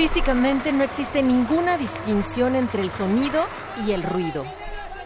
Físicamente no existe ninguna distinción entre el sonido y el ruido.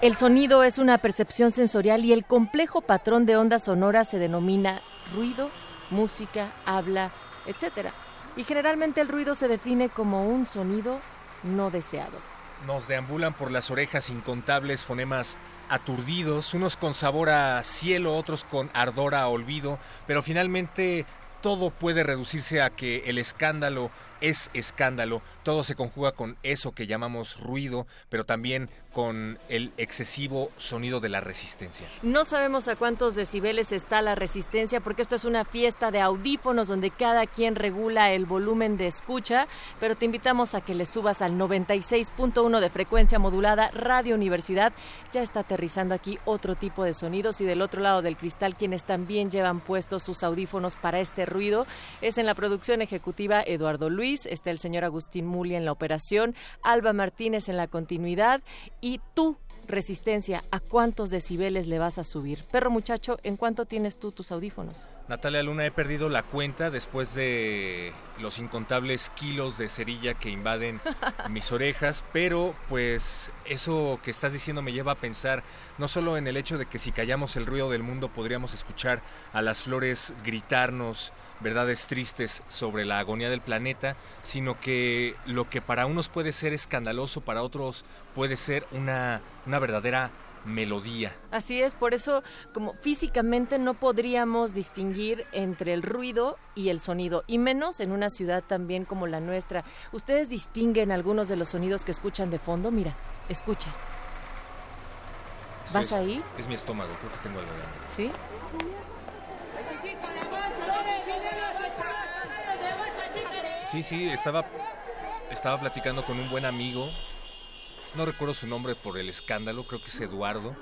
El sonido es una percepción sensorial y el complejo patrón de ondas sonoras se denomina ruido, música, habla, etc. Y generalmente el ruido se define como un sonido no deseado. Nos deambulan por las orejas incontables fonemas aturdidos, unos con sabor a cielo, otros con ardor a olvido, pero finalmente todo puede reducirse a que el escándalo es escándalo, todo se conjuga con eso que llamamos ruido, pero también con el excesivo sonido de la resistencia. No sabemos a cuántos decibeles está la resistencia porque esto es una fiesta de audífonos donde cada quien regula el volumen de escucha, pero te invitamos a que le subas al 96.1 de frecuencia modulada Radio Universidad. Ya está aterrizando aquí otro tipo de sonidos y del otro lado del cristal quienes también llevan puestos sus audífonos para este ruido es en la producción ejecutiva Eduardo Luis, está el señor Agustín Muli en la operación, Alba Martínez en la continuidad y tú, Resistencia, ¿a cuántos decibeles le vas a subir? Perro muchacho, ¿en cuánto tienes tú tus audífonos? Natalia Luna, he perdido la cuenta después de los incontables kilos de cerilla que invaden mis orejas, pero pues eso que estás diciendo me lleva a pensar no solo en el hecho de que si callamos el ruido del mundo podríamos escuchar a las flores gritarnos verdades tristes sobre la agonía del planeta, sino que lo que para unos puede ser escandaloso, para otros puede ser una, una verdadera melodía. Así es, por eso como físicamente no podríamos distinguir entre el ruido y el sonido, y menos en una ciudad también como la nuestra. ¿Ustedes distinguen algunos de los sonidos que escuchan de fondo? Mira, escucha. ¿Vas es- ahí? Es mi estómago, creo que tengo algo de hambre. ¿Sí? Sí, sí, estaba, estaba platicando con un buen amigo, no recuerdo su nombre por el escándalo, creo que es Eduardo,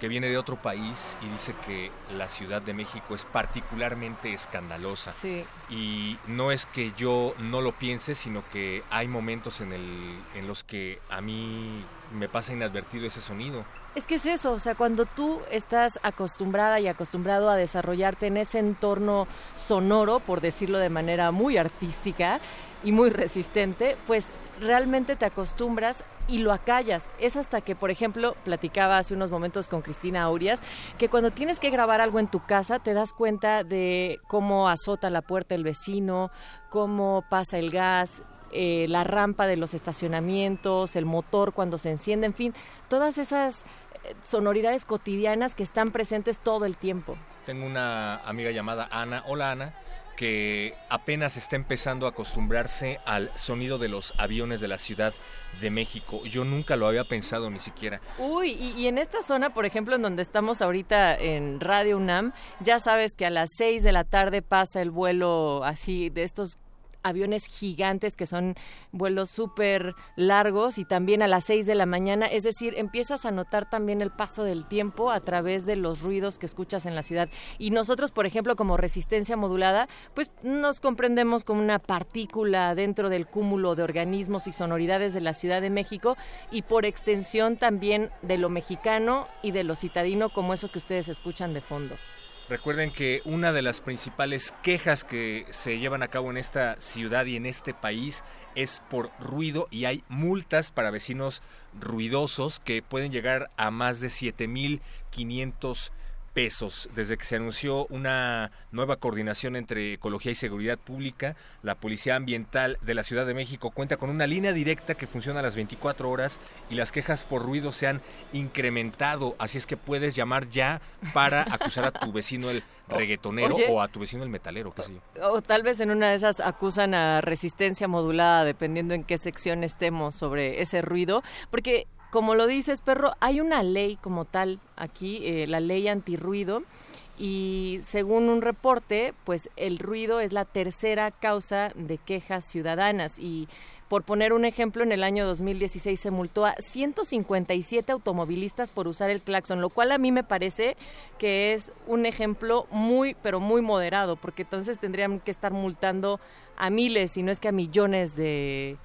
que viene de otro país y dice que la Ciudad de México es particularmente escandalosa. Sí. Y no es que yo no lo piense, sino que hay momentos en, el, en los que a mí me pasa inadvertido ese sonido. Es que es eso, o sea, cuando tú estás acostumbrada y acostumbrado a desarrollarte en ese entorno sonoro, por decirlo de manera muy artística y muy resistente, pues realmente te acostumbras y lo acallas. Es hasta que, por ejemplo, platicaba hace unos momentos con Cristina Aurias, que cuando tienes que grabar algo en tu casa te das cuenta de cómo azota la puerta el vecino, cómo pasa el gas, eh, la rampa de los estacionamientos, el motor cuando se enciende, en fin, todas esas eh, sonoridades cotidianas que están presentes todo el tiempo. Tengo una amiga llamada Ana, hola Ana, que apenas está empezando a acostumbrarse al sonido de los aviones de la Ciudad de México. Yo nunca lo había pensado ni siquiera. Uy, y, y en esta zona, por ejemplo, en donde estamos ahorita en Radio UNAM, ya sabes que a las 6 de la tarde pasa el vuelo así de estos aviones gigantes que son vuelos súper largos y también a las 6 de la mañana, es decir, empiezas a notar también el paso del tiempo a través de los ruidos que escuchas en la ciudad. Y nosotros, por ejemplo, como resistencia modulada, pues nos comprendemos como una partícula dentro del cúmulo de organismos y sonoridades de la Ciudad de México y por extensión también de lo mexicano y de lo citadino como eso que ustedes escuchan de fondo. Recuerden que una de las principales quejas que se llevan a cabo en esta ciudad y en este país es por ruido y hay multas para vecinos ruidosos que pueden llegar a más de 7.500 pesos desde que se anunció una nueva coordinación entre Ecología y Seguridad Pública. La Policía Ambiental de la Ciudad de México cuenta con una línea directa que funciona a las 24 horas y las quejas por ruido se han incrementado. Así es que puedes llamar ya para acusar a tu vecino el reggaetonero o a tu vecino el metalero, qué sé yo. O tal vez en una de esas acusan a resistencia modulada, dependiendo en qué sección estemos sobre ese ruido, porque como lo dices, perro, hay una ley como tal aquí, eh, la ley antirruido, y según un reporte, pues el ruido es la tercera causa de quejas ciudadanas. Y por poner un ejemplo, en el año 2016 se multó a 157 automovilistas por usar el claxon, lo cual a mí me parece que es un ejemplo muy, pero muy moderado, porque entonces tendrían que estar multando a miles, si no es que a millones de,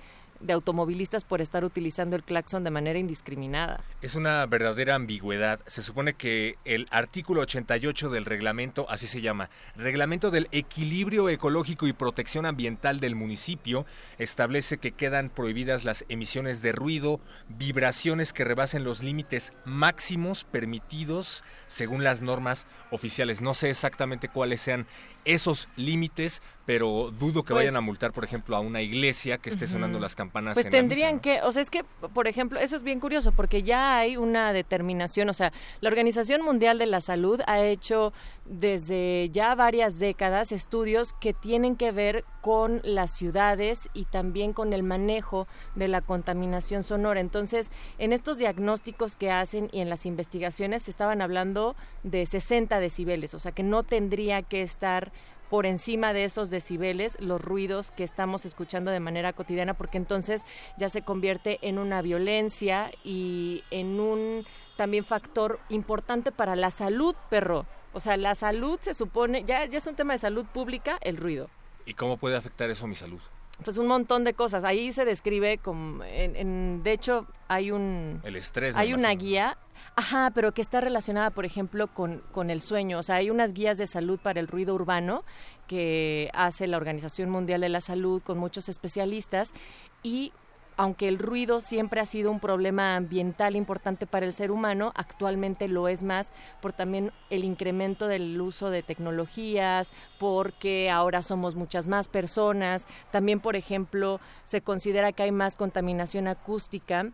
de automovilistas por estar utilizando el claxon de manera indiscriminada. Es una verdadera ambigüedad. Se supone que el artículo 88 del reglamento, así se llama, Reglamento del Equilibrio Ecológico y Protección Ambiental del municipio, establece que quedan prohibidas las emisiones de ruido, vibraciones que rebasen los límites máximos permitidos según las normas oficiales. No sé exactamente cuáles sean esos límites, pero dudo que vayan a pues multar, por ejemplo, a una iglesia que esté sonando las campanas. Pues tendrían que, o sea, es que, por ejemplo, eso es bien curioso, porque ya hay una determinación, o sea, la Organización Mundial de la Salud ha hecho desde ya varias décadas estudios que tienen que ver con las ciudades y también con el manejo de la contaminación sonora. Entonces, en estos diagnósticos que hacen y en las investigaciones se estaban hablando de 60 decibeles, o sea que no tendría que estar por encima de esos decibeles los ruidos que estamos escuchando de manera cotidiana, porque entonces ya se convierte en una violencia y en un también factor importante para la salud, perro. O sea, la salud se supone, ya, ya es un tema de salud pública, el ruido. ¿Y cómo puede afectar eso a mi salud? Pues un montón de cosas. Ahí se describe como, en, de hecho, hay un... El estrés. Hay una guía, ajá, pero que está relacionada, por ejemplo, con, con el sueño. O sea, hay unas guías de salud para el ruido urbano que hace la Organización Mundial de la Salud con muchos especialistas y aunque el ruido siempre ha sido un problema ambiental importante para el ser humano, actualmente lo es más por también el incremento del uso de tecnologías, porque ahora somos muchas más personas. También, por ejemplo, se considera que hay más contaminación acústica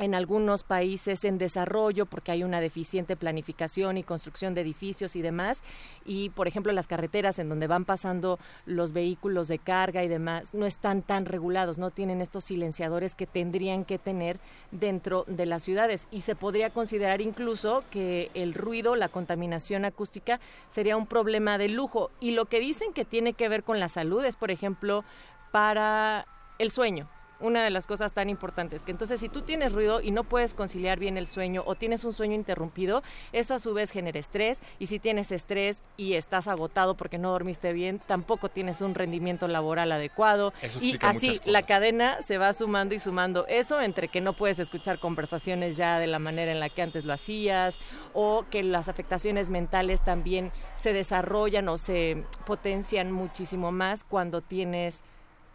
en algunos países en desarrollo porque hay una deficiente planificación y construcción de edificios y demás. Y por ejemplo las carreteras en donde van pasando los vehículos de carga y demás no están tan regulados, no tienen estos silenciadores que tendrían que tener dentro de las ciudades. Y se podría considerar incluso que el ruido, la contaminación acústica sería un problema de lujo. Y lo que dicen que tiene que ver con la salud es por ejemplo para el sueño una de las cosas tan importantes, que entonces si tú tienes ruido y no puedes conciliar bien el sueño o tienes un sueño interrumpido, eso a su vez genera estrés y si tienes estrés y estás agotado porque no dormiste bien, tampoco tienes un rendimiento laboral adecuado y así la cadena se va sumando y sumando. Eso entre que no puedes escuchar conversaciones ya de la manera en la que antes lo hacías o que las afectaciones mentales también se desarrollan o se potencian muchísimo más cuando tienes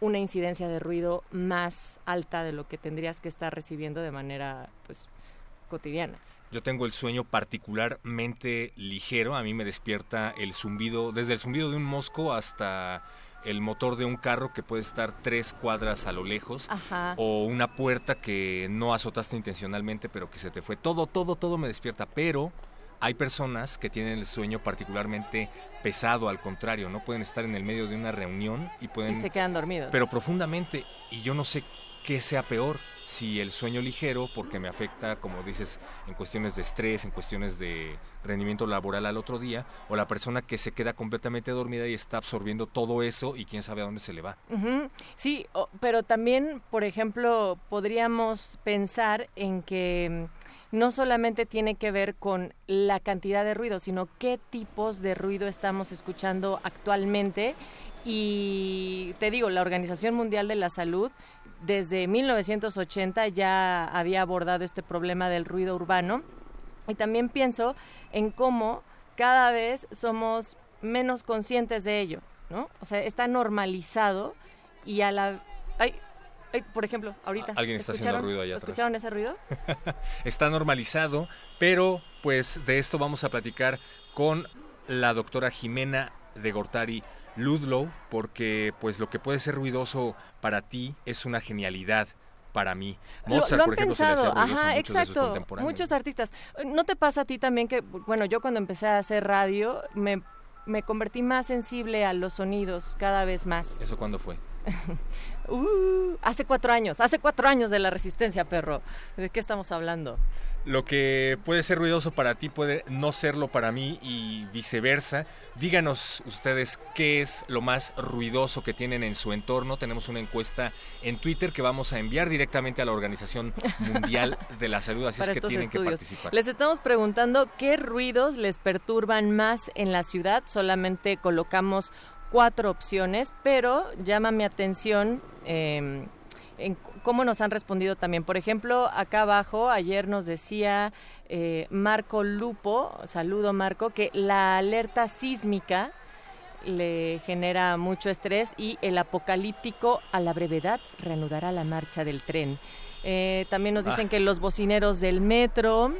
una incidencia de ruido más alta de lo que tendrías que estar recibiendo de manera pues cotidiana. Yo tengo el sueño particularmente ligero, a mí me despierta el zumbido, desde el zumbido de un mosco hasta el motor de un carro que puede estar tres cuadras a lo lejos o una puerta que no azotaste intencionalmente pero que se te fue. Todo, todo, todo me despierta, pero hay personas que tienen el sueño particularmente pesado, al contrario, no pueden estar en el medio de una reunión y pueden... Y se quedan dormidos. Pero profundamente, y yo no sé qué sea peor, si el sueño ligero, porque me afecta, como dices, en cuestiones de estrés, en cuestiones de rendimiento laboral al otro día, o la persona que se queda completamente dormida y está absorbiendo todo eso y quién sabe a dónde se le va. Sí, pero también, por ejemplo, podríamos pensar en que mm, no solamente tiene que ver con la cantidad de ruido, sino qué tipos de ruido estamos escuchando actualmente. Y te digo, la Organización Mundial de la Salud desde 1980 ya había abordado este problema del ruido urbano y también pienso en cómo cada vez somos menos conscientes de ello, ¿no? O sea, está normalizado y a la... por ejemplo, ahorita. Alguien está haciendo ruido allá atrás. ¿Escucharon ese ruido? está normalizado, pero pues de esto vamos a platicar con la doctora Jimena de Gortari Ludlow, porque pues lo que puede ser ruidoso para ti es una genialidad para mí. Mozart, por ejemplo, pensado. Ajá, exacto. Muchos artistas. ¿No te pasa a ti también que, bueno, yo cuando empecé a hacer radio me, me convertí más sensible a los sonidos cada vez más? ¿Eso cuándo fue? uh, hace cuatro años, hace cuatro años de la resistencia, perro. ¿De qué estamos hablando? Lo que puede ser ruidoso para ti puede no serlo para mí y viceversa. Díganos ustedes qué es lo más ruidoso que tienen en su entorno. Tenemos una encuesta en Twitter que vamos a enviar directamente a la Organización Mundial de la Salud, así es que tienen que participar. Les estamos preguntando qué ruidos les perturban más en la ciudad. Solamente colocamos cuatro opciones, pero llama mi atención em, en cómo nos han respondido también. Por ejemplo, acá abajo ayer nos decía eh, Marco Lupo, saludo Marco, que la alerta sísmica le genera mucho estrés y el apocalíptico a la brevedad reanudará la marcha del tren. Eh, también nos dicen ah. que los bocineros del metro,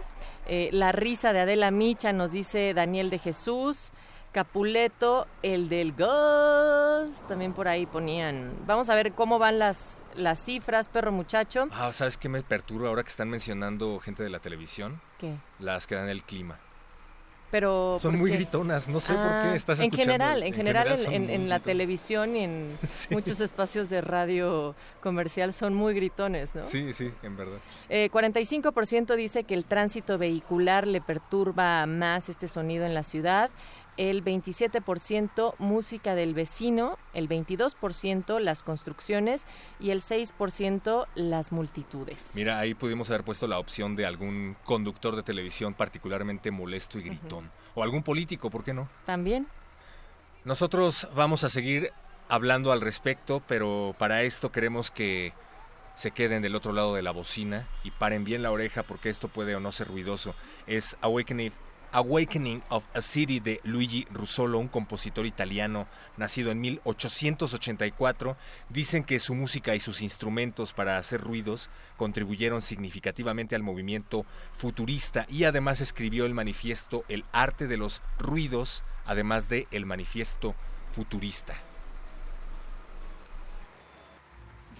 eh, la risa de Adela Micha, nos dice Daniel de Jesús, Capuleto, el del Ghost, también por ahí ponían. Vamos a ver cómo van las, las cifras, perro muchacho. Ah, ¿sabes qué me perturba ahora que están mencionando gente de la televisión? ¿Qué? Las que dan el clima. Pero son muy gritonas, no sé por qué ah, estás en general, en, general, en, la televisión y en muchos espacios de radio comercial son muy gritones, ¿no? Sí, sí, en verdad. Eh, 45% dice que el tránsito vehicular le perturba más este sonido en la ciudad el 27% música del vecino, el 22% las construcciones y el 6% las multitudes. Mira, ahí pudimos haber puesto la opción de algún conductor de televisión particularmente molesto y gritón. O algún político, ¿por qué no? También. Nosotros vamos a seguir hablando al respecto, pero para esto queremos que se queden del otro lado de la bocina y paren bien la oreja porque esto puede o no ser ruidoso. Es Awakening Awakening of a City de Luigi Russolo, un compositor italiano nacido en 1884, dicen que su música y sus instrumentos para hacer ruidos contribuyeron significativamente al movimiento futurista y además escribió el manifiesto El arte de los ruidos, además de el manifiesto futurista.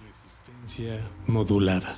Resistencia modulada.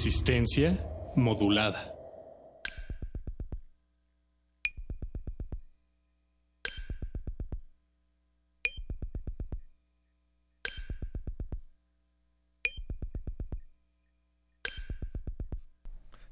Resistencia modulada.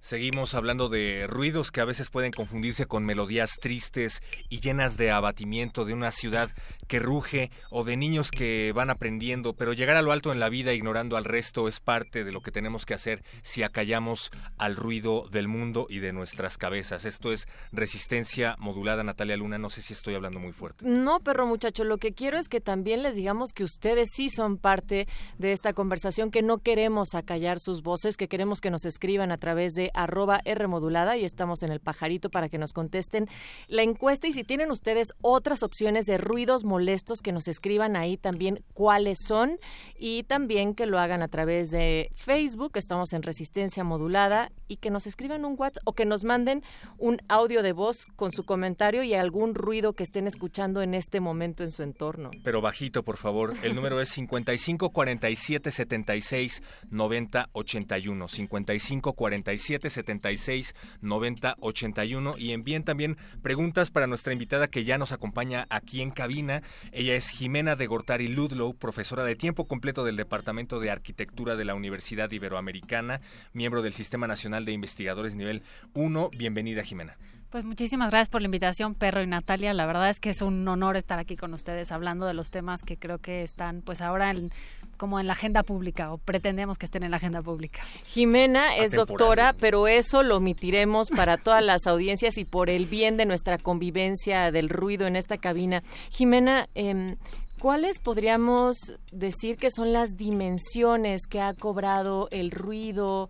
Seguimos hablando de ruidos que a veces pueden confundirse con melodías tristes y llenas de abatimiento de una ciudad que ruge o de niños que van aprendiendo, pero llegar a lo alto en la vida ignorando al resto es parte de lo que tenemos que hacer si acallamos al ruido del mundo y de nuestras cabezas. Esto es resistencia modulada, Natalia Luna. No sé si estoy hablando muy fuerte. No, perro muchacho, lo que quiero es que también les digamos que ustedes sí son parte de esta conversación, que no queremos acallar sus voces, que queremos que nos escriban a través de arroba Rmodulada y estamos en el pajarito para que nos contesten la encuesta y si tienen ustedes otras opciones de ruidos molestos que nos escriban ahí también cuáles son y también que lo hagan a través de Facebook, estamos en Resistencia Modulada y que nos escriban un WhatsApp o que nos manden un audio de voz con su comentario y algún ruido que estén escuchando en este momento en su entorno. Pero bajito, por favor. El número es 55 47 76 90 81. 55 47 76 90 81 y envíen también preguntas para nuestra invitada que ya nos acompaña aquí en cabina. Ella es Jimena de Gortari Ludlow, profesora de tiempo completo del Departamento de Arquitectura de la Universidad Iberoamericana, miembro del Sistema Nacional de Investigadores nivel 1. Bienvenida, Jimena. Pues muchísimas gracias por la invitación, Perro y Natalia. La verdad es que es un honor estar aquí con ustedes hablando de los temas que creo que están pues ahora en, como en la agenda pública o pretendemos que estén en la agenda pública. Jimena es doctora, pero eso lo omitiremos para todas las audiencias y por el bien de nuestra convivencia del ruido en esta cabina. Jimena, eh, ¿Cuáles podríamos decir que son las dimensiones que ha cobrado el ruido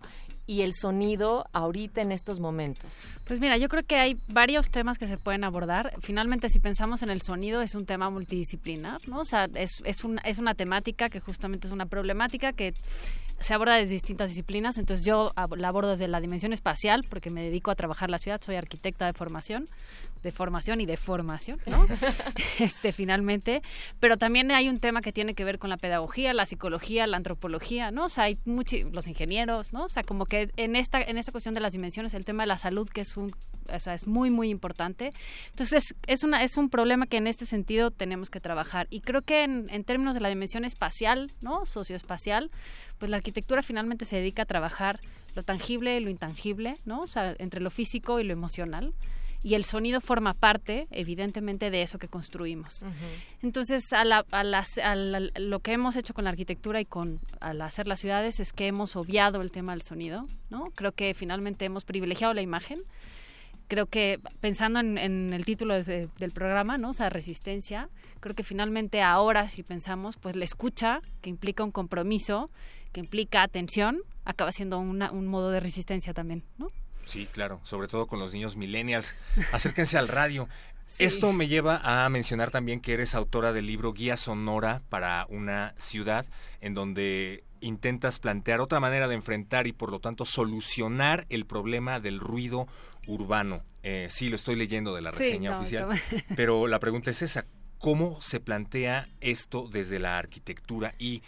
y el sonido ahorita en estos momentos? Pues mira, yo creo que hay varios temas que se pueden abordar. Finalmente, si pensamos en el sonido, es un tema multidisciplinar, ¿no? O sea, es, es, un, es una temática que justamente es una problemática que se aborda desde distintas disciplinas. Entonces yo la abordo desde la dimensión espacial, porque me dedico a trabajar la ciudad, soy arquitecta de formación de formación y de formación, ¿no? este, finalmente. Pero también hay un tema que tiene que ver con la pedagogía, la psicología, la antropología, ¿no? O sea, hay muchos, los ingenieros, ¿no? O sea, como que en esta, en esta cuestión de las dimensiones, el tema de la salud, que es un, o sea, es muy, muy importante. Entonces, es, una, es un problema que en este sentido tenemos que trabajar. Y creo que en, en términos de la dimensión espacial, ¿no? Socioespacial, pues la arquitectura finalmente se dedica a trabajar lo tangible y lo intangible, ¿no? O sea, entre lo físico y lo emocional y el sonido forma parte, evidentemente, de eso que construimos. Entonces, a, la, a, lo que hemos hecho con la arquitectura y con al hacer las ciudades es que hemos obviado el tema del sonido, ¿no? Creo que finalmente hemos privilegiado la imagen. Creo que pensando en, el título del programa, ¿no? O sea, resistencia, creo que finalmente ahora, si pensamos, pues la escucha, que implica un compromiso, que implica atención, acaba siendo un modo de resistencia también, ¿no? Sí, claro, sobre todo con los niños millennials. Acérquense al radio. Esto me lleva a mencionar también que eres autora del libro Guía Sonora para una ciudad, en donde intentas plantear otra manera de enfrentar y por lo tanto solucionar el problema del ruido urbano. Eh, sí, lo estoy leyendo de la reseña oficial, pero la pregunta es esa, ¿cómo se plantea esto desde la arquitectura y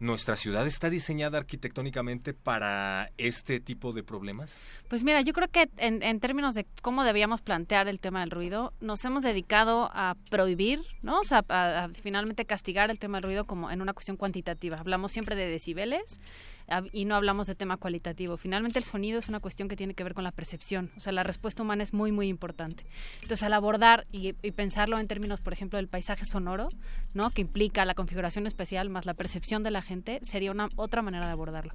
¿Nuestra ciudad está diseñada arquitectónicamente para este tipo de problemas? Pues mira, yo creo que en, términos de cómo debíamos plantear el tema del ruido, nos hemos dedicado a prohibir, ¿no? O sea, a finalmente castigar el tema del ruido como en una cuestión cuantitativa. Hablamos siempre de decibeles y no hablamos de tema cualitativo. Finalmente el sonido es una cuestión que tiene que ver con la percepción, o sea, la respuesta humana es muy, muy importante. Entonces, al abordar y, pensarlo en términos, por ejemplo, del paisaje sonoro, ¿no? que implica la configuración especial más la percepción de la gente, sería una otra manera de abordarlo.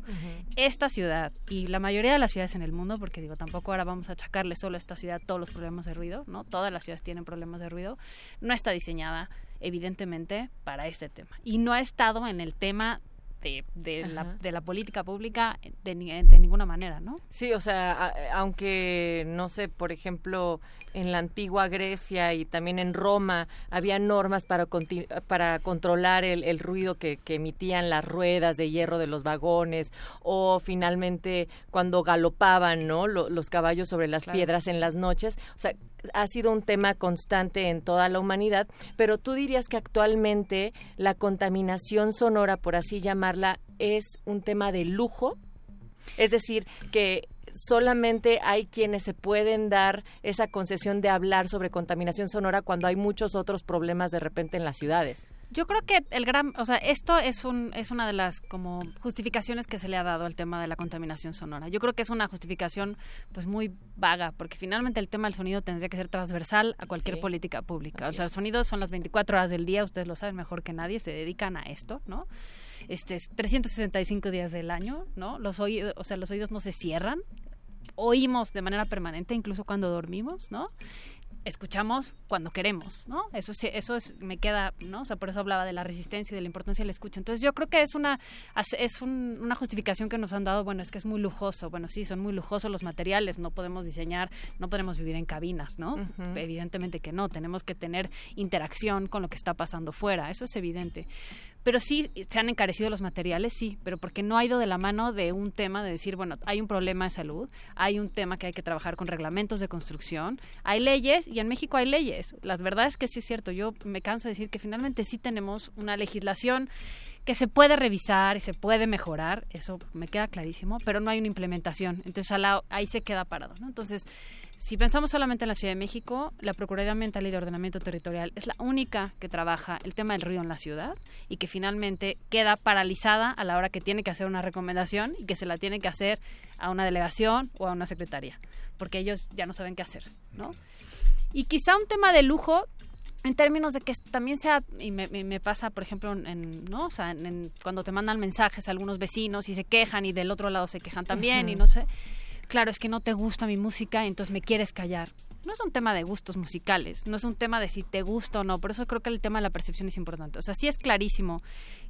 Esta ciudad y la mayoría de las ciudades en el mundo, porque digo, tampoco ahora vamos a achacarle solo a esta ciudad todos los problemas de ruido, ¿no? Todas las ciudades tienen problemas de ruido, no está diseñada evidentemente para este tema. Y no ha estado en el tema de, la, de la política pública de, de, ninguna manera, ¿no? Sí, o sea, aunque, no sé, por ejemplo, en la antigua Grecia y también en Roma había normas para, para controlar el, el ruido que, que, emitían las ruedas de hierro de los vagones o finalmente cuando galopaban, ¿no? los caballos sobre las piedras en las noches. O sea, ha sido un tema constante en toda la humanidad, pero tú dirías que actualmente la contaminación sonora, por así llamarla, es un tema de lujo. Es decir, que solamente hay quienes se pueden dar esa concesión de hablar sobre contaminación sonora cuando hay muchos otros problemas de repente en las ciudades. Yo creo que el gran, o sea, esto es un es una de las como justificaciones que se le ha dado al tema de la contaminación sonora. Yo creo que es una justificación pues muy vaga, porque finalmente el tema del sonido tendría que ser transversal a cualquier política pública. o sea, el sonido son las 24 horas del día, ustedes lo saben mejor que nadie, se dedican a esto, ¿no? Este, 365 días del año, ¿no? Los oídos, o sea, los oídos no se cierran, oímos de manera permanente, incluso cuando dormimos, ¿no? escuchamos cuando queremos, ¿no? Eso eso es, me queda, ¿no? O sea, por eso hablaba de la resistencia y de la importancia de la escucha. Entonces yo creo que es una es una justificación que nos han dado, bueno, es que es muy lujoso. Bueno, sí, son muy lujosos los materiales, no podemos diseñar, no podemos vivir en cabinas, ¿no? Evidentemente que no, tenemos que tener interacción con lo que está pasando fuera, eso es evidente. Pero sí, se han encarecido los materiales, sí, pero porque no ha ido de la mano de un tema de decir, bueno, hay un problema de salud, hay un tema que hay que trabajar con reglamentos de construcción, hay leyes y en México hay leyes. La verdad es que sí es cierto, yo me canso de decir que finalmente sí tenemos una legislación que se puede revisar y se puede mejorar, eso me queda clarísimo, pero no hay una implementación. Entonces ahí se queda parado, ¿no? Entonces, si pensamos solamente en la Ciudad de México, la Procuraduría Ambiental y de Ordenamiento Territorial es la única que trabaja el tema del ruido en la ciudad y que finalmente queda paralizada a la hora que tiene que hacer una recomendación y que se la tiene que hacer a una delegación o a una secretaría, porque ellos ya no saben qué hacer, ¿no? Y quizá un tema de lujo en términos de que también sea, y me, pasa, por ejemplo, en, ¿no? O sea, cuando te mandan mensajes a algunos vecinos y se quejan y del otro lado se quejan también y no sé claro, es que no te gusta mi música, entonces me quieres callar. No es un tema de gustos musicales, no es un tema de si te gusta o no, por eso creo que el tema de la percepción es importante. O sea, sí es clarísimo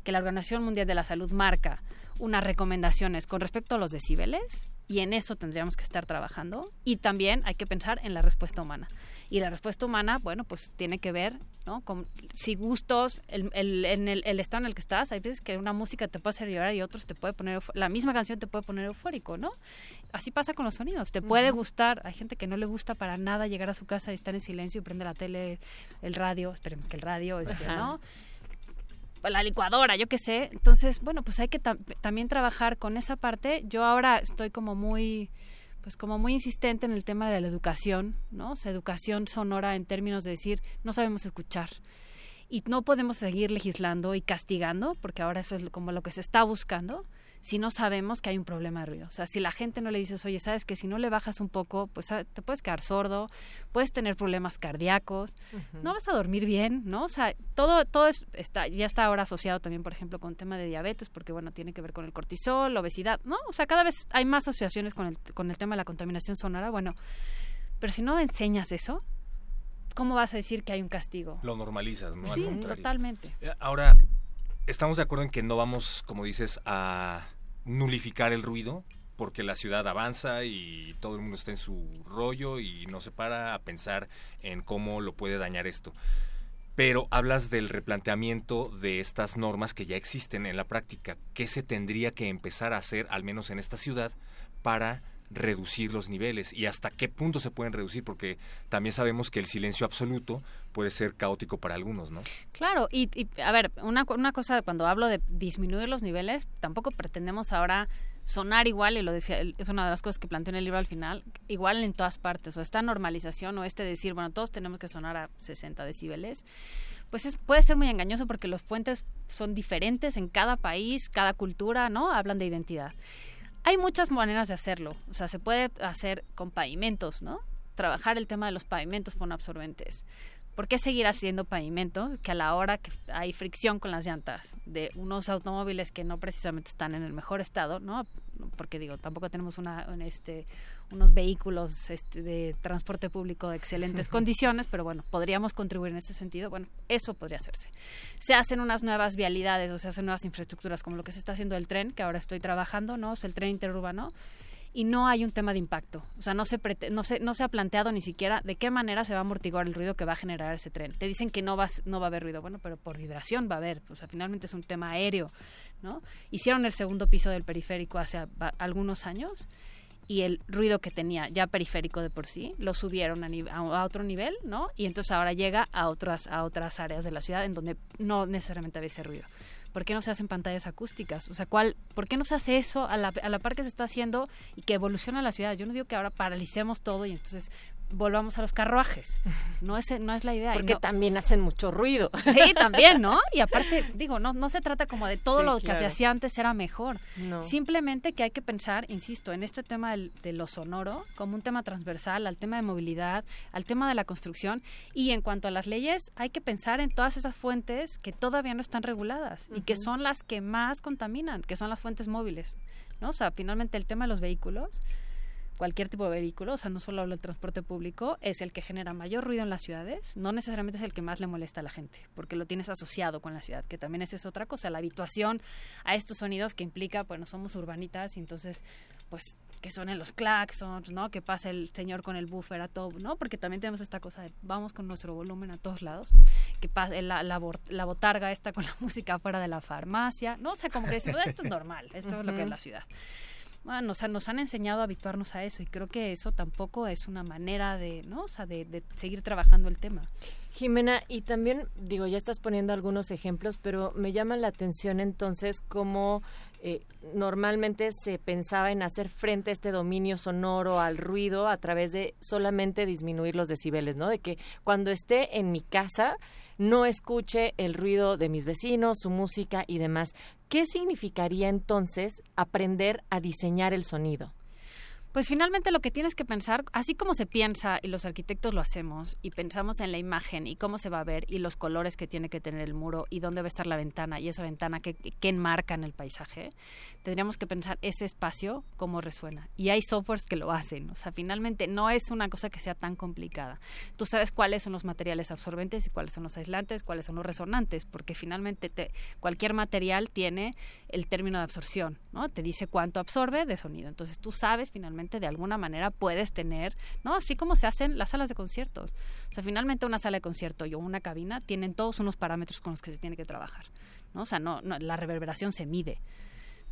que la Organización Mundial de la Salud marca unas recomendaciones con respecto a los decibeles y en eso tendríamos que estar trabajando y también hay que pensar en la respuesta humana. Y la respuesta humana, bueno, pues tiene que ver, ¿no? Con si gustos, el, el, en el, el, estado en el que estás, hay veces que una música te puede hacer llorar y otros te puede poner, la misma canción te puede poner eufórico, ¿no? Así pasa con los sonidos, te puede gustar, hay gente que no le gusta para nada llegar a su casa y estar en silencio y prende la tele, el radio, esperemos que el radio, este, ¿no? La licuadora, yo qué sé. Entonces, bueno, pues hay que también trabajar con esa parte. Yo ahora estoy como muy pues como muy insistente en el tema de la educación, ¿no? O sea, educación sonora en términos de decir, no sabemos escuchar. Y no podemos seguir legislando y castigando, porque ahora eso es como lo que se está buscando, si no sabemos que hay un problema de ruido. O sea, si la gente no le dices, oye, sabes que si no le bajas un poco, pues ah, te puedes quedar sordo, puedes tener problemas cardíacos, no vas a dormir bien, ¿no? O sea, todo, todo está, ya está ahora asociado también, por ejemplo, con el tema de diabetes, porque bueno, tiene que ver con el cortisol, obesidad, ¿no? O sea, cada vez hay más asociaciones con el, con el tema de la contaminación sonora, bueno, pero si no enseñas eso, ¿cómo vas a decir que hay un castigo? Lo normalizas, ¿no? Sí, totalmente. Eh, ahora, estamos de acuerdo en que no vamos, como dices, a nulificar el ruido, porque la ciudad avanza y todo el mundo está en su rollo y no se para a pensar en cómo lo puede dañar esto. Pero hablas del replanteamiento de estas normas que ya existen en la práctica. ¿Qué se tendría que empezar a hacer, al menos en esta ciudad, para reducir los niveles y hasta qué punto se pueden reducir, porque también sabemos que el silencio absoluto puede ser caótico para algunos, ¿no? Claro, y, a ver, una, cosa, cuando hablo de disminuir los niveles, tampoco pretendemos ahora sonar igual, y lo decía, es una de las cosas que planteo en el libro al final, igual en todas partes, o esta normalización o este decir, bueno, todos tenemos que sonar a 60 decibeles, pues es, puede ser muy engañoso porque los fuentes son diferentes en cada país, cada cultura, ¿no? Hablan de identidad. Hay muchas maneras de hacerlo. O sea, se puede hacer con pavimentos, ¿no? Trabajar el tema de los pavimentos con absorbentes. ¿Por qué seguir haciendo pavimentos que a la hora que hay fricción con las llantas de unos automóviles que no precisamente están en el mejor estado, ¿no? Porque digo, tampoco tenemos una, este, unos vehículos este, de transporte público de excelentes condiciones, pero bueno, podríamos contribuir en ese sentido. Bueno, eso podría hacerse. Se hacen unas nuevas vialidades o se hacen nuevas infraestructuras como lo que se está haciendo el tren, que ahora estoy trabajando, ¿no? Es el tren interurbano y no hay un tema de impacto. O sea, no se, no, se, no se ha planteado ni siquiera de qué manera se va a amortiguar el ruido que va a generar ese tren. Te dicen que no va, no va a haber ruido. Bueno, pero por vibración va a haber. O sea, finalmente es un tema aéreo, ¿no? Hicieron el segundo piso del periférico hace algunos años y el ruido que tenía ya periférico de por sí lo subieron a, a, otro nivel, ¿no? Y entonces ahora llega a otras a otras áreas de la ciudad en donde no necesariamente había ese ruido. ¿Por qué no se hacen pantallas acústicas? O sea, ¿cuál, ¿por qué no se hace eso a la, a la par que se está haciendo y que evoluciona la ciudad? Yo no digo que ahora paralicemos todo y entonces volvamos a los carruajes. No es, no es la idea. Porque también hacen mucho ruido. Sí, también, ¿no? Y aparte, digo, no, no se trata como de todo Sí, lo que se hacía antes era mejor. No. Simplemente que hay que pensar, insisto, en este tema del- de lo sonoro como un tema transversal al tema de movilidad, al tema de la construcción. Y en cuanto a las leyes, hay que pensar en todas esas fuentes que todavía no están reguladas y que son las que más contaminan, que son las fuentes móviles. ¿no? O sea, finalmente el tema de los vehículos cualquier tipo de vehículo, o sea, no solo hablo del transporte público, es el que genera mayor ruido en las ciudades, no necesariamente es el que más le molesta a la gente, porque lo tienes asociado con la ciudad, que también esa es otra cosa, la habituación a estos sonidos que implica, bueno, somos urbanitas y entonces, pues, que suenen los claxons, ¿no? Que pase el señor con el buffer a todo, ¿no? Porque también tenemos esta cosa de vamos con nuestro volumen a todos lados, que pase la, la, la botarga esta con la música fuera de la farmacia, ¿no? O sea, como que decimos, esto es normal, esto es lo que es la ciudad. Bueno, o sea, nos han enseñado a habituarnos a eso y creo que eso tampoco es una manera de, ¿no? O sea, de, de seguir trabajando el tema. Jimena, y también, digo, ya estás poniendo algunos ejemplos, pero me llama la atención entonces cómo eh, normalmente se pensaba en hacer frente a este dominio sonoro, al ruido, a través de solamente disminuir los decibeles, ¿no? De que cuando esté en mi casa no escuche el ruido de mis vecinos, su música y demás. ¿Qué significaría entonces aprender a diseñar el sonido? Pues finalmente lo que tienes que pensar, así como se piensa y los arquitectos lo hacemos y pensamos en la imagen y cómo se va a ver y los colores que tiene que tener el muro y dónde va a estar la ventana y esa ventana que, que enmarca en el paisaje, tendríamos que pensar ese espacio cómo resuena. Y hay softwares que lo hacen, o sea, finalmente no es una cosa que sea tan complicada. Tú sabes cuáles son los materiales absorbentes y cuáles son los aislantes, cuáles son los resonantes, porque finalmente te- cualquier material tiene el término de absorción, ¿no? Te dice cuánto absorbe de sonido. Entonces tú sabes finalmente de alguna manera puedes tener, ¿no? Así como se hacen las salas de conciertos. O sea, finalmente una sala de concierto y una cabina tienen todos unos parámetros con los que se tiene que trabajar, ¿no? O sea, no, no la reverberación se mide.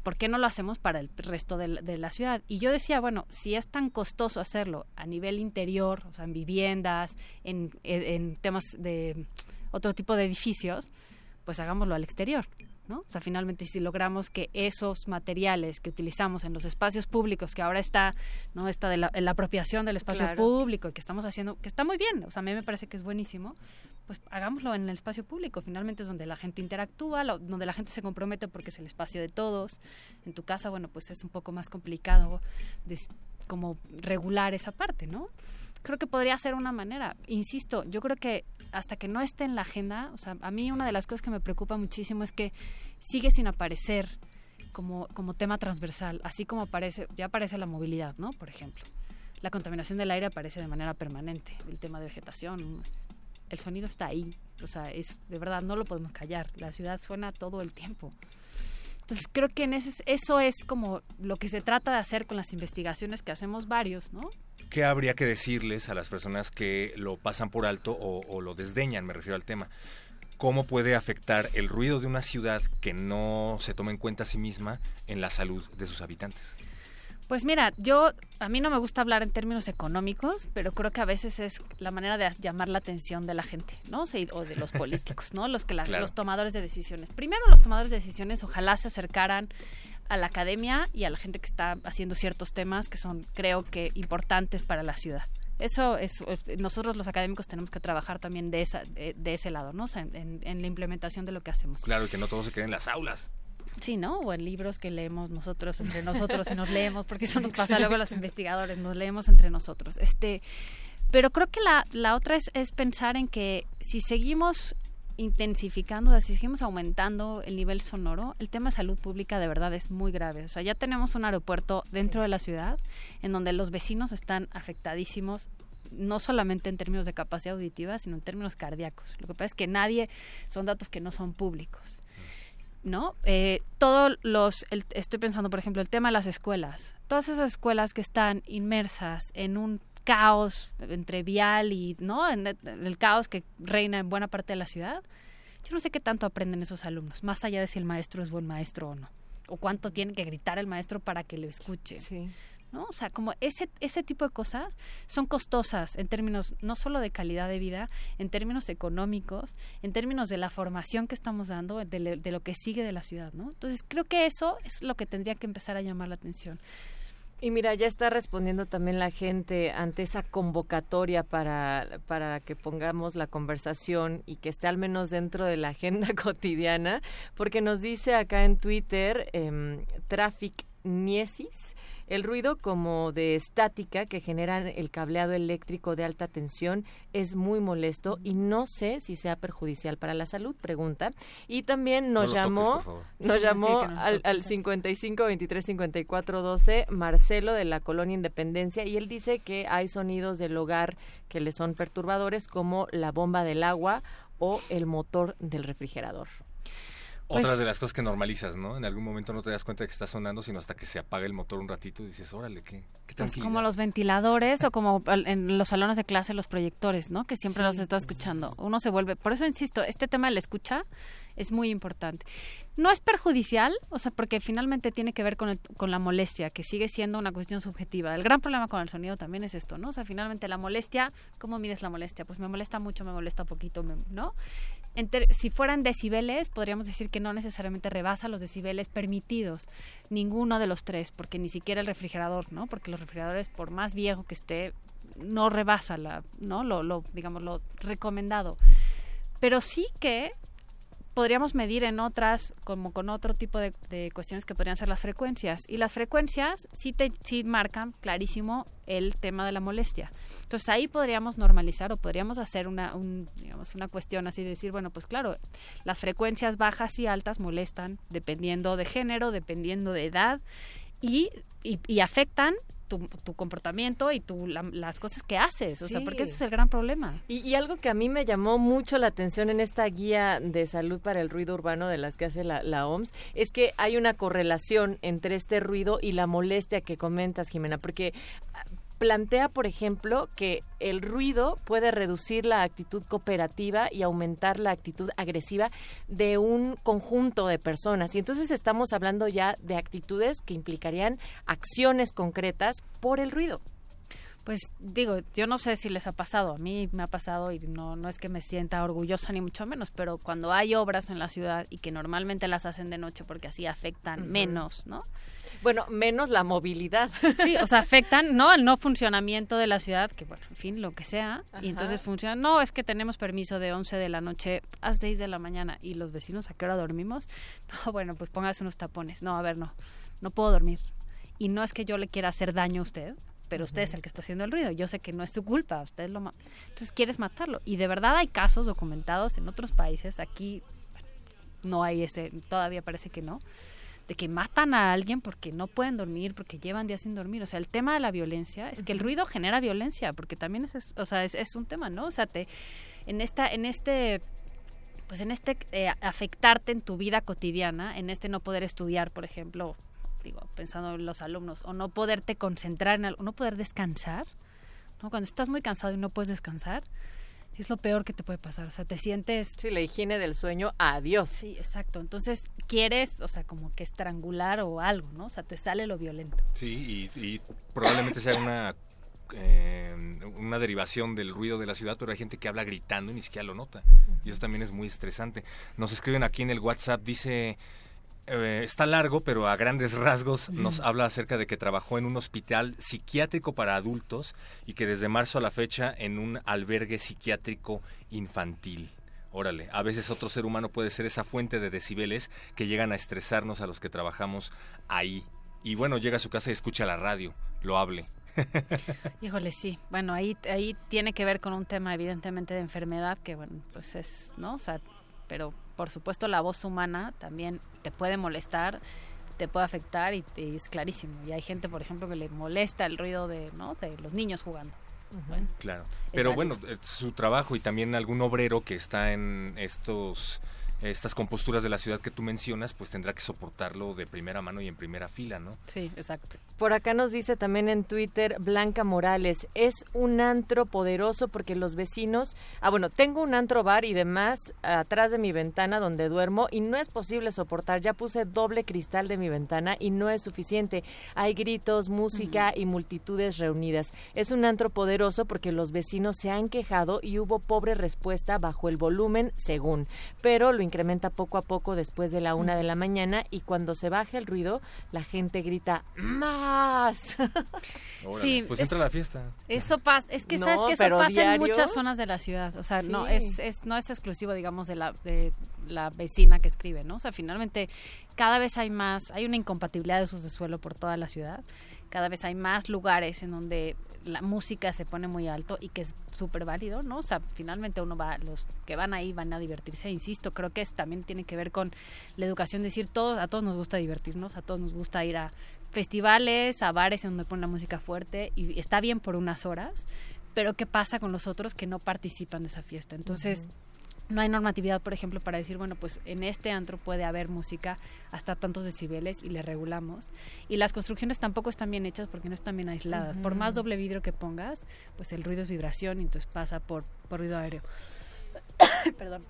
¿Por qué no lo hacemos para el resto de, la- ciudad? Y yo decía, bueno, si es tan costoso hacerlo a nivel interior, o sea, en viviendas, en, en- en temas de otro tipo de edificios, pues hagámoslo al exterior. ¿No? O sea, finalmente si logramos que esos materiales que utilizamos en los espacios públicos, que ahora está, ¿no? Esta de la, la apropiación del espacio Claro. público y que estamos haciendo, que está muy bien, o sea, a mí me parece que es buenísimo, pues hagámoslo en el espacio público, finalmente es donde la gente interactúa, lo- donde la gente se compromete porque es el espacio de todos. En tu casa, bueno, pues es un poco más complicado de, como regular esa parte, ¿no? Creo que podría ser una manera. Insisto, yo creo que hasta que no esté en la agenda, o sea, a mí una de las cosas que me preocupa muchísimo es que sigue sin aparecer como, como tema transversal, así como aparece, ya aparece la movilidad, ¿no? Por ejemplo. La contaminación del aire aparece de manera permanente, el tema de vegetación, el sonido está ahí, o sea, es de verdad no lo podemos callar, la ciudad suena todo el tiempo. Entonces creo que en ese, eso es como lo que se trata de hacer con las investigaciones que hacemos varios, ¿no? ¿Qué habría que decirles a las personas que lo pasan por alto o, o lo desdeñan? Me refiero al tema. ¿Cómo puede afectar el ruido de una ciudad que no se toma en cuenta a sí misma en la salud de sus habitantes? Pues mira, yo a mí no me gusta hablar en términos económicos, pero creo que a veces es la manera de llamar la atención de la gente, ¿no? O, de los políticos, ¿no? Los que la- Claro. los tomadores de decisiones. Primero los tomadores de decisiones ojalá se acercaran a la academia y a la gente que está haciendo ciertos temas que son creo que importantes para la ciudad. Eso es, nosotros los académicos tenemos que trabajar también de esa de, de ese lado, ¿no? O sea, en, en la implementación de lo que hacemos. Claro, y que no todo se quede en las aulas. Sí, ¿no? O en libros que leemos nosotros entre nosotros y nos leemos, porque eso nos pasa luego a los investigadores, nos leemos entre nosotros. Este, pero creo que la, la otra es, es pensar en que si seguimos intensificando, o sea, si seguimos aumentando el nivel sonoro, el tema de salud pública de verdad es muy grave. O sea, ya tenemos un aeropuerto dentro de la ciudad en donde los vecinos están afectadísimos no solamente en términos de capacidad auditiva, sino en términos cardíacos. Lo que pasa es que nadie, son datos que no son públicos. ¿no? Eh, todos los, el- estoy pensando, por ejemplo, el tema de las escuelas. Todas esas escuelas que están inmersas en un caos entre vial y, ¿no? En el, caos que reina en buena parte de la ciudad. Yo no sé qué tanto aprenden esos alumnos, más allá de si el maestro es buen maestro o no. O cuánto tiene que gritar el maestro para que lo escuche. ¿no? O sea, como ese, ese tipo de cosas son costosas en términos no solo de calidad de vida, en términos económicos, en términos de la formación que estamos dando, de, de lo que sigue de la ciudad, ¿no? Entonces, creo que eso es lo que tendría que empezar a llamar la atención. Y mira, ya está respondiendo también la gente ante esa convocatoria para, para que pongamos la conversación y que esté al menos dentro de la agenda cotidiana, porque nos dice acá en Twitter eh, Traffic Niesis, el ruido como de estática que generan el cableado eléctrico de alta tensión es muy molesto y no sé si sea perjudicial para la salud, pregunta. Y también nos llamó, nos llamó al, al 55 23 54 12 Marcelo de la colonia Independencia y él dice que hay sonidos del hogar que le son perturbadores como la bomba del agua o el motor del refrigerador. Otra pues de las cosas que normalizas, ¿no? En algún momento no te das cuenta de que está sonando, sino hasta que se apaga el motor un ratito y dices, órale, qué, qué pues como los ventiladores o como en los salones de clase los proyectores, ¿no? Que siempre los está escuchando. Uno se vuelve... Por eso insisto, este tema de la escucha es muy importante. No es perjudicial, o sea, porque finalmente tiene que ver con, con la molestia, que sigue siendo una cuestión subjetiva. El gran problema con el sonido también es esto, ¿no? O sea, finalmente la molestia, ¿cómo mides la molestia? Pues me molesta mucho, me molesta poquito, ¿no? si fueran decibeles, podríamos decir que no necesariamente rebasa los decibeles permitidos, ninguno de los tres, porque ni siquiera el refrigerador, ¿no? Porque los refrigeradores, por más viejo que esté, no rebasa la, ¿no? Lo, lo digamos, lo recomendado. Pero sí que podríamos medir en otras, como con otro tipo de, cuestiones que podrían ser las frecuencias. Y las frecuencias sí, te, sí marcan clarísimo el tema de la molestia. Entonces ahí podríamos normalizar o podríamos hacer una, digamos, una cuestión así de decir, bueno, pues claro, las frecuencias bajas y altas molestan dependiendo de género, dependiendo de edad y, y afectan tu, comportamiento y tu, las cosas que haces, o sea, porque ese es el gran problema. Y, algo que a mí me llamó mucho la atención en esta guía de salud para el ruido urbano de las que hace la, la OMS es que hay una correlación entre este ruido y la molestia que comentas, Jimena, porque plantea, por ejemplo, que el ruido puede reducir la actitud cooperativa y aumentar la actitud agresiva de un conjunto de personas. Y entonces estamos hablando ya de actitudes que implicarían acciones concretas por el ruido. Pues digo, yo no sé si les ha pasado, a mí me ha pasado y no, no es que me sienta orgullosa ni mucho menos, pero cuando hay obras en la ciudad y que normalmente las hacen de noche porque así afectan menos, ¿no? Bueno, menos la movilidad. Sí, o sea, afectan, ¿no? El no funcionamiento de la ciudad, que bueno, en fin, lo que sea. Y entonces funciona, no, es que tenemos permiso de 11 de la noche a 6 de la mañana. ¿Y los vecinos a qué hora dormimos? No, bueno, pues póngase unos tapones. No, a ver, no, no puedo dormir. Y no es que yo le quiera hacer daño a usted, pero usted es el que está haciendo el ruido. Yo sé que no es su culpa, usted lo entonces quieres matarlo. Y de verdad hay casos documentados en otros países, aquí no hay ese, todavía parece que no, de que matan a alguien porque no pueden dormir, porque llevan días sin dormir. O sea, el tema de la violencia es que el ruido genera violencia, porque también es, o sea, es, un tema, ¿no? O sea, te, en esta, en este pues en este eh, afectarte en tu vida cotidiana, en este no poder estudiar, por ejemplo, digo, pensando en los alumnos, o no poderte concentrar en algo, no poder descansar, ¿no? Cuando estás muy cansado y no puedes descansar, es lo peor que te puede pasar. O sea, te sientes... Sí, la higiene del sueño, adiós. Sí, exacto. Entonces, quieres, o sea, como que estrangular o algo, ¿no? O sea, te sale lo violento. Sí, y, probablemente sea una... Eh, una derivación del ruido de la ciudad, pero hay gente que habla gritando y ni siquiera lo nota. Y eso también es muy estresante. Nos escriben aquí en el WhatsApp, dice eh, está largo, pero a grandes rasgos nos habla acerca de que trabajó en un hospital psiquiátrico para adultos y que desde marzo a la fecha en un albergue psiquiátrico infantil. Órale, a veces otro ser humano puede ser esa fuente de decibeles que llegan a estresarnos a los que trabajamos ahí. Y bueno, llega a su casa y escucha la radio, lo hable. Híjole, sí. Bueno, ahí, ahí tiene que ver con un tema evidentemente de enfermedad que, bueno, pues es, ¿no? O sea, pero por supuesto la voz humana también te puede molestar, te puede afectar y, es clarísimo. Y hay gente, por ejemplo, que le molesta el ruido de, ¿no? de los niños jugando. claro. Pero bueno, su trabajo y también algún obrero que está en estos estas composturas de la ciudad que tú mencionas, pues tendrá que soportarlo de primera mano y en primera fila, ¿no? Sí, exacto. Por acá nos dice también en Twitter Blanca Morales, es un antro poderoso porque los vecinos, ah bueno, tengo un antro bar y demás atrás de mi ventana donde duermo y no es posible soportar, ya puse doble cristal de mi ventana y no es suficiente, hay gritos, música y multitudes reunidas. Es un antro poderoso porque los vecinos se han quejado y hubo pobre respuesta bajo el volumen según, pero lo incrementa poco a poco después de la una de la mañana y cuando se baja el ruido, la gente grita más. sí, pues entra la fiesta. Eso pasa, es que sabes que eso pasa en muchas zonas de la ciudad, o sea, no es, es no es exclusivo, digamos, de la de la vecina que escribe, ¿no? O sea, finalmente cada vez hay más, hay una incompatibilidad de usos de suelo por toda la ciudad. Cada vez hay más lugares en donde la música se pone muy alto y que es súper válido, ¿no? O sea, finalmente uno va, los que van ahí van a divertirse, insisto, creo que es, también tiene que ver con la educación, decir, todos, a todos nos gusta divertirnos, a todos nos gusta ir a festivales, a bares en donde ponen la música fuerte y está bien por unas horas, pero ¿qué pasa con los otros que no participan de esa fiesta? Entonces no hay normatividad, por ejemplo, para decir, bueno, pues en este antro puede haber música hasta tantos decibeles y le regulamos. Y las construcciones tampoco están bien hechas porque no están bien aisladas. Por más doble vidrio que pongas, pues el ruido es vibración y entonces pasa por, por ruido aéreo. Perdón.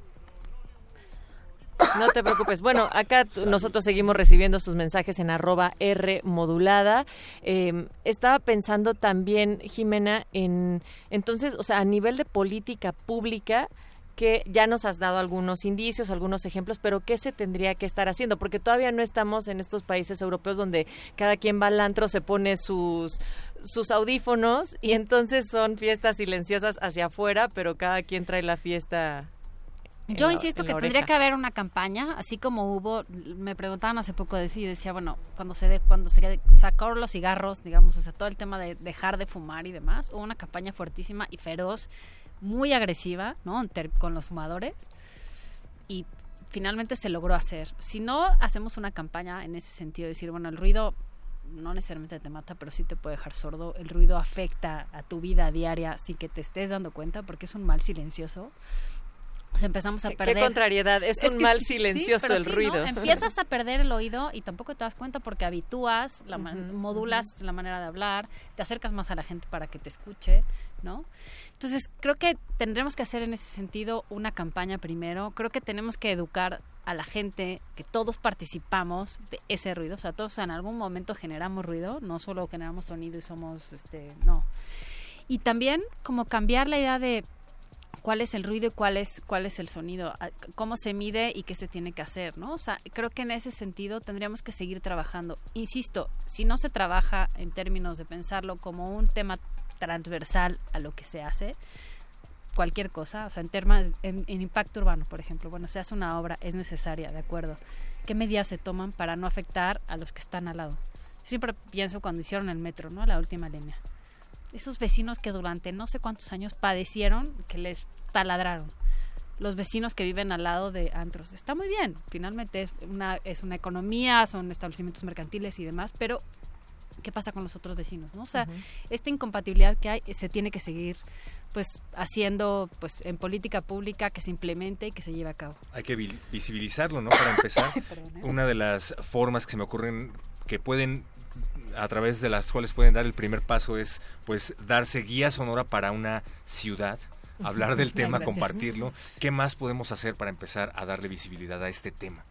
No te preocupes. Bueno, acá nosotros seguimos recibiendo sus mensajes en arroba R modulada. Em, estaba pensando también, Jimena, en entonces, o sea, a nivel de política pública, que ya nos has dado algunos indicios, algunos ejemplos, pero ¿qué se tendría que estar haciendo? Porque todavía no estamos en estos países europeos donde cada quien va al antro, se pone sus sus audífonos y entonces son fiestas silenciosas hacia afuera, pero cada quien trae la fiesta yo insisto que tendría que haber una campaña, así como hubo, me preguntaban hace poco de eso y decía, bueno, cuando se de, cuando se sacaron los cigarros, digamos, o sea, todo el tema de dejar de fumar y demás, hubo una campaña fuertísima y feroz muy agresiva, ¿no? Con los fumadores y finalmente se logró hacer. Si no hacemos una campaña en ese sentido, decir, bueno, el ruido no necesariamente te mata, pero sí te puede dejar sordo. El ruido afecta a tu vida diaria sin que te estés dando cuenta porque es un mal silencioso. Pues empezamos a perder. Qué contrariedad, es, un mal silencioso el ruido. Empiezas a perder el oído y tampoco te das cuenta porque habitúas, la modulas la manera de hablar, te acercas más a la gente para que te escuche, ¿no? Entonces, creo que tendremos que hacer en ese sentido una campaña primero. Creo que tenemos que educar a la gente que todos participamos de ese ruido. O sea, todos en algún momento generamos ruido, no solo generamos sonido y somos, este, no. Y también como cambiar la idea de cuál es el ruido y cuál es cuál es el sonido, cómo se mide y qué se tiene que hacer, ¿no? O sea, creo que en ese sentido tendríamos que seguir trabajando. Insisto, si no se trabaja en términos de pensarlo como un tema transversal a lo que se hace cualquier cosa, o sea, en en, impacto urbano, por ejemplo, bueno, se hace una obra, es necesaria, de acuerdo. ¿Qué medidas se toman para no afectar a los que están al lado? Siempre pienso cuando hicieron el metro, ¿no? La última línea. Esos vecinos que durante no sé cuántos años padecieron que les taladraron. Los vecinos que viven al lado de antros. Está muy bien, finalmente es una, es una economía, son establecimientos mercantiles y demás, pero qué pasa con los otros vecinos, ¿no? O sea, esta incompatibilidad que hay se tiene que seguir pues haciendo pues en política pública que se implemente y que se lleve a cabo. Hay que visibilizarlo, ¿no? Para empezar, ¿eh? una de las formas que se me ocurren que pueden a través de las cuales pueden dar el primer paso es pues darse guía sonora para una ciudad hablar del tema, compartirlo. ¿Qué más podemos hacer para empezar a darle visibilidad a este tema?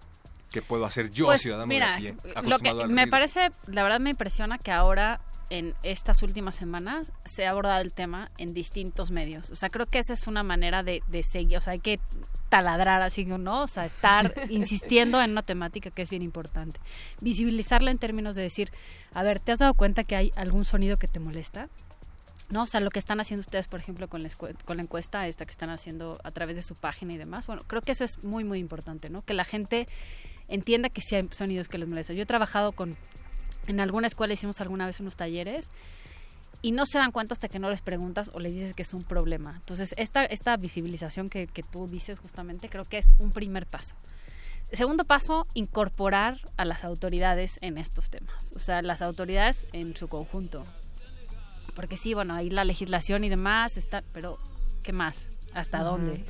¿Qué puedo hacer yo, pues, ciudadano mira, de Lo que me parece, la verdad me impresiona que ahora en estas últimas semanas se ha abordado el tema en distintos medios. O sea, creo que esa es una manera de, de seguir, o sea, hay que taladrar así, ¿no? O sea, estar insistiendo en una temática que es bien importante. Visibilizarla en términos de decir, a ver, ¿te has dado cuenta que hay algún sonido que te molesta? ¿No? O sea, lo que están haciendo ustedes, por ejemplo, con la, con la encuesta esta que están haciendo a través de su página y demás, bueno, creo que eso es muy, muy importante, ¿no? Que la gente entienda que sí hay sonidos que les molestan. Yo he trabajado con, en alguna escuela hicimos alguna vez unos talleres y no se dan cuenta hasta que no les preguntas o les dices que es un problema. Entonces, esta, esta visibilización que, que tú dices justamente creo que es un primer paso. Segundo paso, incorporar a las autoridades en estos temas. O sea, las autoridades en su conjunto. Porque sí, bueno, ahí la legislación y demás está, pero ¿qué más? hasta dónde,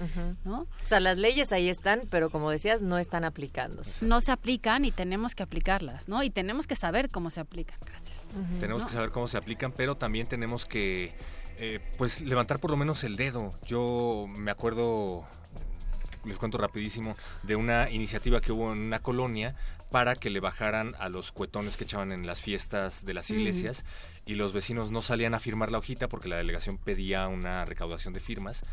¿no? O sea, las leyes ahí están, pero como decías, no están aplicándose. No se aplican y tenemos que aplicarlas, ¿no? Y tenemos que saber cómo se aplican. Gracias. Tenemos que saber cómo se aplican, pero también tenemos que, eh, pues, levantar por lo menos el dedo. Yo me acuerdo les cuento rapidísimo, de una iniciativa que hubo en una colonia para que le bajaran a los cuetones que echaban en las fiestas de las iglesias y los vecinos no salían a firmar la hojita porque la delegación pedía una recaudación de firmas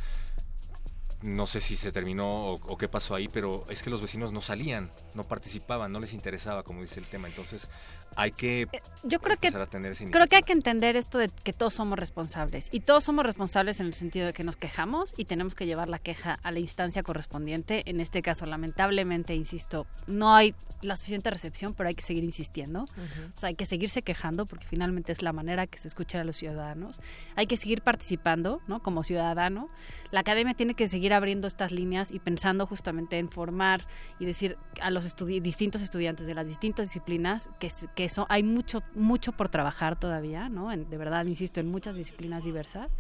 no sé si se terminó o, o, qué pasó ahí, pero es que los vecinos no salían, no participaban, no les interesaba, como dice el tema. Entonces, hay que Eh, yo creo que a tener esa creo que hay que entender esto de que todos somos responsables y todos somos responsables en el sentido de que nos quejamos y tenemos que llevar la queja a la instancia correspondiente. En este caso lamentablemente insisto no hay la suficiente recepción pero hay que seguir insistiendo. O sea hay que seguirse quejando porque finalmente es la manera que se escucha a los ciudadanos. Hay que seguir participando no como ciudadano. La academia tiene que seguir abriendo estas líneas y pensando justamente en formar y decir a los estudi- distintos estudiantes de las distintas disciplinas que, s- que eso hay mucho mucho por trabajar todavía, ¿no? En- de verdad, insisto, en muchas disciplinas diversas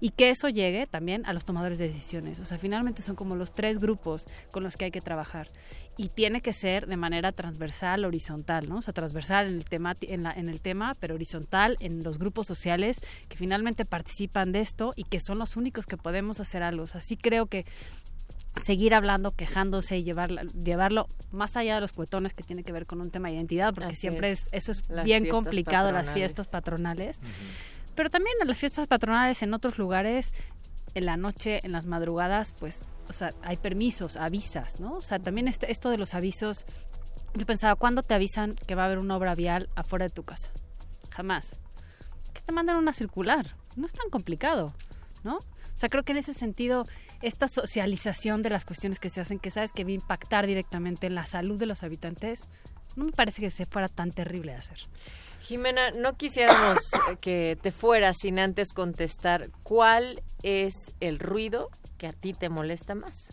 y que eso llegue también a los tomadores de decisiones. O sea, finalmente son como los tres grupos con los que hay que trabajar y tiene que ser de manera transversal, horizontal, ¿no? O sea, transversal en el tema, en, la, en el tema, pero horizontal en los grupos sociales que finalmente participan de esto y que son los únicos que podemos hacer algo. O sea, sí creo que seguir hablando, quejándose y llevarla, llevarlo más allá de los cuetones que tiene que ver con un tema de identidad, porque Así siempre es. es, eso es Las bien complicado, las patronales. fiestas patronales. Pero también en las fiestas patronales en otros lugares, en la noche, en las madrugadas, pues, o sea, hay permisos, avisas, ¿no? O sea, también este, esto de los avisos, yo pensaba, ¿cuándo te avisan que va a haber una obra vial afuera de tu casa? Jamás. Que te mandan una circular. No es tan complicado, ¿no? O sea, creo que en ese sentido, esta socialización de las cuestiones que se hacen, que sabes que va a impactar directamente en la salud de los habitantes, no me parece que se fuera tan terrible de hacer. Jimena, no quisiéramos eh, que te fueras sin antes contestar cuál es el ruido que a ti te molesta más.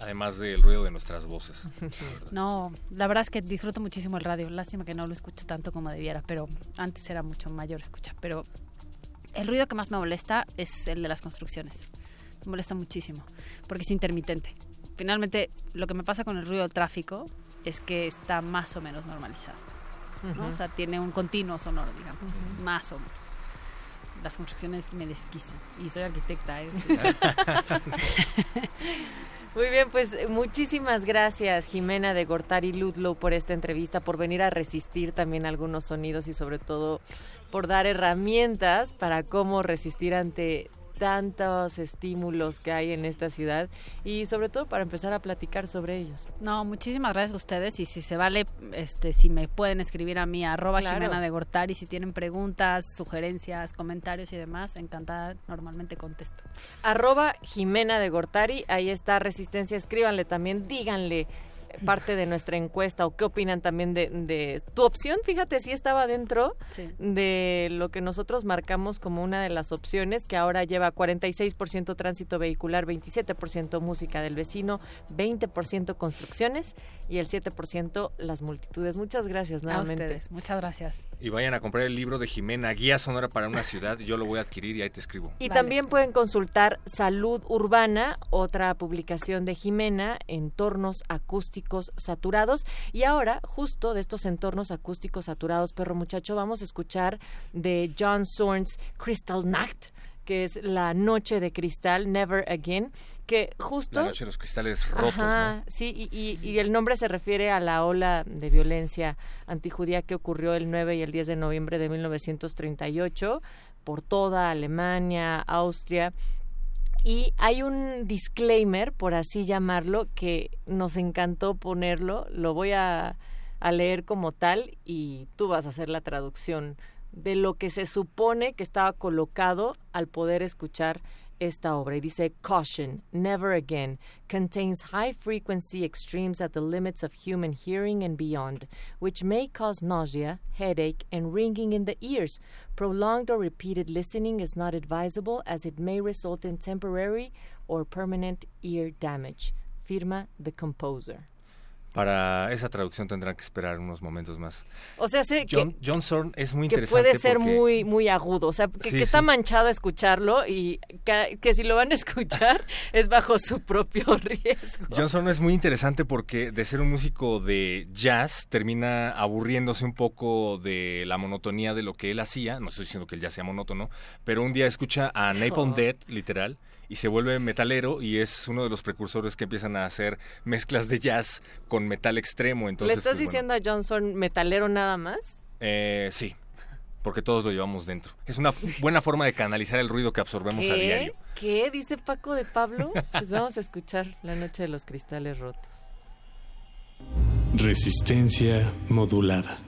Además del ruido de nuestras voces. No, la verdad es que disfruto muchísimo el radio. Lástima que no lo escucho tanto como debiera, pero antes era mucho mayor escucha. Pero el ruido que más me molesta es el de las construcciones. Molesta muchísimo, porque es intermitente. Finalmente, lo que me pasa con el ruido del tráfico es que está más o menos normalizado. O sea, tiene un continuo sonoro, digamos, más o menos. Las construcciones me desquician. Y soy arquitecta. ¿eh? Muy bien, pues muchísimas gracias Jimena de Gortari Ludlow por esta entrevista, por venir a resistir también algunos sonidos y sobre todo por dar herramientas para cómo resistir ante tantos estímulos que hay en esta ciudad y sobre todo para empezar a platicar sobre ellos. No, muchísimas gracias a ustedes y si se vale, este, si me pueden escribir a mí, arroba Claro. Jimena de Gortari, si tienen preguntas, sugerencias, comentarios y demás, encantada, normalmente contesto. Arroba Jimena de Gortari, ahí está Resistencia, escríbanle también, díganle parte de nuestra encuesta o qué opinan también de, de tu opción, fíjate si estaba dentro Sí. de lo que nosotros marcamos como una de las opciones que ahora lleva 46% tránsito vehicular, 27% música del vecino, 20% construcciones y el 7% las multitudes. Muchas gracias A nuevamente. ustedes, muchas gracias. Y vayan a comprar el libro de Jimena, Guía Sonora para una ciudad. Yo lo voy a adquirir y ahí te escribo. Y Vale. también pueden consultar Salud Urbana, otra publicación de Jimena, entornos acústicos saturados. Y ahora, justo de estos entornos acústicos saturados, perro muchacho, vamos a escuchar de John Zorn's Crystal Nacht, que es la noche de cristal, Never Again, que justo... La noche de los cristales rotos, Ajá, ¿no? sí, y, y- y el nombre se refiere a la ola de violencia antijudía que ocurrió el 9 y el 10 de noviembre de 1938 por toda Alemania, Austria. Y hay un disclaimer, por así llamarlo, que nos encantó ponerlo. Lo voy a, a leer como tal y tú vas a hacer la traducción de lo que se supone que estaba colocado al poder escuchar esta obra. Y dice, Caution, Never Again, contains high frequency extremes at the limits of human hearing and beyond, which may cause nausea, headache, and ringing in the ears. Prolonged or repeated listening is not advisable as it may result in temporary or permanent ear damage. Firma the composer. Para esa traducción tendrán que esperar unos momentos más. O sea, sé John, John Zorn es muy que interesante. puede ser porque- muy muy agudo, o sea, que, Sí, que está sí. manchado escucharlo y que, si lo van a escuchar es bajo su propio riesgo. John Zorn es muy interesante porque de ser un músico de jazz termina aburriéndose un poco de la monotonía de lo que él hacía. No estoy diciendo que el jazz sea monótono, pero un día escucha a Napalm Oh. Death, literal, y se vuelve metalero y es uno de los precursores que empiezan a hacer mezclas de jazz con metal extremo. Entonces, ¿Le estás pues, bueno, diciendo a Johnson metalero nada más? eh, sí, porque todos lo llevamos dentro. Es una buena forma de canalizar el ruido que absorbemos a diario. ¿Qué? Dice Paco de Pablo. Pues vamos a escuchar La Noche de los Cristales Rotos. Resistencia modulada.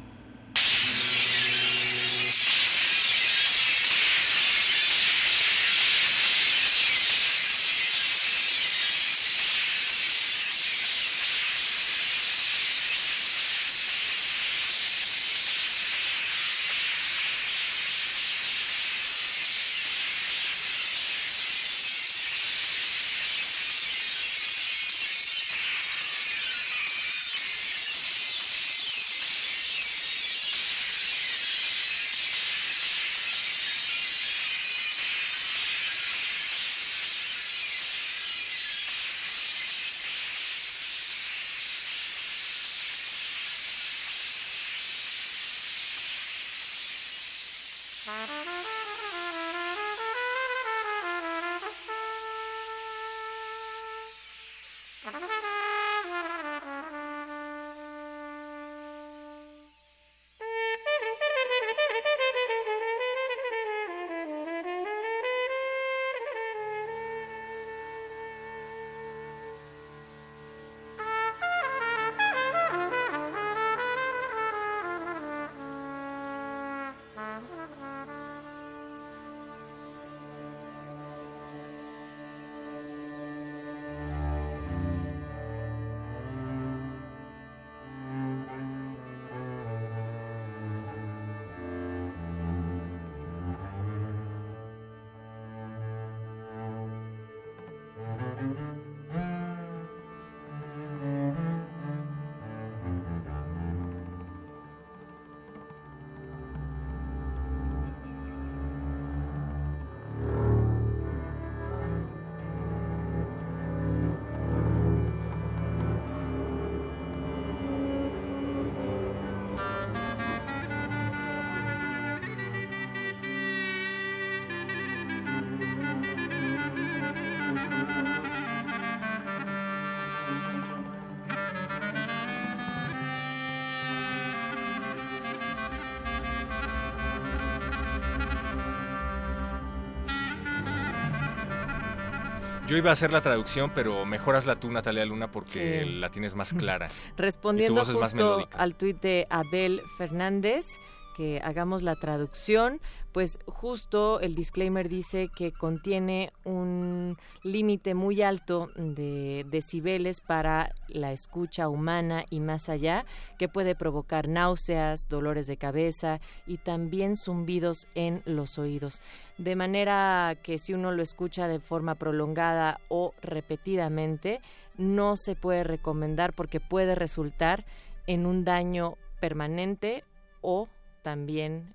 Yo iba a hacer la traducción, pero mejoras tú, Natalia Luna, porque Sí. la tienes más clara. Respondiendo justo al tuit de Abel Fernández, que hagamos la traducción, pues justo el disclaimer dice que contiene un límite muy alto de decibeles para la escucha humana y más allá, que puede provocar náuseas, dolores de cabeza y también zumbidos en los oídos. De manera que si uno lo escucha de forma prolongada o repetidamente, no se puede recomendar porque puede resultar en un daño permanente o también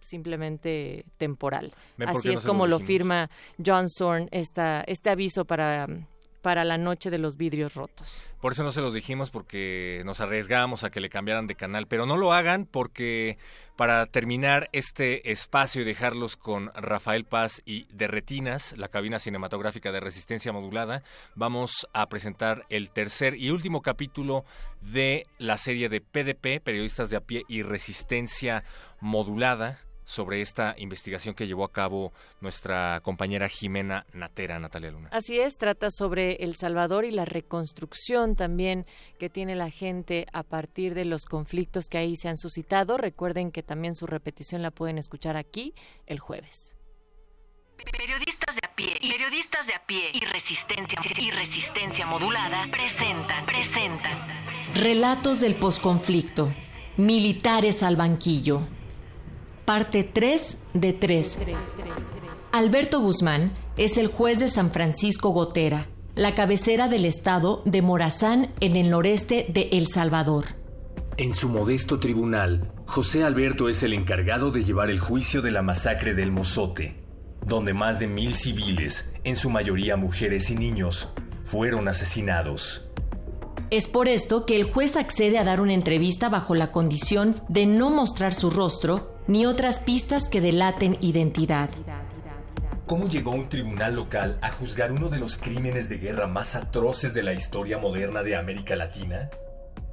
simplemente temporal. ¿Ven por Así no es como lo firma John Zorn esta, este aviso para, para la noche de los vidrios rotos. Por eso no se los dijimos porque nos arriesgábamos a que le cambiaran de canal, pero no lo hagan porque para terminar este espacio y dejarlos con Rafael Paz y de Retinas, la cabina cinematográfica de resistencia modulada, vamos a presentar el tercer y último capítulo de la serie de PDP, Periodistas de a pie y Resistencia Modulada sobre esta investigación que llevó a cabo nuestra compañera Jimena Natera, Natalia Luna. Así es, trata sobre El Salvador y la reconstrucción también que tiene la gente a partir de los conflictos que ahí se han suscitado. Recuerden que también su repetición la pueden escuchar aquí el jueves. Periodistas de a pie, periodistas de a pie y resistencia y resistencia modulada presentan, presentan. Relatos del posconflicto. Militares al banquillo. Parte 3 de 3. Alberto Guzmán es el juez de San Francisco Gotera, la cabecera del estado de Morazán en el noreste de El Salvador. En su modesto tribunal, José Alberto es el encargado de llevar el juicio de la masacre del Mozote, donde más de mil civiles, en su mayoría mujeres y niños, fueron asesinados. Es por esto que el juez accede a dar una entrevista bajo la condición de no mostrar su rostro ni otras pistas que delaten identidad. ¿Cómo llegó un tribunal local a juzgar uno de los crímenes de guerra más atroces de la historia moderna de América Latina?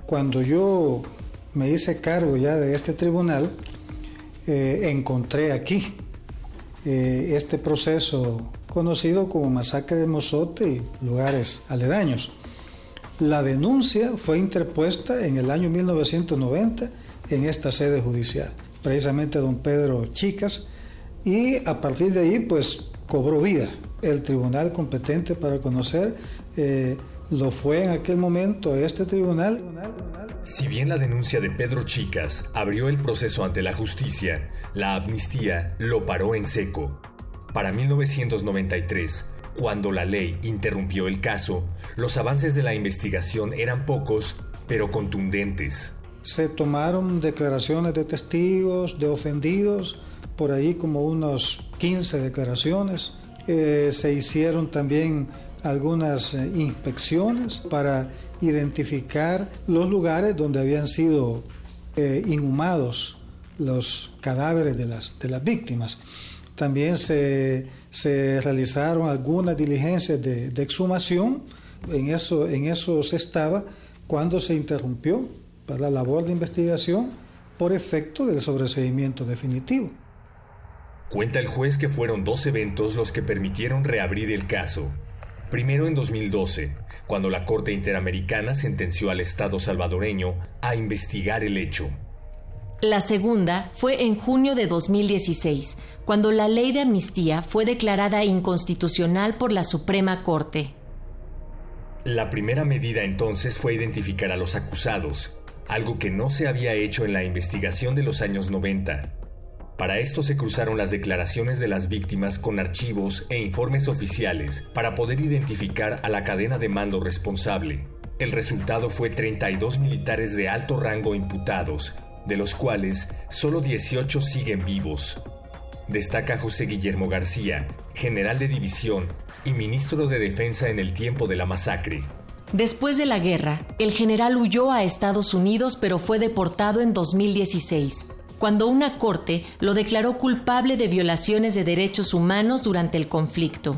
Cuando yo me hice cargo ya de este tribunal, eh, encontré aquí eh, este proceso conocido como masacre de Mozote y lugares aledaños. La denuncia fue interpuesta en el año 1990 en esta sede judicial, precisamente don Pedro Chicas, y a partir de ahí pues cobró vida. El tribunal competente para conocer eh, lo fue en aquel momento este tribunal. Si bien la denuncia de Pedro Chicas abrió el proceso ante la justicia, la amnistía lo paró en seco. Para 1993, cuando la ley interrumpió el caso, los avances de la investigación eran pocos, pero contundentes. Se tomaron declaraciones de testigos, de ofendidos, por ahí como unos 15 declaraciones. Eh, se hicieron también algunas eh, inspecciones para identificar los lugares donde habían sido eh, inhumados los cadáveres de las, de las víctimas. También se, se realizaron algunas diligencias de, de, exhumación. En eso, en eso se estaba cuando se interrumpió para la labor de investigación por efecto del sobreseimiento definitivo. Cuenta el juez que fueron dos eventos los que permitieron reabrir el caso. Primero en 2012, cuando la Corte Interamericana sentenció al Estado salvadoreño a investigar el hecho. La segunda fue en junio de 2016, cuando la ley de amnistía fue declarada inconstitucional por la Suprema Corte. La primera medida entonces fue identificar a los acusados, algo que no se había hecho en la investigación de los años 90. Para esto se cruzaron las declaraciones de las víctimas con archivos e informes oficiales para poder identificar a la cadena de mando responsable. El resultado fue 32 militares de alto rango imputados, de los cuales solo 18 siguen vivos. Destaca José Guillermo García, general de división y ministro de Defensa en el tiempo de la masacre. Después de la guerra, el general huyó a Estados Unidos pero fue deportado en 2016 cuando una corte lo declaró culpable de violaciones de derechos humanos durante el conflicto.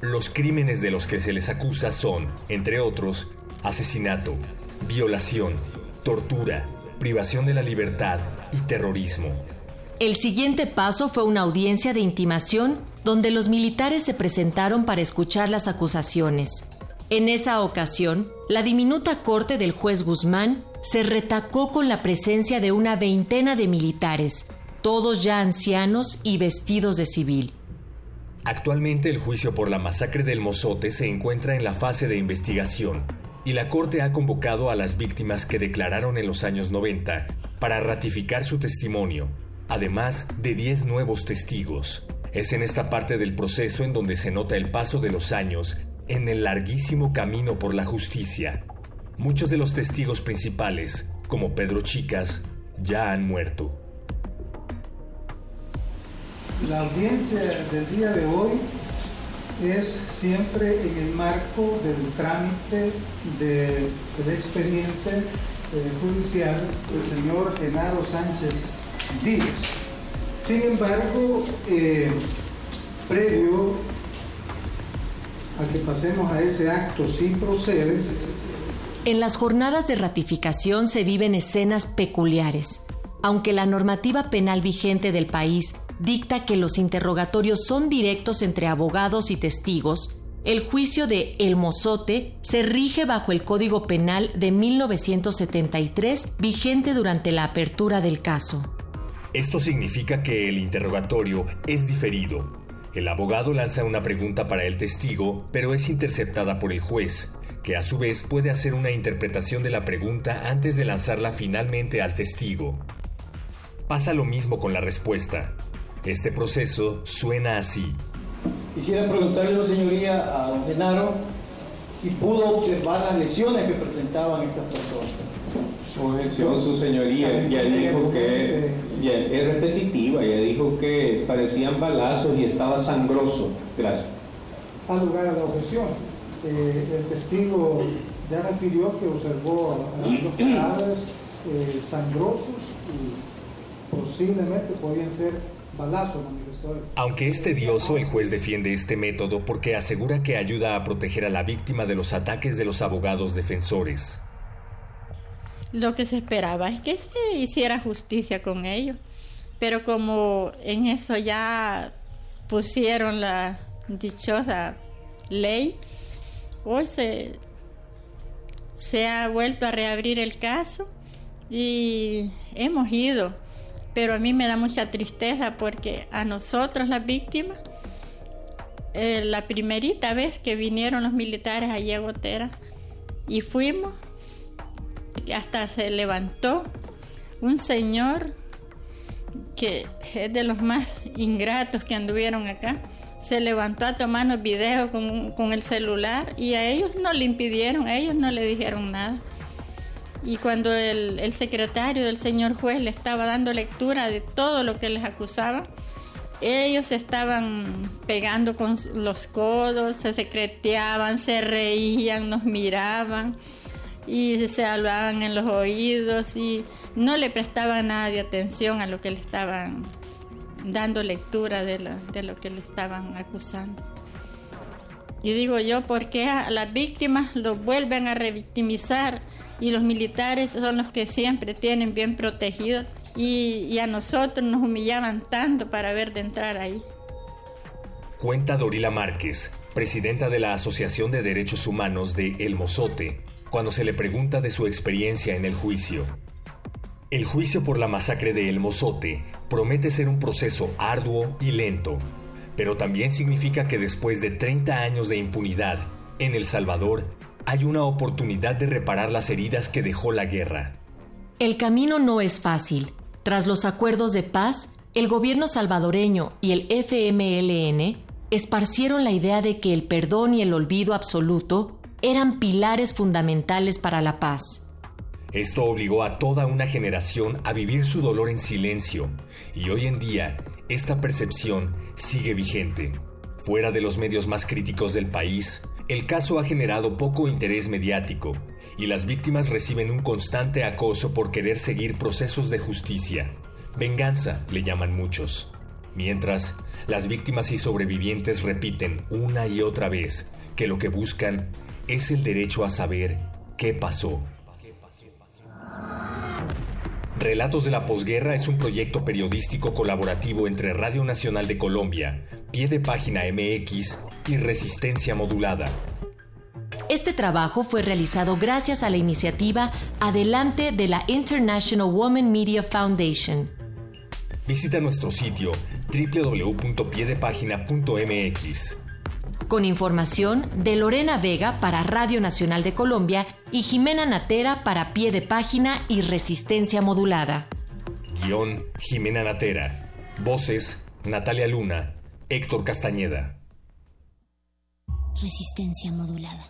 Los crímenes de los que se les acusa son, entre otros, asesinato, violación, tortura, privación de la libertad y terrorismo. El siguiente paso fue una audiencia de intimación donde los militares se presentaron para escuchar las acusaciones. En esa ocasión, la diminuta corte del juez Guzmán se retacó con la presencia de una veintena de militares, todos ya ancianos y vestidos de civil. Actualmente el juicio por la masacre del Mozote se encuentra en la fase de investigación y la Corte ha convocado a las víctimas que declararon en los años 90 para ratificar su testimonio, además de 10 nuevos testigos. Es en esta parte del proceso en donde se nota el paso de los años en el larguísimo camino por la justicia. Muchos de los testigos principales, como Pedro Chicas, ya han muerto. La audiencia del día de hoy es siempre en el marco del trámite del expediente eh, judicial del señor Genaro Sánchez Díaz. Sin embargo, eh, previo a que pasemos a ese acto si procede, en las jornadas de ratificación se viven escenas peculiares. Aunque la normativa penal vigente del país dicta que los interrogatorios son directos entre abogados y testigos, el juicio de El Mozote se rige bajo el Código Penal de 1973 vigente durante la apertura del caso. Esto significa que el interrogatorio es diferido. El abogado lanza una pregunta para el testigo, pero es interceptada por el juez, que a su vez puede hacer una interpretación de la pregunta antes de lanzarla finalmente al testigo. Pasa lo mismo con la respuesta. Este proceso suena así. Quisiera preguntarle, señoría, a don Genaro, si pudo observar las lesiones que presentaban estas personas. Objeción, su señoría, ya dijo que ya, es repetitiva, ya dijo que parecían balazos y estaba sangroso. Gracias. Al lugar a la objeción. Eh, el testigo ya refirió que observó a los cadáveres eh, sangrosos y posiblemente podían ser balazos, aunque es tedioso, el juez defiende este método porque asegura que ayuda a proteger a la víctima de los ataques de los abogados defensores. Lo que se esperaba es que se hiciera justicia con ellos, pero como en eso ya pusieron la dichosa ley, hoy se, se ha vuelto a reabrir el caso y hemos ido. Pero a mí me da mucha tristeza porque a nosotros las víctimas, eh, la primerita vez que vinieron los militares a Gotera y fuimos, hasta se levantó un señor que es de los más ingratos que anduvieron acá, se levantó a tomarnos videos con, con el celular y a ellos no le impidieron, a ellos no le dijeron nada. Y cuando el, secretario del señor juez le estaba dando lectura de todo lo que les acusaba, ellos estaban pegando con los codos, se secreteaban, se reían, nos miraban y se hablaban en los oídos y no le prestaban nada de atención a lo que le estaban dando lectura de, lo que le estaban acusando. Y digo yo, ¿por qué a las víctimas los vuelven a revictimizar? y los militares son los que siempre tienen bien protegidos y, a nosotros nos humillaban tanto para ver de entrar ahí. Cuenta Dorila Márquez, presidenta de la Asociación de Derechos Humanos de El Mozote, cuando se le pregunta de su experiencia en el juicio. El juicio por la masacre de El Mozote promete ser un proceso arduo y lento, pero también significa que después de 30 años de impunidad, en El Salvador hay una oportunidad de reparar las heridas que dejó la guerra. El camino no es fácil. Tras los acuerdos de paz, el gobierno salvadoreño y el FMLN esparcieron la idea de que el perdón y el olvido absoluto eran pilares fundamentales para la paz. Esto obligó a toda una generación a vivir su dolor en silencio, y hoy en día esta percepción sigue vigente. Fuera de los medios más críticos del país, el caso ha generado poco interés mediático y las víctimas reciben un constante acoso por querer seguir procesos de justicia. Venganza, le llaman muchos. Mientras, las víctimas y sobrevivientes repiten una y otra vez que lo que buscan es el derecho a saber qué pasó. Relatos de la posguerra es un proyecto periodístico colaborativo entre Radio Nacional de Colombia, Pie de Página MX y Resistencia Modulada. Este trabajo fue realizado gracias a la iniciativa Adelante de la International Women Media Foundation. Visita nuestro sitio www.piedepagina.mx con información de Lorena Vega para Radio Nacional de Colombia y Jimena Natera para Pie de Página y Resistencia Modulada. Guión Jimena Natera. Voces Natalia Luna, Héctor Castañeda. Resistencia modulada.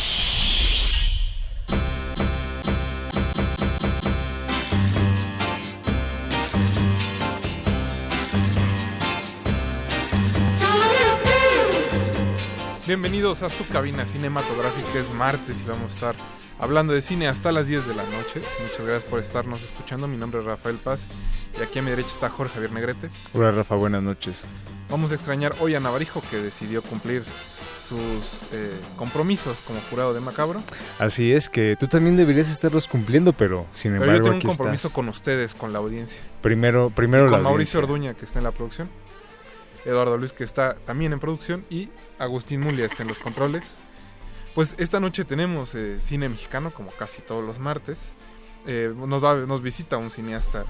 Bienvenidos a su cabina cinematográfica. Es martes y vamos a estar hablando de cine hasta las 10 de la noche. Muchas gracias por estarnos escuchando. Mi nombre es Rafael Paz y aquí a mi derecha está Jorge Javier Negrete. Hola Rafa, buenas noches. Vamos a extrañar hoy a Navarijo que decidió cumplir sus eh, compromisos como jurado de Macabro. Así es, que tú también deberías estarlos cumpliendo, pero sin Pero embargo yo tengo un aquí compromiso estás. con ustedes, con la audiencia. Primero, primero Y la con Mauricio audiencia. Orduña, que está en la producción. Eduardo Luis, que está también en producción. Y Agustín Mulia está en los controles. Pues esta noche tenemos eh, cine mexicano, como casi todos los martes. Eh, nos, va- nos visita un cineasta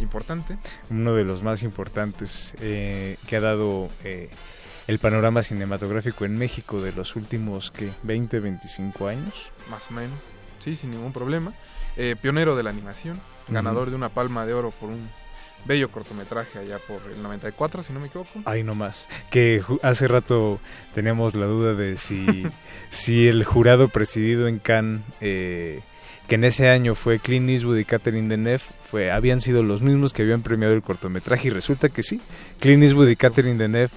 importante. Uno de los más importantes eh, que ha dado eh, el panorama cinematográfico en México de los últimos que 20, 25 años. Más o menos. Sí, sin ningún problema. Pionero de la animación. Ganador de una palma de oro por un bello cortometraje allá por el 94, si no me equivoco. Ahí nomás. Que ju- hace rato teníamos la duda de si, si el jurado presidido en Cannes, eh, que en ese año fue Clint Eastwood y Catherine Deneuve, fue, habían sido los mismos que habían premiado el cortometraje y resulta que sí. Clint Eastwood y Catherine Deneuve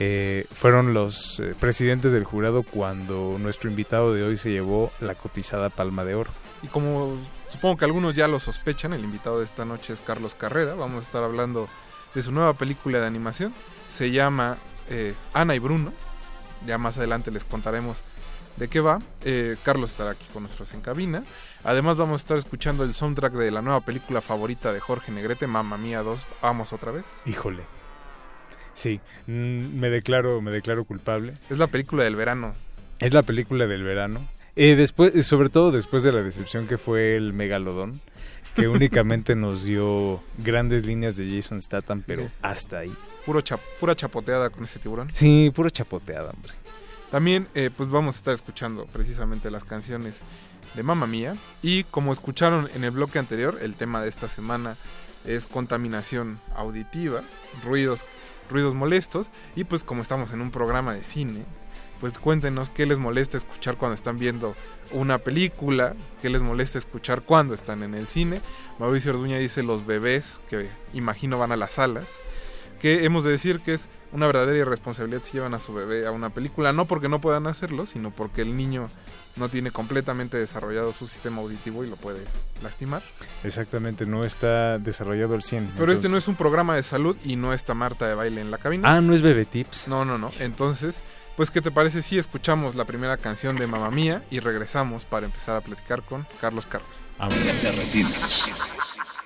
eh, fueron los eh, presidentes del jurado cuando nuestro invitado de hoy se llevó la cotizada Palma de Oro. Y como supongo que algunos ya lo sospechan, el invitado de esta noche es Carlos Carrera. Vamos a estar hablando de su nueva película de animación. Se llama eh, Ana y Bruno. Ya más adelante les contaremos de qué va. Eh, Carlos estará aquí con nosotros en cabina. Además vamos a estar escuchando el soundtrack de la nueva película favorita de Jorge Negrete, Mamma Mía 2. Vamos otra vez. Híjole. Sí, mm, me declaro, me declaro culpable. Es la película del verano. Es la película del verano. Eh, después, eh, sobre todo después de la decepción que fue el Megalodón, que únicamente nos dio grandes líneas de Jason Statham, pero hasta ahí. Puro cha- pura chapoteada con ese tiburón. Sí, puro chapoteada, hombre. También eh, pues vamos a estar escuchando precisamente las canciones de Mamma Mía. Y como escucharon en el bloque anterior, el tema de esta semana es contaminación auditiva, ruidos, ruidos molestos. Y pues como estamos en un programa de cine, pues cuéntenos qué les molesta escuchar cuando están viendo una película, qué les molesta escuchar cuando están en el cine. Mauricio Orduña dice los bebés, que imagino van a las salas que hemos de decir que es una verdadera irresponsabilidad si llevan a su bebé a una película, no porque no puedan hacerlo, sino porque el niño no tiene completamente desarrollado su sistema auditivo y lo puede lastimar. Exactamente, no está desarrollado al 100. Pero este no es un programa de salud y no está Marta de baile en la cabina. Ah, ¿no es Bebé Tips? No, no, no. Entonces, pues, ¿qué te parece si escuchamos la primera canción de Mamá Mía y regresamos para empezar a platicar con Carlos Carlos? De retinas. My,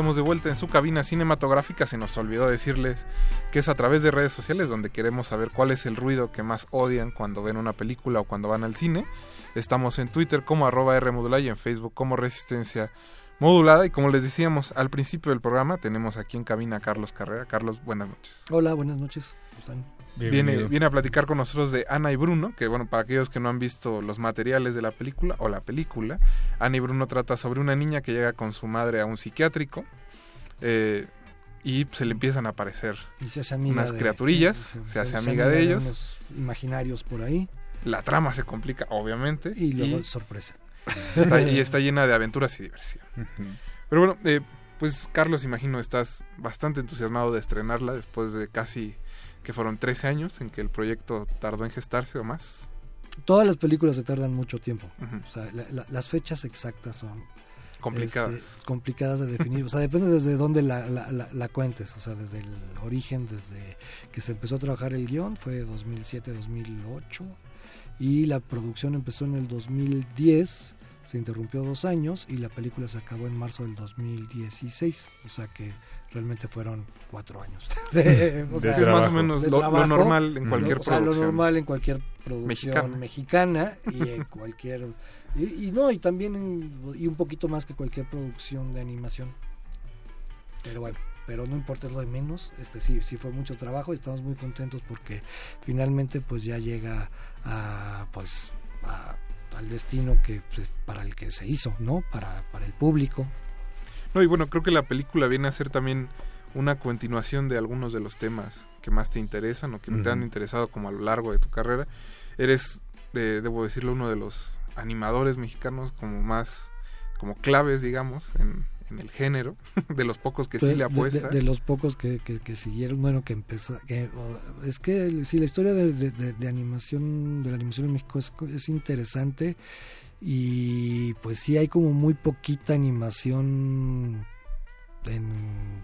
estamos de vuelta en su cabina cinematográfica. Se nos olvidó decirles que es a través de redes sociales donde queremos saber cuál es el ruido que más odian cuando ven una película o cuando van al cine. Estamos en Twitter como arroba Rmodulada y en Facebook como Resistencia Modulada. Y como les decíamos al principio del programa, tenemos aquí en cabina a Carlos Carrera. Carlos, buenas noches. Hola, buenas noches. ¿Cómo están? Viene, viene a platicar con nosotros de Ana y Bruno, que bueno, para aquellos que no han visto los materiales de la película o la película, Ana y Bruno trata sobre una niña que llega con su madre a un psiquiátrico eh, y se le empiezan a aparecer unas de- criaturillas, se- se, se- hace se amiga de ellos, unos imaginarios por ahí. la trama se complica obviamente Y luego sorpresa. está, y está llena de aventuras y diversión. Pero bueno, eh, pues Carlos, imagino estás bastante entusiasmado de estrenarla después de casi que fueron 13 años en que el proyecto tardó en gestarse o más. Todas las películas se tardan mucho tiempo. Ujú. O sea, la- la- las fechas exactas son Complicadas. este, complicadas de definir. O sea, depende desde dónde la, la- cuentes. O sea, desde el origen, desde que se empezó a trabajar el guion, fue 2007-2008. Y la producción empezó en el 2010, se interrumpió dos años y la película se acabó en marzo del 2016. O sea que realmente fueron cuatro años. De trabajo. más o menos lo- lo normal en cualquier O sea, lo producción. normal en cualquier producción Mexicana. mexicana, y en cualquier y, y no y también en- y un poquito más que cualquier producción de animación pero bueno pero no importa es lo de menos este sí sí fue mucho trabajo y estamos muy contentos porque finalmente pues ya llega a pues a- al destino que pues, para el que se hizo no para para el público No, y bueno, creo que la película viene a ser también una continuación de algunos de los temas que más te interesan o que te han interesado como a lo largo de tu carrera. Eres, de- debo decirlo, uno de los animadores mexicanos como más, como claves, digamos, en, en el género, de los pocos que sí de, le de- apuestan. de, de los pocos que, que- que siguieron bueno que o- es que sí la historia de, de- de- de animación de la animación en México es, es interesante y pues sí hay como muy poquita animación en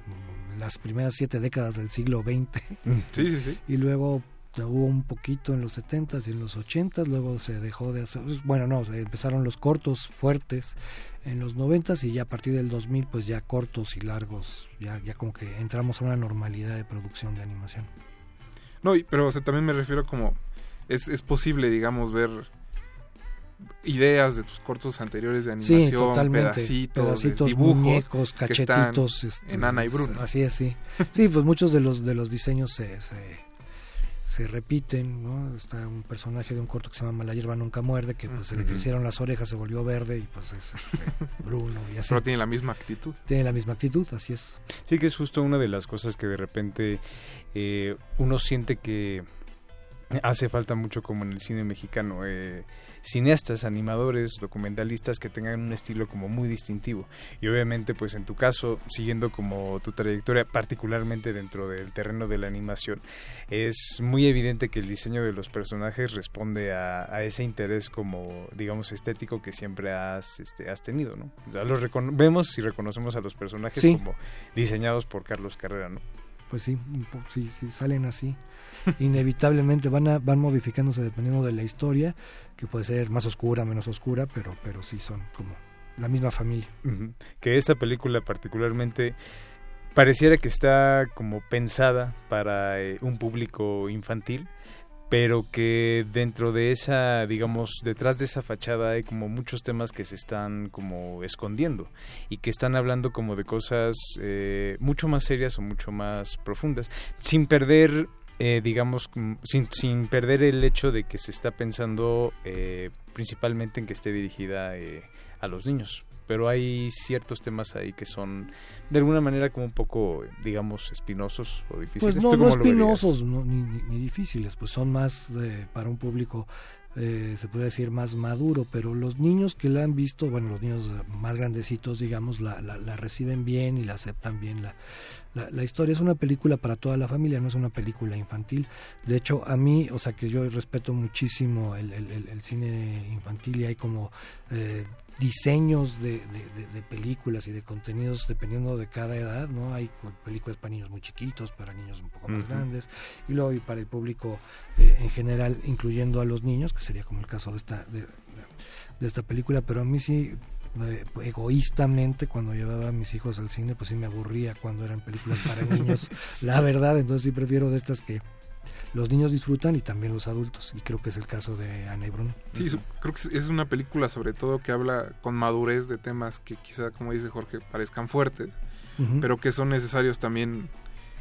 las primeras siete décadas del siglo XX Sí, sí, sí. y luego hubo un poquito en los 70s y en los 80s, luego se dejó de hacer, bueno, no, se empezaron los cortos fuertes en los 90s y ya a partir del 2000 pues ya cortos y largos, ya ya como que entramos a una normalidad de producción de animación. No, y- pero o sea, también me refiero como es, es posible, digamos, ver ideas de tus cortos anteriores de animación, pedacitos, de pedacitos, dibujos muñecos, que están cachetitos. este, en Ana y Bruno. Así es, sí. Sí, pues muchos de los de los diseños se, se, se repiten, ¿no? Está un personaje de un corto que se llama La hierba nunca muerde, que pues se le crecieron las orejas, se volvió verde y pues es este, Bruno y así. Pero tiene la misma actitud. Tiene la misma actitud, así es. Sí, que es justo una de las cosas que de repente eh, uno siente que hace falta mucho como en el cine mexicano. eh, cineastas, animadores, documentalistas que tengan un estilo como muy distintivo. Y obviamente, pues en tu caso, siguiendo como tu trayectoria, particularmente dentro del terreno de la animación, es muy evidente que el diseño de los personajes responde a, a ese interés como, digamos, estético que siempre has, este, has tenido, ¿no? Sea, los vemos y reconocemos a los personajes Sí. como diseñados por Carlos Carrera, ¿no? Pues sí, sí, sí, salen así. Inevitablemente van a, van modificándose dependiendo de la historia, que puede ser más oscura, menos oscura, pero, pero sí son como la misma familia. Que esta película particularmente pareciera que está como pensada para eh, un público infantil, pero que dentro de esa, digamos, detrás de esa fachada hay como muchos temas que se están como escondiendo y que están hablando como de cosas eh, mucho más serias o mucho más profundas, sin perder, eh, digamos, como- sin, sin perder el hecho de que se está pensando eh, principalmente en que esté dirigida eh, a los niños. Pero hay ciertos temas ahí que son de alguna manera como un poco, digamos, espinosos o difíciles. Pues no, ¿Tú no espinosos no, ni, ni- ni difíciles, pues son más eh, para un público, eh, se puede decir, más maduro, pero los niños que la han visto, bueno, los niños más grandecitos, digamos, la, la, reciben bien y la aceptan bien. La, la, historia es una película para toda la familia, no es una película infantil. De hecho, a mí, o sea, que yo respeto muchísimo el, el- el- el cine infantil y hay como... eh, diseños de, de- películas y de contenidos dependiendo de cada edad, ¿no? Hay cu- películas para niños muy chiquitos, para niños un poco más grandes, y luego y para el público eh, en general, incluyendo a los niños, que sería como el caso de esta, de, de esta película, pero a mí sí, eh, egoístamente, cuando llevaba a mis hijos al cine, pues sí me aburría cuando eran películas para niños, la verdad, entonces sí prefiero de estas que los niños disfrutan y también los adultos, y creo que es el caso de Ana y Bruno. Sí, creo que es- una película sobre todo que habla con madurez de temas que quizá, como dice Jorge, parezcan fuertes, pero que son necesarios también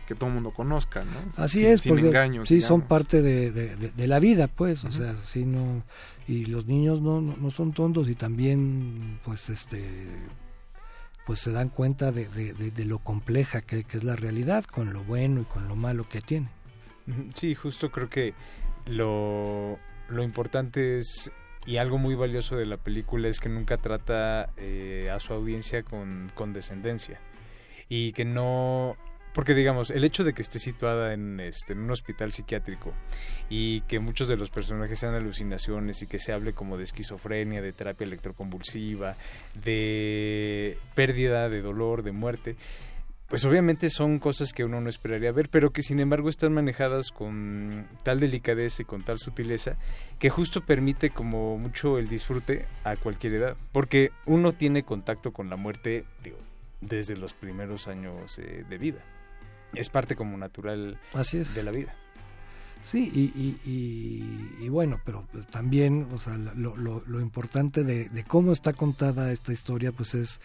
que todo el mundo conozca, ¿no? Así Sin- es, sin porque engaños. sí son parte de, de- de- de la vida, pues, o sea, sí no y los niños no, no, no son tontos y también, pues, este, pues se dan cuenta de, de- de- de lo compleja que, que es la realidad, con lo bueno y con lo malo que tiene. Sí, justo creo que lo, lo importante es, y algo muy valioso de la película es que nunca trata eh, a su audiencia con condescendencia. Y que no... Porque digamos, el hecho de que esté situada en, este, en un hospital psiquiátrico y que muchos de los personajes sean alucinaciones y que se hable como de esquizofrenia, de terapia electroconvulsiva, de pérdida, de dolor, de muerte, pues obviamente son cosas que uno no esperaría ver, pero que sin embargo están manejadas con tal delicadeza y con tal sutileza que justo permite como mucho el disfrute a cualquier edad, porque uno tiene contacto con la muerte digo, desde los primeros años eh, de vida. Es parte como natural Así es. de la vida. Sí, y, y, y- y bueno, pero también, o sea, lo, lo, lo importante de, de cómo está contada esta historia, pues es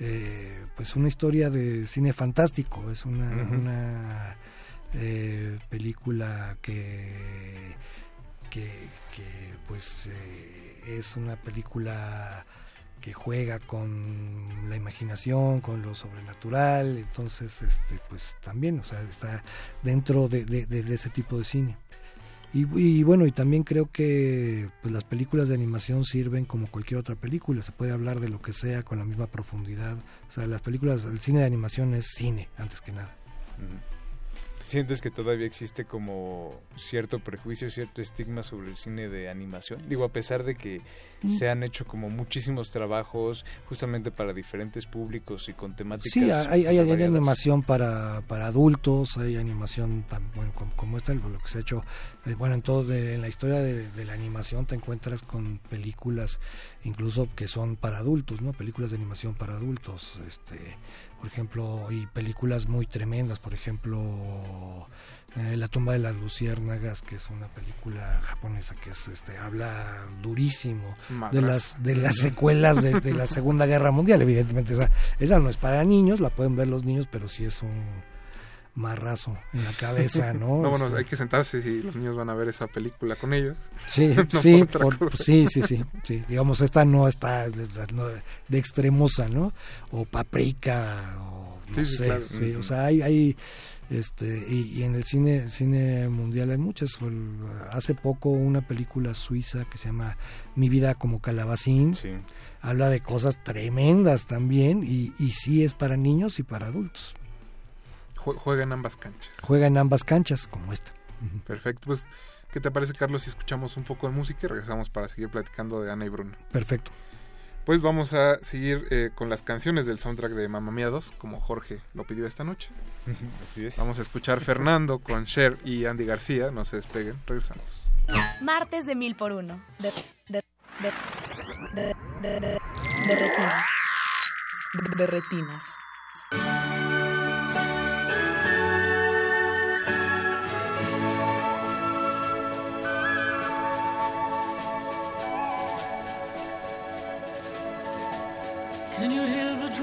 eh, pues una historia de cine fantástico, es una, una eh, película que, que, que, pues eh, es una película que juega con la imaginación, con lo sobrenatural, entonces este pues también, o sea, está dentro de, de- de- de ese tipo de cine. Y, bueno, y también creo que pues, las películas de animación sirven como cualquier otra película, se puede hablar de lo que sea con la misma profundidad, o sea, las películas, el cine de animación es cine, antes que nada. ¿Sientes que todavía existe como cierto prejuicio, cierto estigma sobre el cine de animación? Digo, a pesar de que Mm. se han hecho como muchísimos trabajos justamente para diferentes públicos y con temáticas. Sí, hay, hay, animación para, para adultos, hay animación tan bueno como, como esta, lo que se ha hecho, eh, bueno, en todo de- en la historia de, de la animación te encuentras con películas incluso que son para adultos, ¿no? Películas de animación para adultos, este, por ejemplo, y películas muy tremendas, por ejemplo, eh, La tumba de las luciérnagas, que es una película japonesa que es, este, habla durísimo de las de las secuelas de, de la Segunda Guerra Mundial, evidentemente esa esa no es para niños, la pueden ver los niños, pero sí es un marrazo en la cabeza, ¿no? No, bueno, Este, hay que sentarse si los niños van a ver esa película con ellos. Sí, No sí, por por- sí, sí, sí, sí. Digamos, esta no está de, extremosa, ¿no? O paprika, o no Sí, sí, sé. claro. sí. O sea, hay, hay este, y, y en el cine, cine mundial hay muchas. Hace poco una película suiza que se llama Mi vida como calabacín. Habla de cosas tremendas también, y, y sí es para niños y para adultos. Jue- Juega en ambas canchas. Juega en ambas canchas, como esta. Perfecto, pues, ¿qué te parece, Carlos, si escuchamos un poco de música y regresamos para seguir platicando de Ana y Bruno? Perfecto. Pues vamos a seguir eh, con las canciones del soundtrack de Mamma Mía 2, como Jorge lo pidió esta noche. Así es. Vamos a escuchar Fernando con Cher y Andy García, no se despeguen, regresamos. Martes de mil por uno. De, de, de, de, de, de, de retinas. De retinas.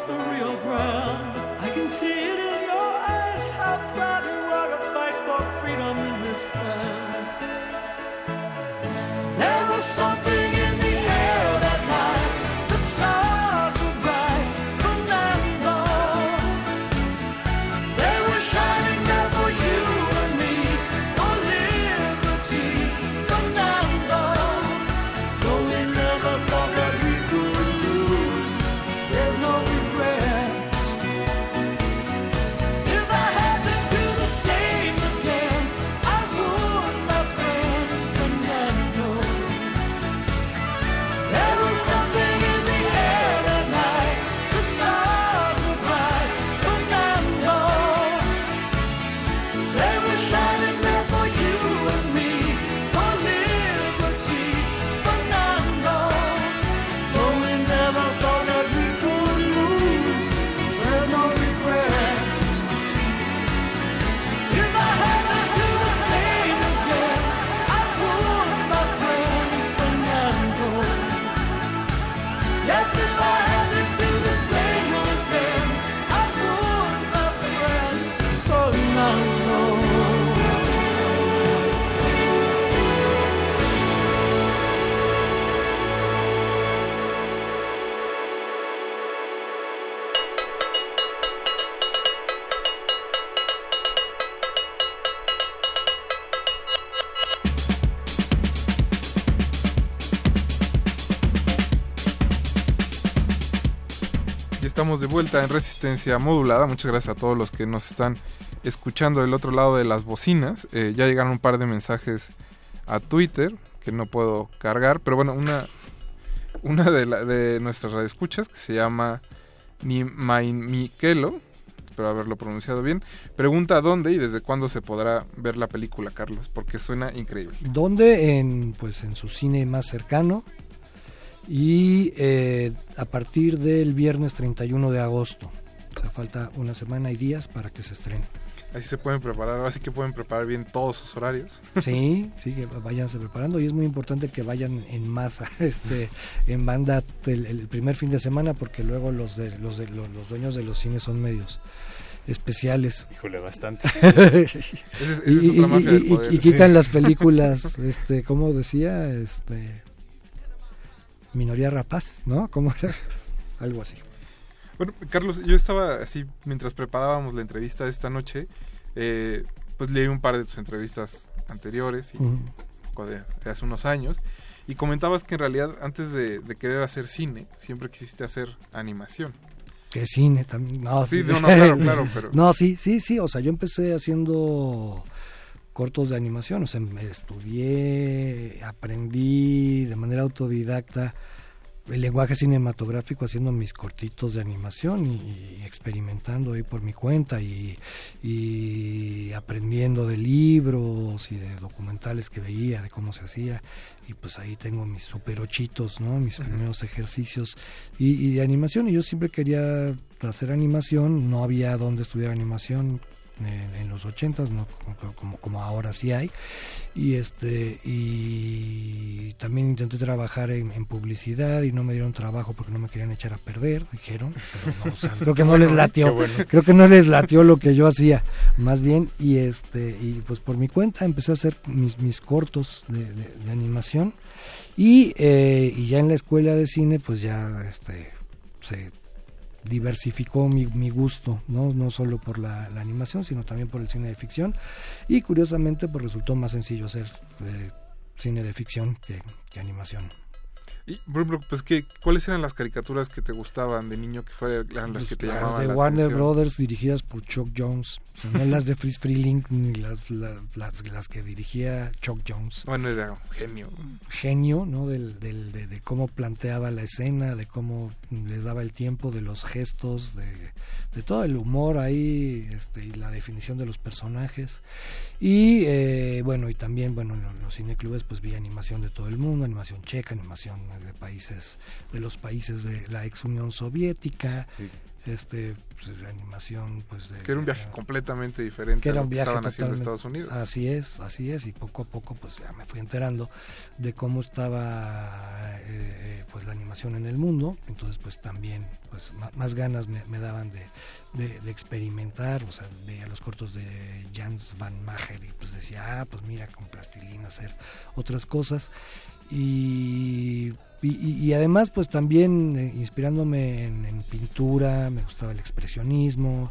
we the real ground. I can see it in your eyes, how proud you are to fight for freedom in this land. There was something vuelta en resistencia modulada. Muchas gracias a todos los que nos están escuchando del otro lado de las bocinas. Eh, ya llegaron un par de mensajes a Twitter que no puedo cargar, pero bueno, una, una de, la- de nuestras radioescuchas que se llama Nimain Mikelo, espero haberlo pronunciado bien, pregunta dónde y desde cuándo se podrá ver la película, Carlos, porque suena increíble. ¿Dónde? En, pues, en su cine más cercano. Y eh, a partir del viernes 31 de agosto. O sea, falta una semana y días para que se estrene. Así se pueden preparar, así que pueden preparar bien todos sus horarios. Sí, sí, que váyanse preparando y es muy importante que vayan en masa, este, en banda el, el primer fin de semana porque luego los de los de los, los dueños de los cines son medios especiales. Híjole, bastante. Y, quitan Sí. las películas, este, ¿cómo decía? Este, minoría rapaz, ¿no? ¿Cómo era? Algo así. Bueno, Carlos, yo estaba así, mientras preparábamos la entrevista de esta noche, eh, pues leí un par de tus entrevistas anteriores, y, Ujú. o de, de hace unos años, y comentabas que en realidad antes de, de querer hacer cine, siempre quisiste hacer animación. Que cine también. No, Sí, no, no, claro, claro, pero- No, sí, sí, sí. O sea, yo empecé haciendo cortos de animación. O sea, estudié, aprendí de manera autodidacta el lenguaje cinematográfico haciendo mis cortitos de animación y, y experimentando ahí por mi cuenta y, y aprendiendo de libros y de documentales que veía, de cómo se hacía. Y pues ahí tengo mis super ochitos, ¿no? Mis primeros ejercicios y, y de animación. Y yo siempre quería hacer animación, no había donde estudiar animación en, los ochentas, no como, como, ahora sí hay. Y este y también intenté trabajar en, en publicidad y no me dieron trabajo porque no me querían echar a perder, dijeron. Pero no, o sea, creo que no les latió, Qué bueno. creo que no les latió lo que yo hacía, más bien. Y este y pues por mi cuenta empecé a hacer mis, mis cortos de, de- de animación y, eh, y ya en la escuela de cine pues ya este se diversificó mi, mi gusto, ¿no? no solo por la, animación, sino también por el cine de ficción. Y curiosamente, pues resultó más sencillo hacer eh, cine de ficción que animación. Y, por ejemplo, pues, ¿qué, ¿cuáles eran las caricaturas que te gustaban de niño que fueran las que te Las llamaban de la Warner atención? Brothers dirigidas por Chuck Jones, o sea, no las de Fritz Freeling ni las, las, las, las que dirigía Chuck Jones. Bueno, era un genio. genio, ¿no? Del, del- de, de cómo planteaba la escena, de cómo les daba el tiempo, de los gestos, de, de todo el humor ahí, este, y la definición de los personajes. Y eh, bueno, y también, bueno, en lo- los cineclubes pues vi animación de todo el mundo, animación checa, animación de países, de los países de la ex Unión Soviética, este, pues, animación pues de... Que era un viaje completamente diferente que era a un lo que viaje estaban haciendo Estados Unidos. Así es, así es, y poco a poco pues ya me fui enterando de cómo estaba eh, eh, pues la animación en el mundo, entonces pues también pues ma- más, ganas me, me daban de, de- de experimentar, o sea, veía los cortos de Jans Van Mager y pues decía, ah, pues mira, con plastilina hacer otras cosas y, y, además pues también eh, inspirándome en, en pintura, me gustaba el expresionismo,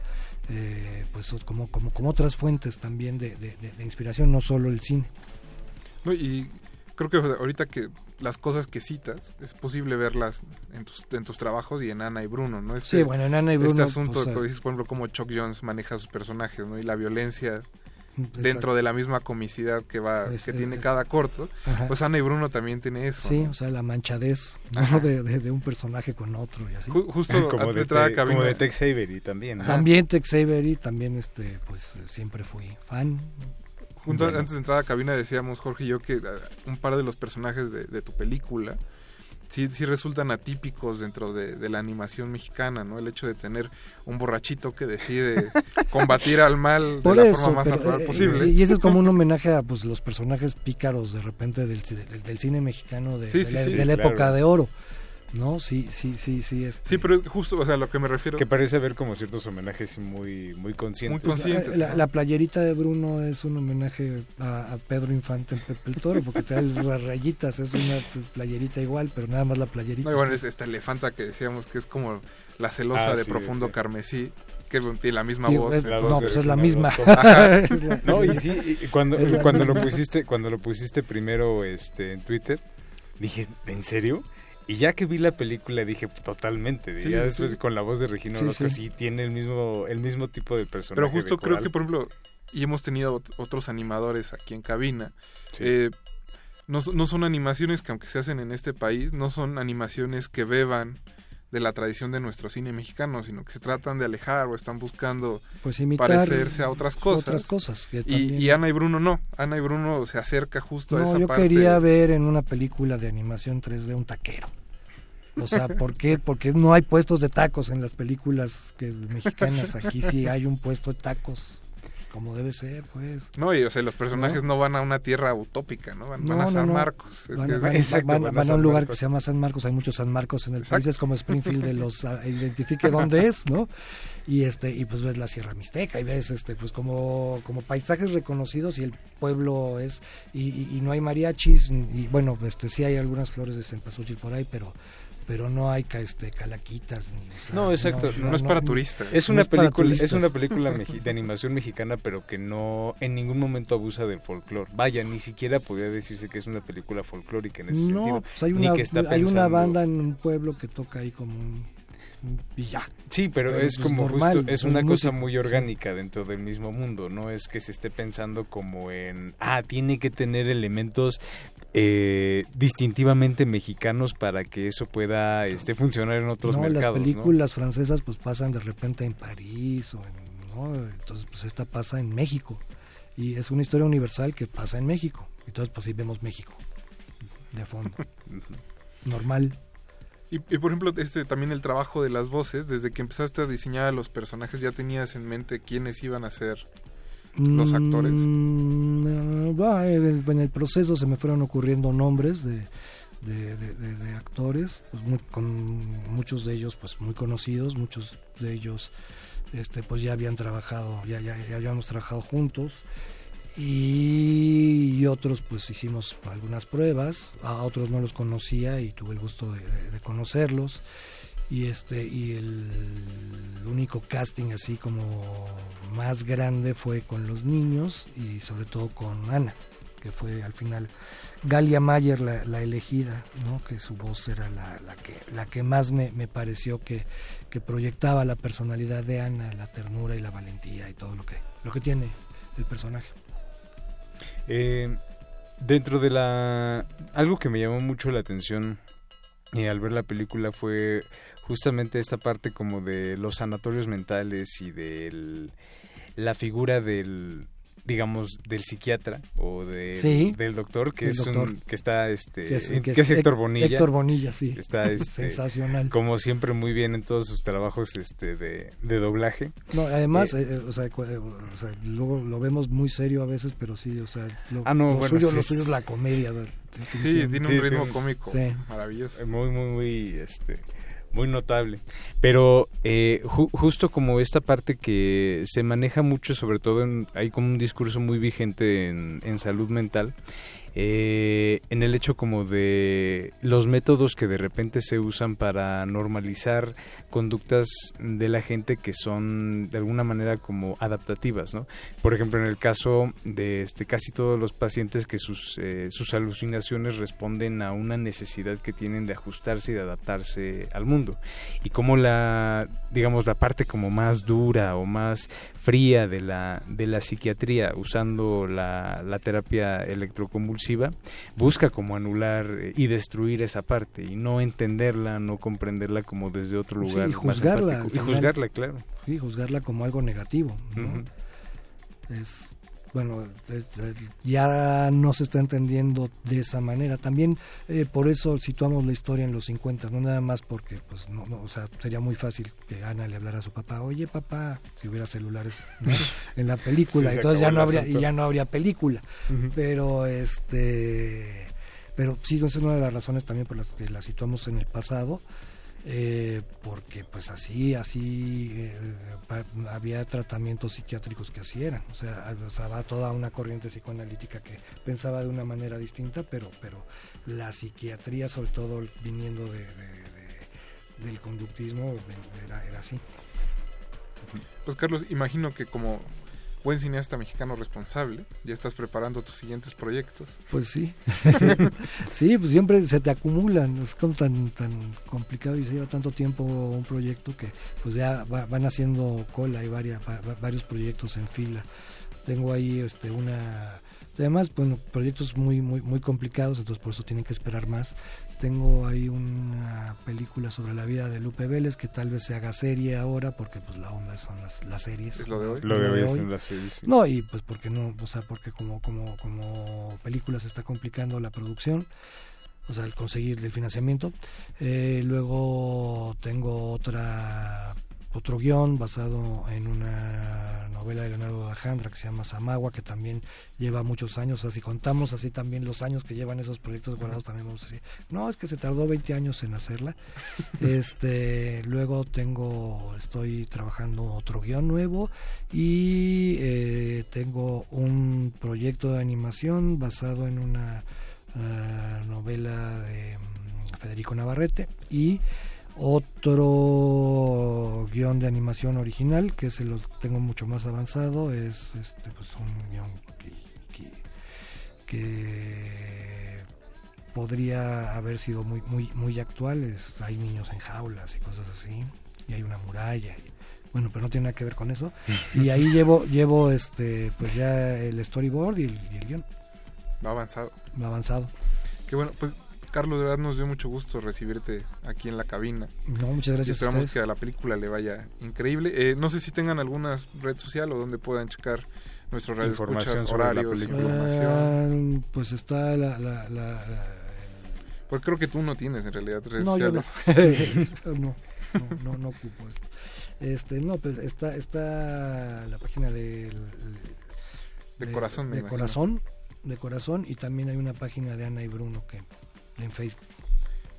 eh, pues como, como, como otras fuentes también de, de- de- de inspiración, no solo el cine. No, y creo que ahorita que las cosas que citas es posible verlas en tus, en tus trabajos y en Ana y Bruno, ¿no? Este, Sí, bueno, en Ana y Bruno, Este asunto, dices, por ejemplo, cómo Chuck Jones maneja a sus personajes, ¿no? Y la violencia Exacto. dentro de la misma comicidad que va que eh, tiene eh, cada corto, ajá. pues Ana y Bruno también tiene eso. Sí, ¿no? o sea, la manchadez de, de- de un personaje con otro y así. Ju- justo como, antes de entrar a Te- cabina- como de Tex Avery también. ¿no? También Tex Avery, también este, pues eh, siempre fui fan. Junto Bueno. antes de entrar a cabina decíamos Jorge y yo que un par de los personajes de, de tu película sí, sí resultan atípicos dentro de, de la animación mexicana, ¿no? El hecho de tener un borrachito que decide combatir al mal de Por la eso, forma más pero, natural eh, posible. Y ese es como un homenaje a pues, los personajes pícaros de repente del, ci- del, del cine mexicano de, Sí, de sí, la, sí, de la claro. época de oro. ¿No? Sí, sí, sí, sí. Este, Sí, pero justo, o sea, a lo que me refiero. Que parece haber como ciertos homenajes muy, muy conscientes. Pues, eh, la, la playerita de Bruno es un homenaje a, a Pedro Infante en Pepe el Toro, porque trae las rayitas, es una playerita igual, pero nada más la playerita. No, y bueno, es esta elefanta que decíamos que es como la celosa Ah, de sí, profundo sí. carmesí, que tiene la misma Digo, voz. es- entonces- no, pues es la misma. No, y sí, y cuando, cuando lo pusiste, cuando lo pusiste primero este en Twitter, dije, ¿en serio? Y ya que vi la película dije totalmente, Sí, ya después sí. con la voz de Regina Sí, Orozco sí. tiene el mismo el mismo tipo de personaje. Pero justo creo que, por ejemplo, y hemos tenido ot- otros animadores aquí en cabina, eh, no, no son animaciones que aunque se hacen en este país, no son animaciones que beban de la tradición de nuestro cine mexicano, sino que se tratan de alejar o están buscando Pues imitar parecerse a otras cosas. otras cosas, que Y, también- y Ana y Bruno no. Ana y Bruno se acerca justo a No, esa yo parte. quería ver en una película de animación 3D un taquero. O sea, ¿por qué? Porque no hay puestos de tacos en las películas que mexicanas. Aquí sí hay un puesto de tacos, como debe ser, pues. No, y o sea, los personajes no, van a una tierra utópica, ¿no? Van, a San no. Marcos. Es Van, que- van- Exacto, van- van a un lugar Marcos. que se llama San Marcos, hay muchos San Marcos en el país, es como Springfield de los ah, identifique dónde es, ¿no? Y este y pues ves la Sierra Mixteca y ves este pues como como paisajes reconocidos y el pueblo es y, y- y no hay mariachis y bueno, este sí hay algunas flores de cempasúchil por ahí, pero pero no hay ca- este calaquitas ni o sea, No, exacto. Es no una para para película, es turistas. una película de animación mexicana, pero que no en ningún momento abusa del folclore. Vaya, ni siquiera podría decirse que es una película folclórica en ese No, sentido. pues hay ni una, que está hay una pensando- banda en un pueblo que toca ahí como un, y ya. Sí, pero, es pues, como normal, justo, es una cosa muy sí. orgánica dentro del mismo mundo, no es que se esté pensando como en, ah, tiene que tener elementos eh, distintivamente mexicanos para que eso pueda este, funcionar en otros no, mercados. las ¿no? películas francesas pues pasan de repente en París o en, ¿no? entonces pues esta pasa en México y es una historia universal que pasa en México entonces pues sí vemos México de fondo normal Y, y, por ejemplo, este también el trabajo de las voces, desde que empezaste a diseñar a los personajes, ya tenías en mente quiénes iban a ser los actores. Mm, va, en el proceso se me fueron ocurriendo nombres de, de, de- actores, pues, muy- con muchos de ellos pues muy conocidos, muchos de ellos este pues ya habían trabajado, ya, ya, ya habíamos trabajado juntos y, y otros pues hicimos algunas pruebas, a otros no los conocía y tuve el gusto de conocerlos y este y el único casting así como más grande fue con los niños y sobre todo con Ana que fue al final Galia Mayer la, elegida no que su voz era la, la que la que más me, me pareció que, que proyectaba la personalidad de Ana la ternura y la valentía y todo lo que lo que tiene el personaje. Eh, dentro de la... Algo que me llamó mucho la atención eh, al ver la película fue justamente esta parte como de los sanatorios mentales y de la figura del digamos del psiquiatra o del- Sí, del doctor que es doctor. un que está este Que es- eh, que es Héctor Bonilla Héctor Bonilla, sí. está este, Sensacional. como siempre muy bien en todos sus trabajos este de, de doblaje No, además, Eh, eh, o, sea, o sea, luego lo vemos muy serio a veces, pero sí, o sea, lo, Ah, no, lo bueno, suyo, sí, lo sí. suyo es la comedia. de- Sí, tiene un Sí, ritmo tiene- cómico Sí. maravilloso. muy muy muy este muy notable. Pero eh, ju- justo como esta parte que se maneja mucho sobre todo en, hay como un discurso muy vigente en, en salud mental eh, en el hecho como de los métodos que de repente se usan para normalizar conductas de la gente que son de alguna manera como adaptativas, ¿no? Por ejemplo, en el caso de este casi todos los pacientes que sus eh, sus alucinaciones responden a una necesidad que tienen de ajustarse y de adaptarse al mundo y como la digamos la parte como más dura o más fría de la de la psiquiatría usando la, la terapia electroconvulsiva busca como anular eh, y destruir esa parte y no entenderla, no comprenderla como desde otro Sí, lugar y más juzgarla. empático. al y juzgarla, claro. Sí, juzgarla como algo negativo. Es, bueno, ya no se está entendiendo de esa manera. También eh, por eso situamos la historia en los 50, no nada más porque, pues, no, no, o sea, sería muy fácil que Ana le hablara a su papá, oye papá, si hubiera celulares ¿no? en la película, Sí, entonces ya no habría, y ya no habría película. Pero este, pero sí, esa es una de las razones también por las que la situamos en el pasado. Eh, porque pues así así eh, había tratamientos psiquiátricos que así eran. O sea, va toda una corriente psicoanalítica que pensaba de una manera distinta pero pero la psiquiatría sobre todo viniendo de- de- del conductismo era, era así. Pues Carlos, imagino que como buen cineasta mexicano responsable, ya estás preparando tus siguientes proyectos. Pues sí. sí, pues siempre se te acumulan. Es como tan, tan complicado y se lleva tanto tiempo un proyecto que pues ya va- van haciendo cola. Va- varios proyectos en fila. Tengo ahí este una... Además, bueno, proyectos muy, muy, muy complicados, entonces por eso tienen que esperar más. Tengo ahí una película sobre la vida de Lupe Vélez que tal vez se haga serie ahora porque pues la onda son las, las series. Es lo de hoy. Lo de hoy son las series, sí. No, y pues porque no, o sea, porque como, como, como película se está complicando la producción. o sea, el conseguir el financiamiento. Eh, luego tengo otra otro guion basado en una novela de Leonardo da que se llama Samagua, que también lleva muchos años, así contamos así también los años que llevan esos proyectos guardados, también vamos a decir, no, es que se tardó 20 años en hacerla. este Luego tengo, estoy trabajando otro guion nuevo y eh, tengo un proyecto de animación basado en una eh, novela de mm, Federico Navarrete y otro guion de animación original que se lo tengo mucho más avanzado es este pues un guion que, que, que podría haber sido muy muy muy actual es- hay niños en jaulas y cosas así y hay una muralla y- bueno pero no tiene nada que ver con eso. Y ahí llevo llevo este pues ya el storyboard y el, y el guion. Va avanzado. va avanzado. Qué bueno, pues Carlos, de verdad nos dio mucho gusto recibirte aquí en la cabina. No, muchas gracias Y a esperamos ustedes. que a la película le vaya increíble. Eh, no sé si tengan alguna red social o donde puedan checar nuestros radio Información sobre la horarios, película. información. Pues está la, la, la- Porque creo que tú no tienes en realidad redes no, yo no. sociales. no, no, no, no ocupo esto. Este, no, pues está, está la página del De corazón, me de imagino. corazón, de corazón y también hay una página de Ana y Bruno que en Facebook.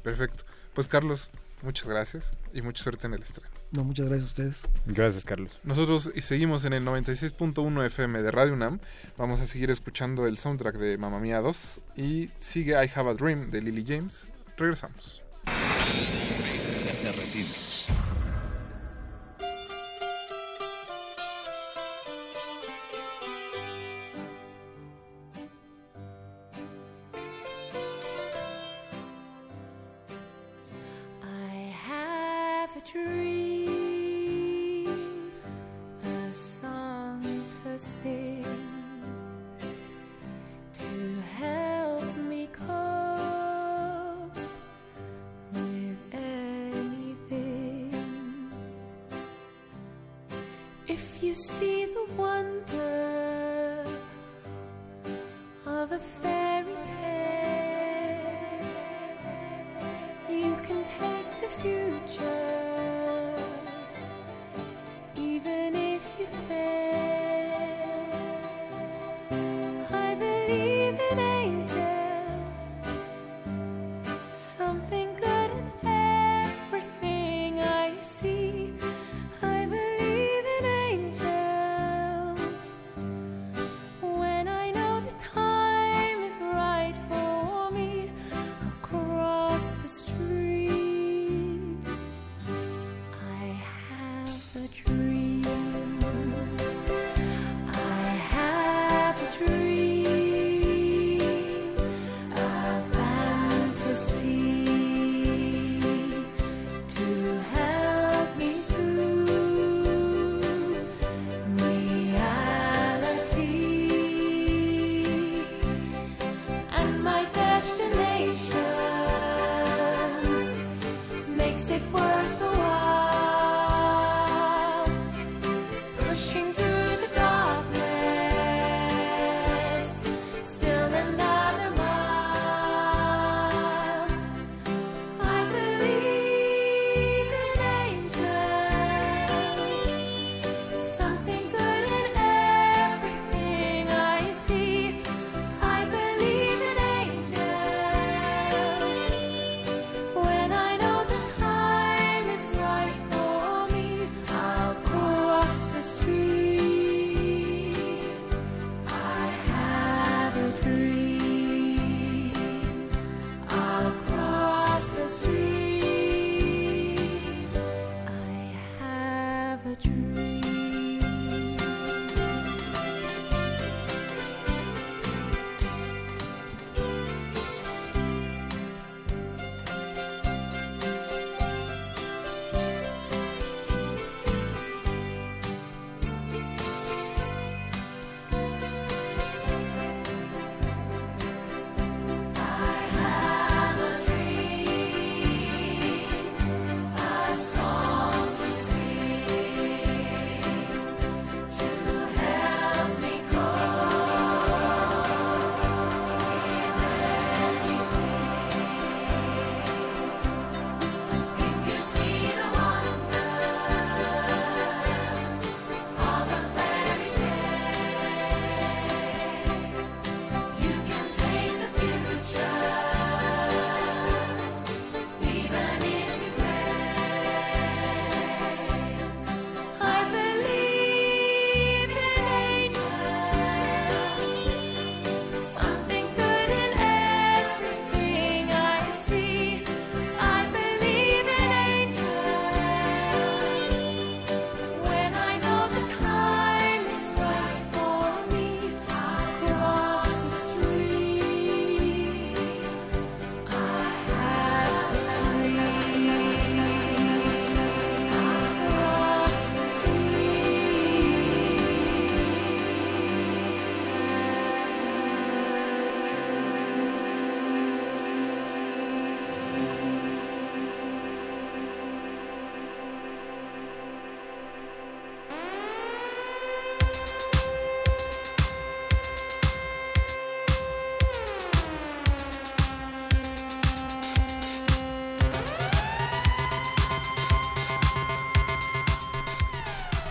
Perfecto. Pues Carlos, muchas gracias y mucha suerte en el estreno. No, muchas gracias a ustedes. Gracias, Carlos. Nosotros seguimos en el 96.1 FM de Radio UNAM. Vamos a seguir escuchando el soundtrack de Mamma Mía 2 y sigue I Have a Dream de Lily James. Regresamos.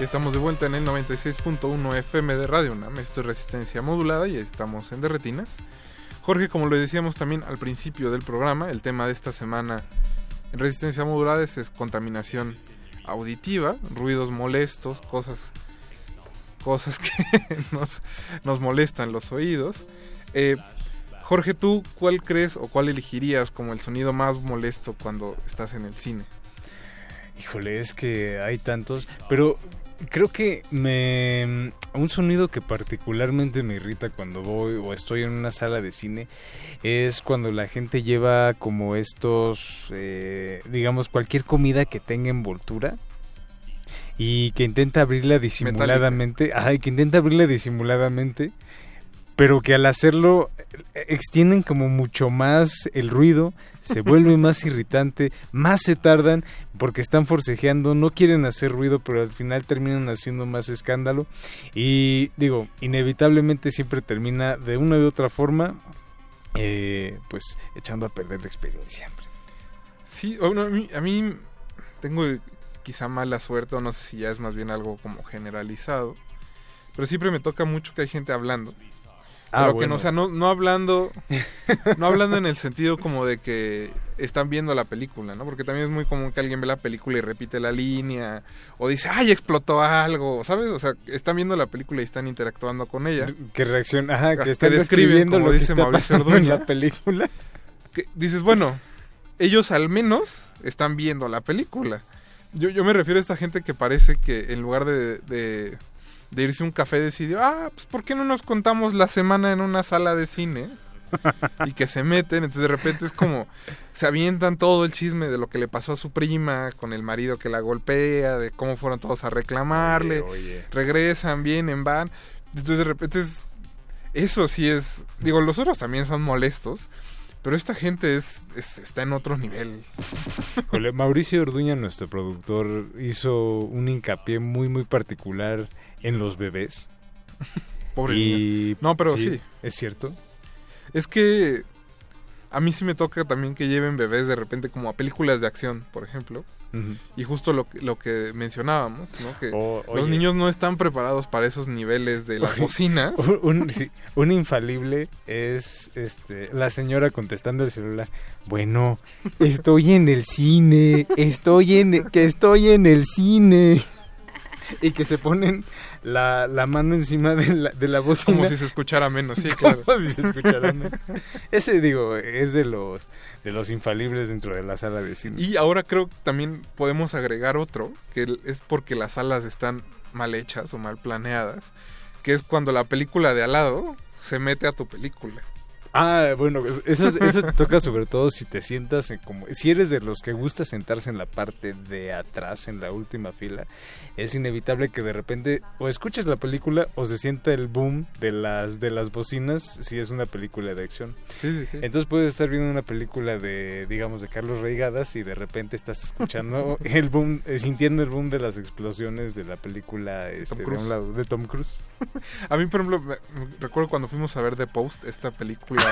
Estamos de vuelta en el 96.1 FM de Radio UNAM. Esto es Resistencia Modulada y estamos en Derretinas. Jorge, como lo decíamos también al principio del programa, el tema de esta semana en Resistencia Modulada es, es contaminación auditiva, ruidos molestos, cosas, cosas que nos, nos molestan los oídos. Eh, Jorge, ¿tú cuál crees o cuál elegirías como el sonido más molesto cuando estás en el cine? Híjole, es que hay tantos, pero creo que me un sonido que particularmente me irrita cuando voy o estoy en una sala de cine es cuando la gente lleva como estos, eh, digamos, cualquier comida que tenga envoltura y que intenta abrirla disimuladamente, ay, que intenta abrirla disimuladamente, pero que al hacerlo eh, extienden como mucho más el ruido, se vuelve más irritante, más se tardan porque están forcejeando, no quieren hacer ruido, pero al final terminan haciendo más escándalo y digo, inevitablemente siempre termina de una u otra forma eh, pues echando a perder la experiencia. Sí, bueno, a, mí, a mí tengo quizá mala suerte, o no sé si ya es más bien algo como generalizado, pero siempre me toca mucho que hay gente hablando. Ah, pero que no, o sea, no, no hablando, no hablando en el sentido como de que están viendo la película, ¿no? Porque también es muy común que alguien ve la película y repite la línea, o dice, ay, explotó algo, ¿sabes? O sea, están viendo la película y están interactuando con ella. Que reacciona, ajá, que Que están describiendo como lo que dice está Mauricio en la película. Que dices, bueno, ellos al menos están viendo la película. Yo, yo me refiero a esta gente que parece que en lugar de, de, de irse a un café decidió, ah, pues ¿por qué no nos contamos la semana en una sala de cine? y que se meten, entonces de repente es como se avientan todo el chisme de lo que le pasó a su prima con el marido que la golpea, de cómo fueron todos a reclamarle, Oye, oye. regresan, vienen, van, entonces de repente es eso sí es, digo, los otros también son molestos, pero esta gente es, es- está en otro nivel. Mauricio Orduña, nuestro productor, hizo un hincapié muy, muy particular en los bebés. Pobre y. No, pero sí. Es cierto. Es que a mí sí me toca también que lleven bebés de repente como a películas de acción, por ejemplo. Y justo lo, que- lo que mencionábamos, ¿no? Que los niños no están preparados para esos niveles de las bocinas. Un, un- sí, un infalible es este la señora contestando el celular. Bueno, estoy en el cine, estoy en que estoy en el cine. Y que se ponen la, la mano encima de la, de la bocina. Como si se escuchara menos, sí, claro. Como si se escuchara menos. Ese, digo, es de los, de los infalibles dentro de la sala de cine. Y ahora creo que también podemos agregar otro, que es porque las salas están mal hechas o mal planeadas, que es cuando la película de al lado se mete a tu película. Ah, bueno, eso, eso te toca sobre todo si te sientas en como... Si eres de los que gusta sentarse en la parte de atrás, en la última fila, es inevitable que de repente o escuches la película o se sienta el boom de las, de las bocinas si es una película de acción. Sí, sí, sí. Entonces puedes estar viendo una película de, digamos, de Carlos Reigadas y de repente estás escuchando el boom, eh, sintiendo el boom de las explosiones de la película este, de, Cruise. un lado, de Tom Cruise. A mí, por ejemplo, me- me- recuerdo cuando fuimos a ver The Post, esta película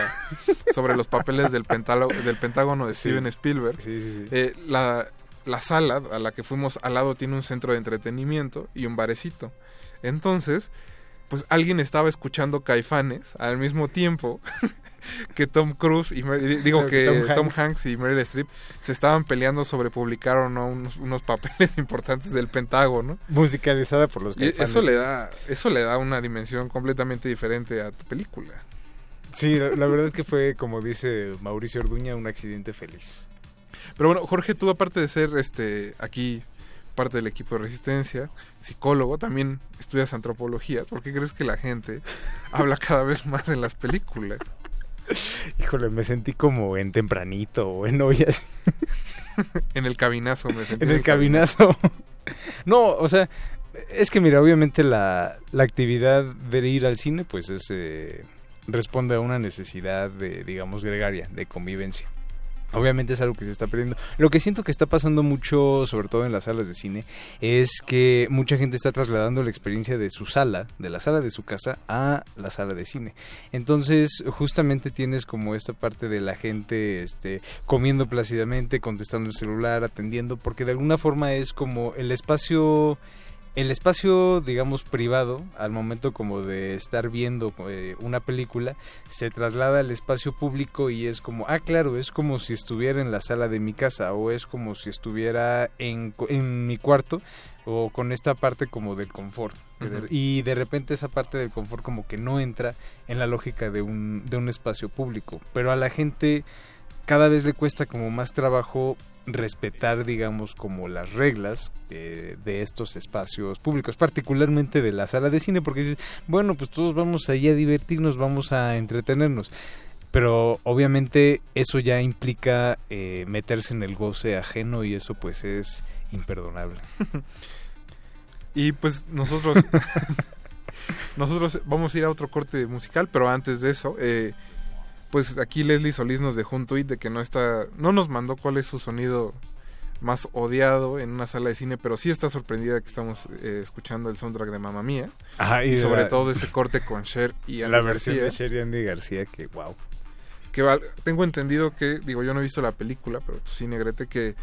sobre los papeles del, Pentágono de Sí. Steven Spielberg. Sí, sí, sí. eh, la, la sala a la que fuimos al lado tiene un centro de entretenimiento y un barecito. Entonces, pues alguien estaba escuchando Caifanes al mismo tiempo que Tom Cruise y Mer- digo que Tom Hanks. Hanks. y Meryl Streep se estaban peleando sobre publicar o no unos, unos papeles importantes del Pentágono. Musicalizada por los Y Caifanes. eso le da eso le da una dimensión completamente diferente a tu película. Sí, la, la verdad que fue, como dice Mauricio Orduña, un accidente feliz. Pero bueno, Jorge, tú aparte de ser este aquí parte del equipo de resistencia, psicólogo, también estudias antropología. ¿Por qué crees que la gente habla cada vez más en las películas? Híjole, me sentí como en tempranito o en ollas. En el cabinazo me sentí. en el cabinazo. no, o sea, es que mira, obviamente la, la actividad de ir al cine, pues es eh, responde a una necesidad de, digamos, gregaria, de convivencia. Obviamente es algo que se está perdiendo. Lo que siento que está pasando mucho, sobre todo en las salas de cine, es que mucha gente está trasladando la experiencia de su sala, de la sala de su casa, a la sala de cine. Entonces, justamente tienes como esta parte de la gente este, comiendo plácidamente, contestando el celular, atendiendo, porque de alguna forma es como el espacio el espacio, digamos, privado, al momento como de estar viendo eh, una película, se traslada al espacio público y es como, ah, claro, es como si estuviera en la sala de mi casa o es como si estuviera en, en mi cuarto o con esta parte como del confort. Y de repente esa parte del confort como que no entra en la lógica de un, de un espacio público. Pero a la gente cada vez le cuesta como más trabajo respetar, digamos, como las reglas de estos espacios públicos, particularmente de la sala de cine, porque dices, bueno, pues todos vamos ahí a divertirnos, vamos a entretenernos. Pero obviamente eso ya implica eh, meterse en el goce ajeno y eso pues es imperdonable. Y pues nosotros nosotros vamos a ir a otro corte musical, pero antes de eso, eh, pues aquí Leslie Solís nos dejó un tuit de que no está, no nos mandó cuál es su sonido más odiado en una sala de cine, pero sí está sorprendida que estamos eh, escuchando el soundtrack de Mamma Mía. Ajá, y y sobre la- todo ese corte con Cher y Andy la versión García. de Sherry Andy García, que wow. que tengo entendido que, digo, yo no he visto la película, pero tú sí, Negrete, que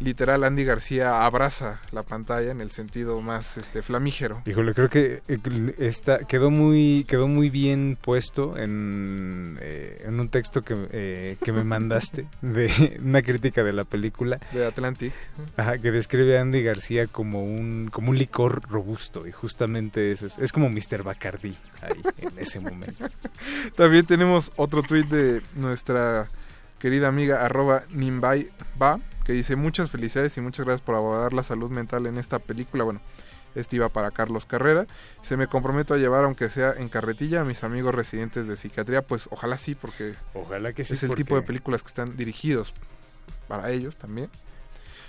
literal Andy García abraza la pantalla en el sentido más este flamígero. Híjole, creo que eh, está, quedó muy quedó muy bien puesto en, eh, en un texto que, eh, que me mandaste de una crítica de la película. De Atlantic. Ajá, que describe a Andy García como un como un licor robusto y justamente es, es, es como Mr. Bacardi ahí en ese momento. También tenemos otro tweet de nuestra querida amiga arroba Nimbay Ba, que dice muchas felicidades y muchas gracias por abordar la salud mental en esta película. Bueno, este iba para Carlos Carrera. Se me comprometo a llevar, aunque sea en carretilla, a mis amigos residentes de psiquiatría. Pues ojalá sí, porque Ojalá que sí, es el porque- tipo de películas que están dirigidos para ellos también.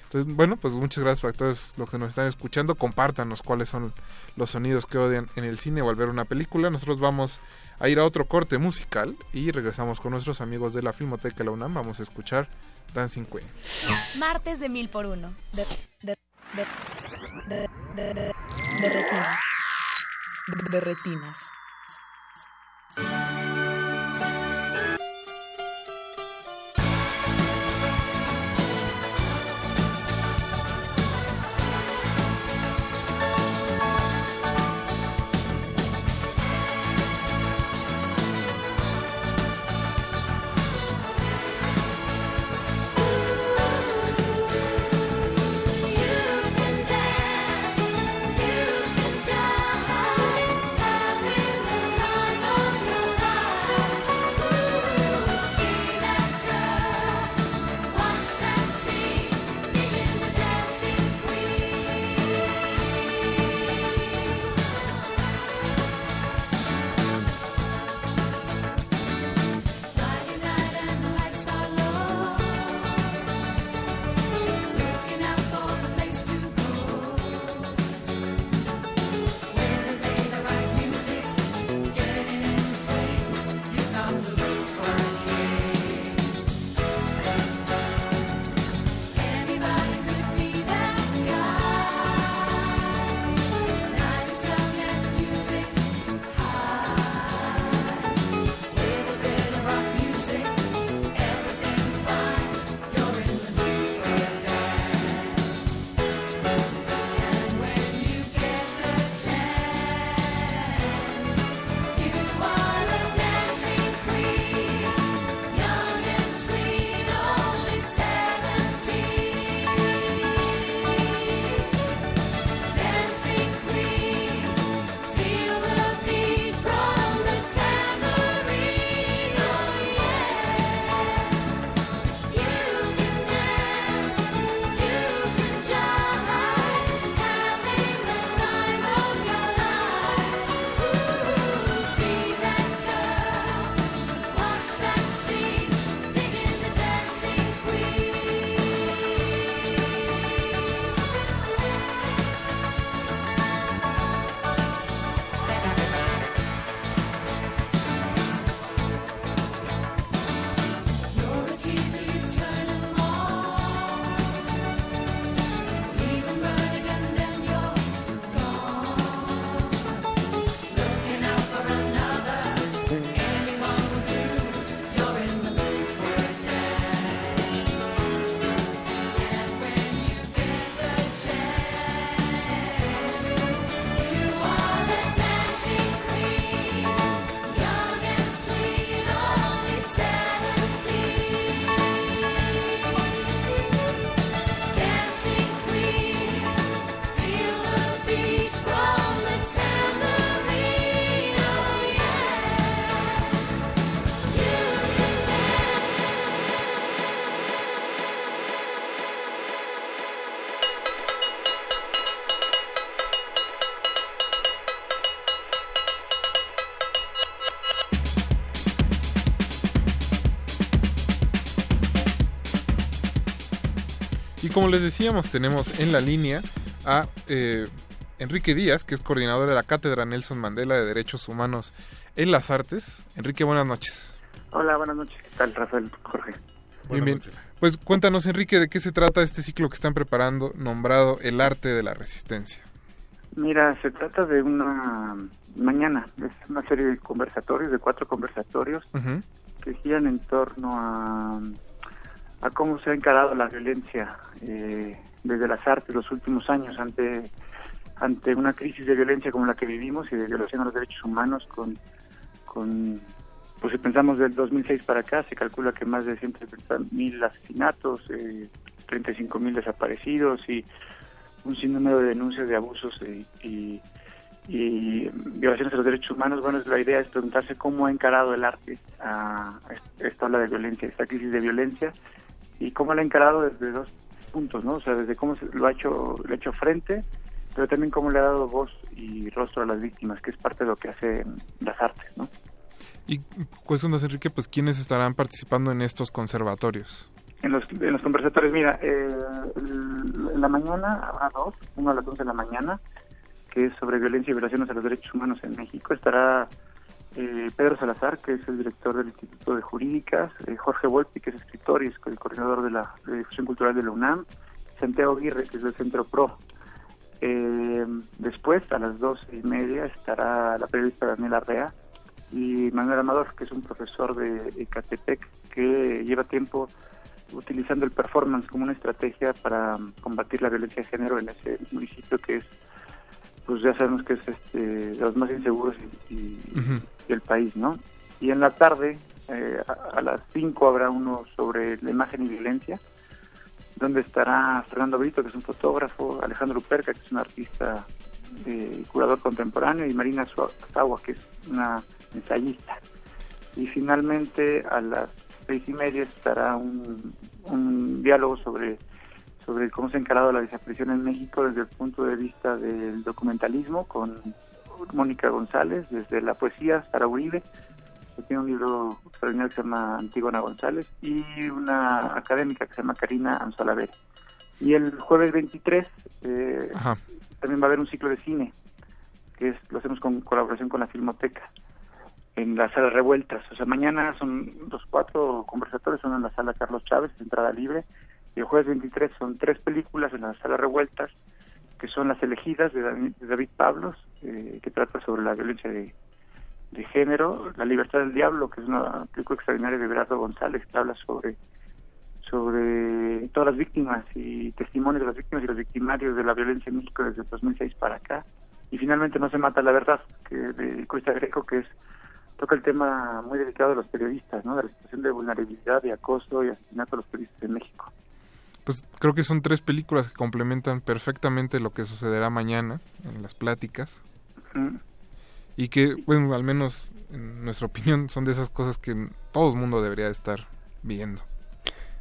Entonces, bueno, pues muchas gracias a todos los que nos están escuchando. Compártanos cuáles son los sonidos que odian en el cine o al ver una película. Nosotros vamos a ir a otro corte musical y regresamos con nuestros amigos de la Filmoteca la UNAM. Vamos a escuchar Dancing Queen. Martes de mil por uno. De, de, de, de retinas. De retinas. Como les decíamos, tenemos en la línea a eh, Enrique Díaz, que es coordinador de la Cátedra Nelson Mandela de Derechos Humanos en las Artes. Enrique, buenas noches. Hola, buenas noches. ¿Qué tal, Rafael? Jorge. Bien, bien. Pues cuéntanos, Enrique, de qué se trata este ciclo que están preparando, nombrado El Arte de la Resistencia. Mira, se trata de una mañana, es una serie de conversatorios, de cuatro conversatorios que giran en torno a, a cómo se ha encarado la violencia eh, desde las artes los últimos años ante ante una crisis de violencia como la que vivimos y de violación a los derechos humanos con con pues si pensamos del 2006 para acá se calcula que más de 130 mil asesinatos eh, 35 mil desaparecidos y un sinnúmero de denuncias de abusos y, y, y violaciones a los derechos humanos. Bueno, la idea es preguntarse cómo ha encarado el arte a esta ola de violencia, esta crisis de violencia, y cómo la ha encarado desde dos puntos, ¿no? O sea, desde cómo lo ha hecho, le ha hecho frente, pero también cómo le ha dado voz y rostro a las víctimas, que es parte de lo que hacen las artes, ¿no? Y cuéntanos, Enrique, pues quiénes estarán participando en estos conservatorios. En los, en los conversatorios, mira, eh, en la mañana habrá dos, uno a las 11 de la mañana, que es sobre violencia y violaciones a los derechos humanos en México. Estará eh, Pedro Salazar, que es el director del Instituto de Jurídicas, eh, Jorge Volpi, que es escritor y es el coordinador de la difusión cultural de la UNAM, Santiago Aguirre, que es del Centro PRO. Eh, después, a las dos y media, estará la periodista Daniela Arrea y Manuel Amador, que es un profesor de Ecatepec que lleva tiempo utilizando el performance como una estrategia para combatir la violencia de género en ese municipio que es, pues ya sabemos que es este, de los más inseguros y- y el país, ¿no? Y en la tarde, eh, a, las 5 habrá uno sobre la imagen y violencia, donde estará Fernando Brito, que es un fotógrafo, Alejandro Perca, que es un artista eh, curador contemporáneo, y Marina Suawa, que es una ensayista. Y finalmente a las seis y media estará un, un diálogo sobre, sobre cómo se ha encarado la desaparición en México desde el punto de vista del documentalismo con Mónica González, desde la poesía, Sara Uribe, que tiene un libro extraordinario que se llama Antígona González, y una académica que se llama Karina Anzolavere. Y el jueves 23 eh, también va a haber un ciclo de cine, que es, lo hacemos con colaboración con la Filmoteca, en la sala Revueltas. O sea, mañana son los cuatro conversatorios, son en la sala Carlos Chávez, entrada libre, y el jueves 23 son tres películas en la sala Revueltas, que son Las elegidas de David, Pablos, eh, que trata sobre la violencia de, de género, La libertad del diablo, que es una película extraordinaria de Berardo González, que habla sobre sobre todas las víctimas y testimonios de las víctimas y los victimarios de la violencia en México desde el 2006 para acá. Y finalmente No se mata la verdad, que de Costa Greco, que es toca el tema muy delicado de los periodistas, ¿no? de la situación de vulnerabilidad, de acoso y asesinato de los periodistas en México. Pues creo que son tres películas que complementan perfectamente lo que sucederá mañana en las pláticas. Y que, bueno, al menos en nuestra opinión, son de esas cosas que todo el mundo debería estar viendo.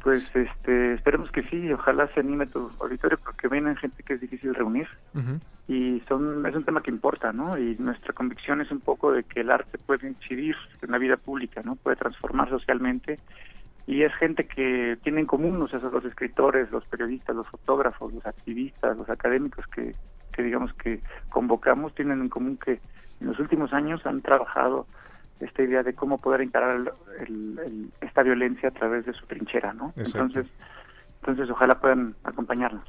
Pues este, esperemos que sí, ojalá se anime tu auditorio porque vienen gente que es difícil reunir y son es un tema que importa, ¿no? Y nuestra convicción es un poco de que el arte puede incidir en la vida pública, ¿no? Puede transformar socialmente y es gente que tiene en común, o sea, son los escritores, los periodistas, los fotógrafos, los activistas, los académicos que, que digamos que convocamos tienen en común que en los últimos años han trabajado esta idea de cómo poder encarar el- el- el- esta violencia a través de su trinchera, ¿no? Exacto. Entonces, entonces ojalá puedan acompañarnos.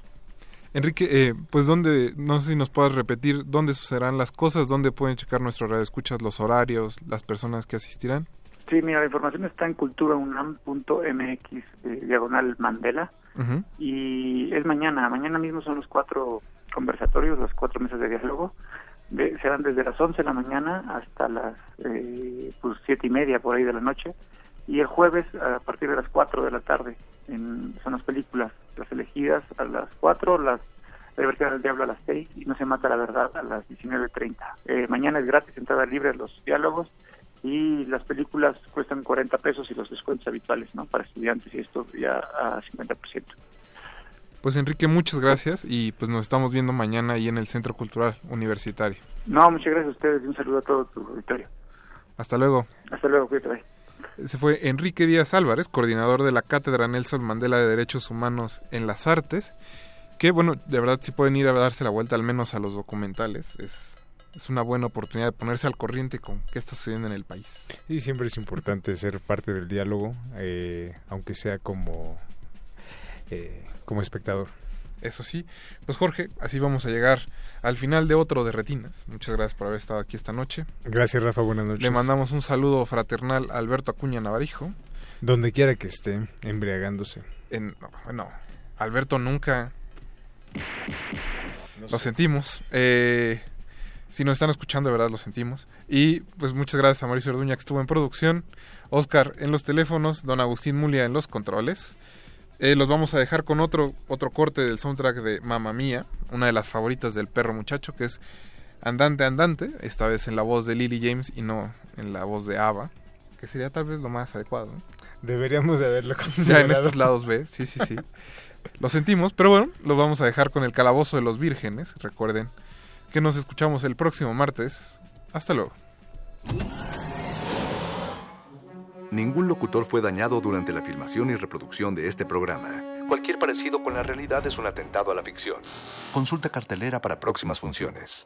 Enrique, eh, pues dónde, no sé si nos puedas repetir dónde sucederán las cosas, dónde pueden checar nuestro radio escuchas, los horarios, las personas que asistirán. Sí, mira, la información está en culturaunam.mx, eh, diagonal Mandela, y es mañana, mañana mismo son los cuatro conversatorios, las cuatro mesas de diálogo, de- serán desde las 11 de la mañana hasta las eh, pues siete y media por ahí de la noche, y el jueves a partir de las 4 de la tarde en, son las películas, las elegidas a las 4, las la libertad del diablo a las 6 y no se mata la verdad a las 19.30. Eh, mañana es gratis, entrada libre a los diálogos y las películas cuestan 40 pesos y los descuentos habituales, ¿no? Para estudiantes y esto ya a 50%. Pues Enrique, muchas gracias y pues nos estamos viendo mañana ahí en el Centro Cultural Universitario. No, muchas gracias a ustedes y un saludo a todo tu auditorio. Hasta luego. Hasta luego, cuídate. Se fue Enrique Díaz Álvarez, coordinador de la Cátedra Nelson Mandela de Derechos Humanos en las Artes, que bueno, de verdad si pueden ir a darse la vuelta al menos a los documentales, es, es una buena oportunidad de ponerse al corriente con qué está sucediendo en el país. Y siempre es importante ser parte del diálogo, eh, aunque sea como, eh, como espectador. Eso sí, pues Jorge, así vamos a llegar al final de otro de Retinas. Muchas gracias por haber estado aquí esta noche. Gracias, Rafa. Buenas noches. Le mandamos un saludo fraternal a Alberto Acuña Navarijo. Donde quiera que esté, embriagándose. En, no, bueno, Alberto nunca... lo sentimos. Eh, si nos están escuchando, de verdad lo sentimos. Y pues muchas gracias a Mauricio Orduña que estuvo en producción, Oscar en los teléfonos, don Agustín Mulia en los controles. Eh, los vamos a dejar con otro, otro corte del soundtrack de Mamma Mía, una de las favoritas del perro muchacho, que es Andante Andante, esta vez en la voz de Lily James y no en la voz de Ava, que sería tal vez lo más adecuado. ¿no? Deberíamos de haberlo Ya en considerado. estos lados B, sí, sí, sí. Lo sentimos, pero bueno, lo vamos a dejar con el calabozo de los vírgenes. Recuerden que nos escuchamos el próximo martes. Hasta luego. Ningún locutor fue dañado durante la filmación y reproducción de este programa. Cualquier parecido con la realidad es un atentado a la ficción. Consulta cartelera para próximas funciones.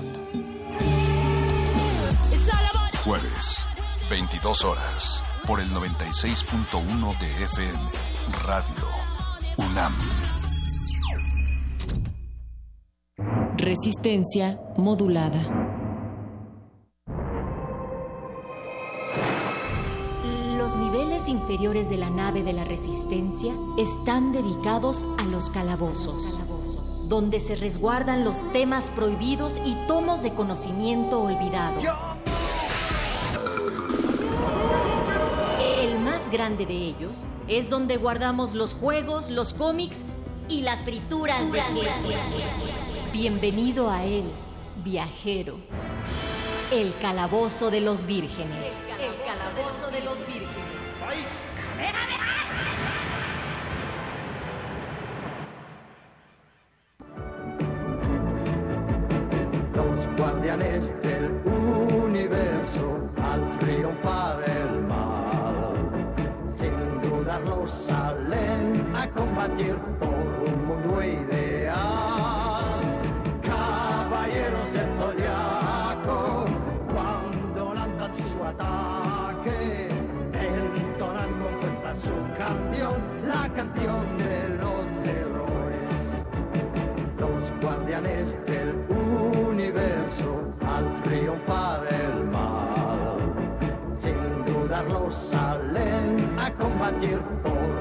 Jueves, 22 horas, por el 96.1 de FM, Radio UNAM. Resistencia modulada. Los niveles inferiores de la nave de la Resistencia están dedicados a los calabozos, donde se resguardan los temas prohibidos y tomos de conocimiento olvidado. Más grande de ellos es donde guardamos los juegos, los cómics y las frituras de queso. Bienvenido a él, viajero. El calabozo de los vírgenes. El calabozo de los vírgenes. los guardianes salen a combatir por un mundo ideal. Caballeros del zodiaco, cuando lanzan su ataque, entonan con fuerza su canción, la canción de los errores los guardianes del universo al triunfar el mal. Sin dudarlo salen a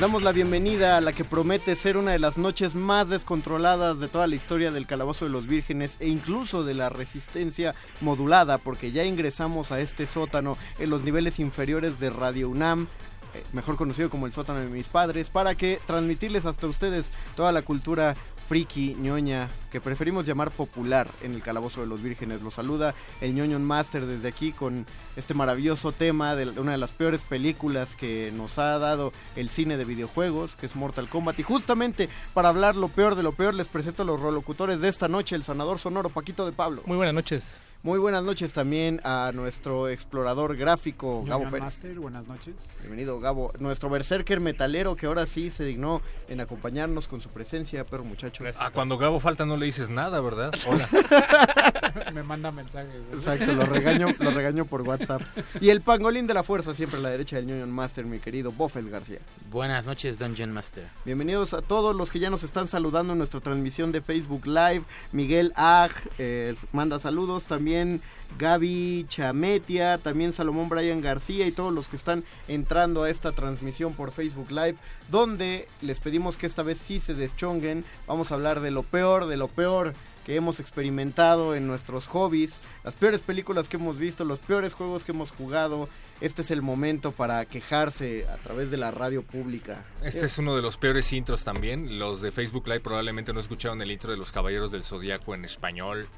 Damos la bienvenida a la que promete ser una de las noches más descontroladas de toda la historia del Calabozo de los Vírgenes e incluso de la resistencia modulada, porque ya ingresamos a este sótano en los niveles inferiores de Radio UNAM. eh, Mejor conocido como el sótano de mis padres, para que transmitirles hasta ustedes toda la cultura friki, ñoña, que preferimos llamar popular en el Calabozo de los Vírgenes. Los saluda el ñoño Master desde aquí con este maravilloso tema de una de las peores películas que nos ha dado el cine de videojuegos, que es Mortal Kombat. Y justamente para hablar lo peor de lo peor, les presento a los rolocutores de esta noche, el sanador sonoro Paquito de Pablo. Muy buenas noches. Muy buenas noches también a nuestro explorador gráfico, Gabo Pérez. Master, buenas noches. Bienvenido, Gabo. Nuestro berserker metalero que ahora sí se dignó en acompañarnos con su presencia, perro muchacho. Ah, cuando Gabo falta no le dices nada, ¿verdad? Hola. Me manda mensajes. ¿eh? Exacto, lo regaño, lo regaño por WhatsApp. Y el pangolín de la fuerza, siempre a la derecha del Ñoño Master, mi querido Bofes García. Buenas noches, Dungeon Master. Bienvenidos a todos los que ya nos están saludando en nuestra transmisión de Facebook Live. Miguel Ag eh, manda saludos. También también Gaby Chametia, también Salomón Brian García y todos los que están entrando a esta transmisión por Facebook Live, donde les pedimos que esta vez sí se deschonguen. Vamos a hablar de lo peor, de lo peor que hemos experimentado en nuestros hobbies, las peores películas que hemos visto, los peores juegos que hemos jugado. Este es el momento para quejarse a través de la radio pública. Este es uno de los peores intros también. Los de Facebook Live probablemente no escucharon el intro de Los Caballeros del Zodíaco en español.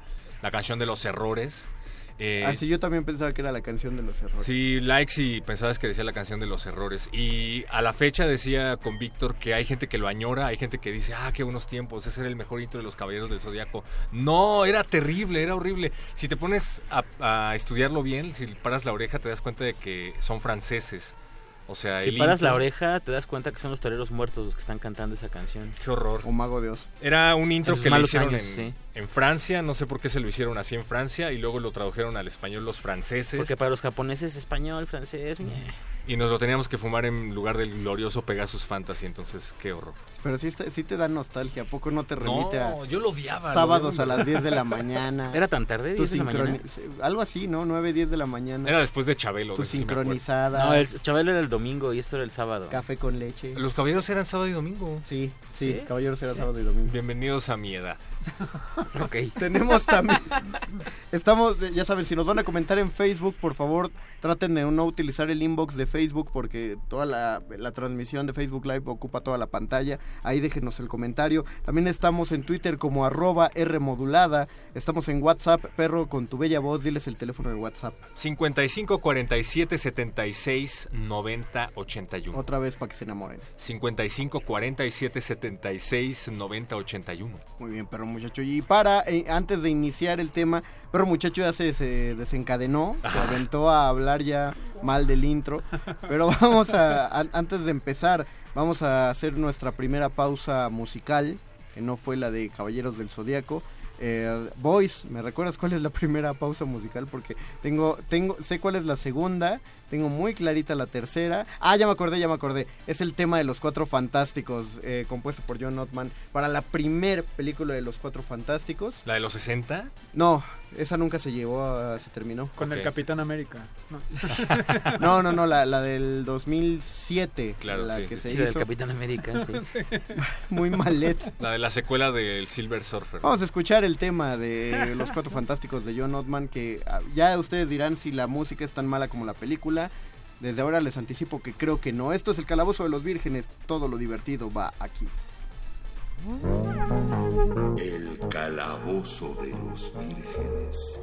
La canción de los errores. Eh, Así yo también pensaba que era la canción de los errores. Sí, likes y pensabas que decía la canción de los errores. Y a la fecha decía con Víctor que hay gente que lo añora, hay gente que dice, ah, qué buenos tiempos, ese era el mejor intro de los Caballeros del Zodíaco. No, era terrible, era horrible. Si te pones a, a estudiarlo bien, si paras la oreja, te das cuenta de que son franceses. O sea, Si el paras intro- la oreja, te das cuenta que son los toreros muertos los que están cantando esa canción. Qué horror. O Mago de Oz. Era un intro que le hicieron años, en, sí. en Francia, no sé por qué se lo hicieron así en Francia y luego lo tradujeron al español los franceses Porque para los japoneses, español, francés, meh. y nos lo teníamos que fumar en lugar del glorioso Pegasus Fantasy, entonces qué horror. Pero sí, está- sí te da nostalgia, ¿a poco no te remite No, a yo lo odiaba, sábados a las 10 de la mañana? ¿Era tan tarde, Tu 10 de la mañana? Algo así, ¿no? 9, 10 de la mañana. Era después de Chabelo. Tu sí sincronizada. No, el Chabelo era el domingo y esto era el sábado. Café con leche. Los caballeros eran sábado y domingo. Sí, sí, ¿Sí? Caballeros era Sí. sábado y domingo. Bienvenidos a mi edad. Ok. Tenemos también. Estamos, ya saben, si nos van a comentar en Facebook, por favor, traten de no utilizar el inbox de Facebook porque toda la, la transmisión de Facebook Live ocupa toda la pantalla. Ahí déjenos el comentario. También estamos en Twitter como arroba Rmodulada. Estamos en WhatsApp, perro con tu bella voz. Diles el teléfono de WhatsApp. 55 47 76 90 81. Otra vez para que se enamoren. 55 47 76 90 81. Muy bien, perro muchacho. Y para, eh, antes de iniciar el tema, perro muchacho ya se, se desencadenó, se aventó a hablar ya mal del intro. Pero vamos a, an- antes de empezar, vamos a hacer nuestra primera pausa musical, que no fue la de Caballeros del Zodíaco. Eh, Boys, ¿me recuerdas cuál es la primera pausa musical? Porque tengo, tengo, sé cuál es la segunda, tengo muy clarita la tercera. Ah, ya me acordé, ya me acordé. Es el tema de los Cuatro Fantásticos, eh, compuesto por John Ottman, para la primer película de los Cuatro Fantásticos. ¿La de los 60? No, esa nunca se llevó, a- se terminó. Con el. Capitán América. No. No, no, no, la, la del 2007. Claro, la sí, que sí, se Sí, hizo. del Capitán América, sí. Muy malet. La de la secuela del Silver Surfer. Vamos a escuchar el tema de Los Cuatro Fantásticos de John Ottman, que ah, ya ustedes dirán si la música es tan mala como la película. Desde ahora les anticipo que creo que no. Esto es el Calabozo de los Vírgenes, todo lo divertido va aquí. El calabozo de los vírgenes.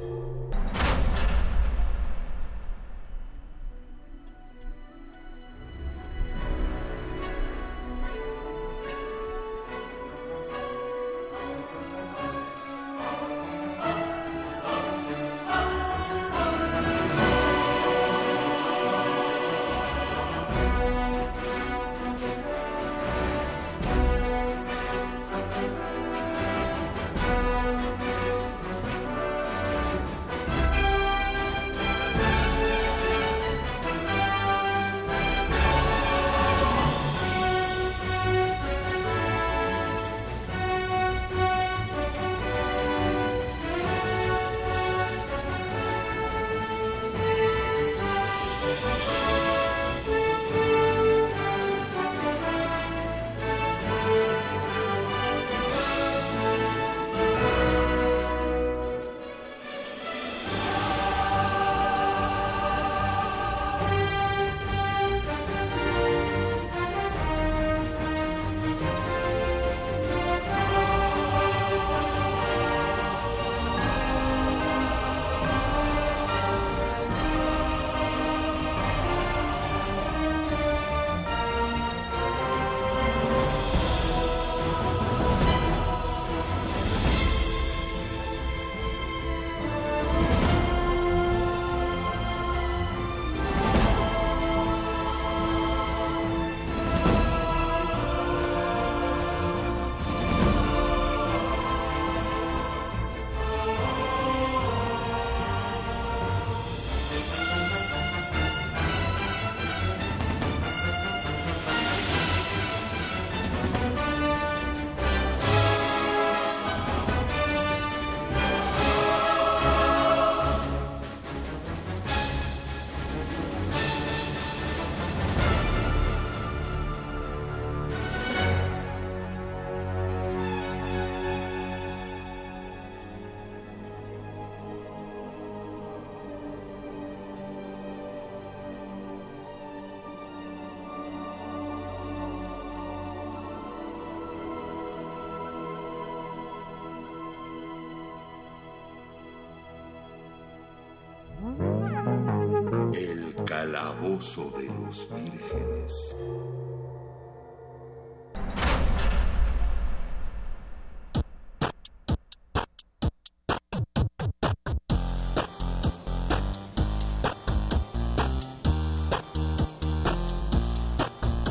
Calabozo de los vírgenes.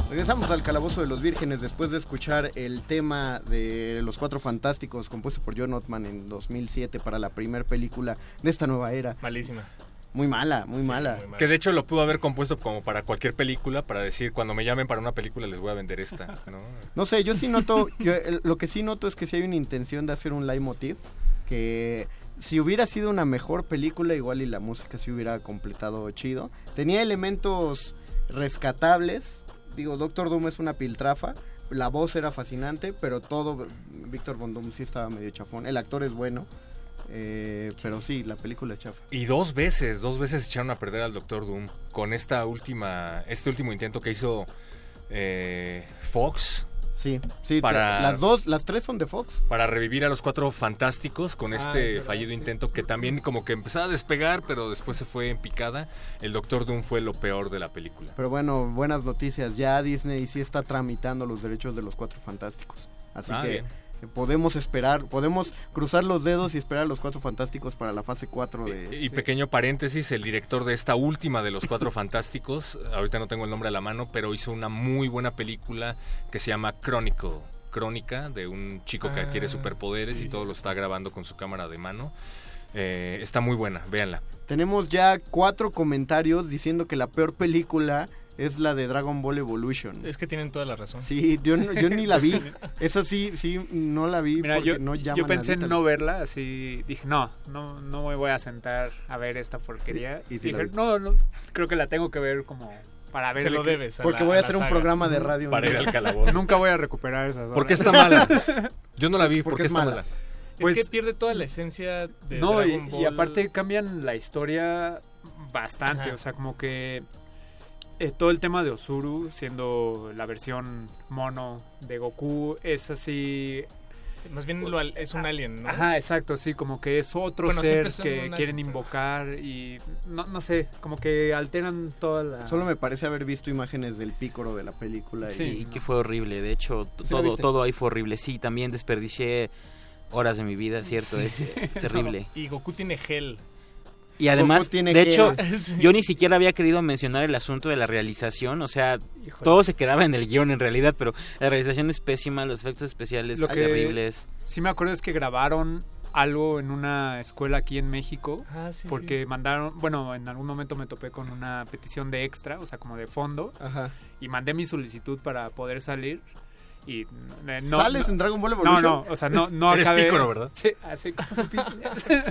Regresamos al Calabozo de los Vírgenes después de escuchar el tema de Los Cuatro Fantásticos compuesto por John Ottman en 2007 para la primera película de esta nueva era. Malísima. Muy mala, muy mala. Que de hecho lo pudo haber compuesto como para cualquier película, para decir, cuando me llamen para una película les voy a vender esta, ¿no? No sé, yo sí noto, yo, lo que sí noto es que sí hay una intención de hacer un leitmotiv, que si hubiera sido una mejor película, igual y la música sí hubiera completado chido. Tenía elementos rescatables, digo, Doctor Doom es una piltrafa, la voz era fascinante, pero todo, Víctor Von Doom sí estaba medio chafón, el actor es bueno, eh, pero sí, la película es chafa. Y dos veces, dos veces echaron a perder al Doctor Doom con esta última, este último intento que hizo eh, Fox. Sí, sí, para, las dos, las tres son de Fox. para revivir a los cuatro fantásticos con Ah, este es verdad, fallido sí. intento que también como que empezaba a despegar, pero después se fue en picada. El Doctor Doom fue lo peor de la película. Pero bueno, buenas noticias. Ya Disney sí está tramitando los derechos de los cuatro fantásticos. Así Ah, que bien. Podemos esperar, podemos cruzar los dedos y esperar a los cuatro fantásticos para la fase 4 de... Y pequeño paréntesis, el director de esta última de los Cuatro Fantásticos, ahorita no tengo el nombre a la mano, pero hizo una muy buena película que se llama Chronicle, crónica de un chico que Ah, adquiere superpoderes sí, y sí, todo lo está grabando con su cámara de mano. Eh, está muy buena, véanla. Tenemos ya cuatro comentarios diciendo que la peor película es la de Dragon Ball Evolution. Es que tienen toda la razón. Sí, yo, yo ni la vi. Esa sí, sí, no la vi Mira, porque yo, no llama yo pensé en no verla, así dije, no, no, no me voy a sentar a ver esta porquería. Y- dije, no, no, creo que la tengo que ver como para ver. Se lo debes a Porque la- voy a hacer un programa de radio. Para ir al calabozo. Nunca voy a recuperar esas ¿Por qué horas. está mala? Yo no la vi, ¿por Porque qué es está mala. mala? Pues- es que pierde toda la esencia de No, y, Dragon y aparte cambian la historia bastante, Ajá. o sea, como que eh, todo el tema de Osuru, siendo la versión mono de Goku, es así... Más bien lo al- es un alien, ¿no? Ajá, exacto, sí, como que es otro Bueno, ser que una- quieren invocar y no, no sé, como que alteran toda la... Solo me parece haber visto imágenes del pícoro de la película. Sí, y, que fue horrible. De hecho, t- ¿Sí la todo, todo ahí fue horrible. Sí, también desperdicié horas de mi vida, cierto, es terrible. Y Goku tiene gel. Y además, tiene de hecho, yo ni siquiera había querido mencionar el asunto de la realización, o sea, todo se quedaba en el guion en realidad, pero la realización es pésima, los efectos especiales Lo que terribles. sí me acuerdo es que grabaron algo en una escuela aquí en México Ah, sí, porque mandaron, bueno, en algún momento me topé con una petición de extra, o sea, como de fondo, Ajá. y mandé mi solicitud para poder salir. Y eh, no, ¿Sales no- en Dragon Ball No, Evolution? no, o sea, no, no Eres acabé- pícoro, ¿verdad? Sí, así como supiste.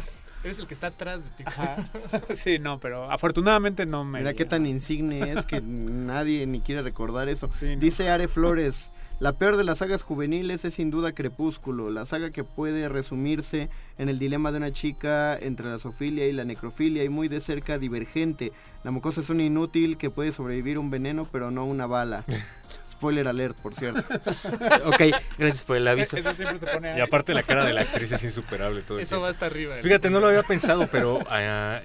Eres el que está atrás de Pico. Ajá. Sí, no, pero afortunadamente no me. Mira qué tan insigne es que nadie ni quiere recordar eso. Sí, no. Dice Are Flores, la peor de las sagas juveniles es sin duda Crepúsculo, la saga que puede resumirse en el dilema de una chica entre la zoofilia y la necrofilia y muy de cerca divergente. La mucosa es un inútil que puede sobrevivir un veneno pero no una bala. Spoiler alert, por cierto. ok, gracias por el aviso. Eso siempre se pone Y aparte la cara de la actriz es insuperable todo Eso va hasta arriba. Fíjate, no lo había pensado, pero ah,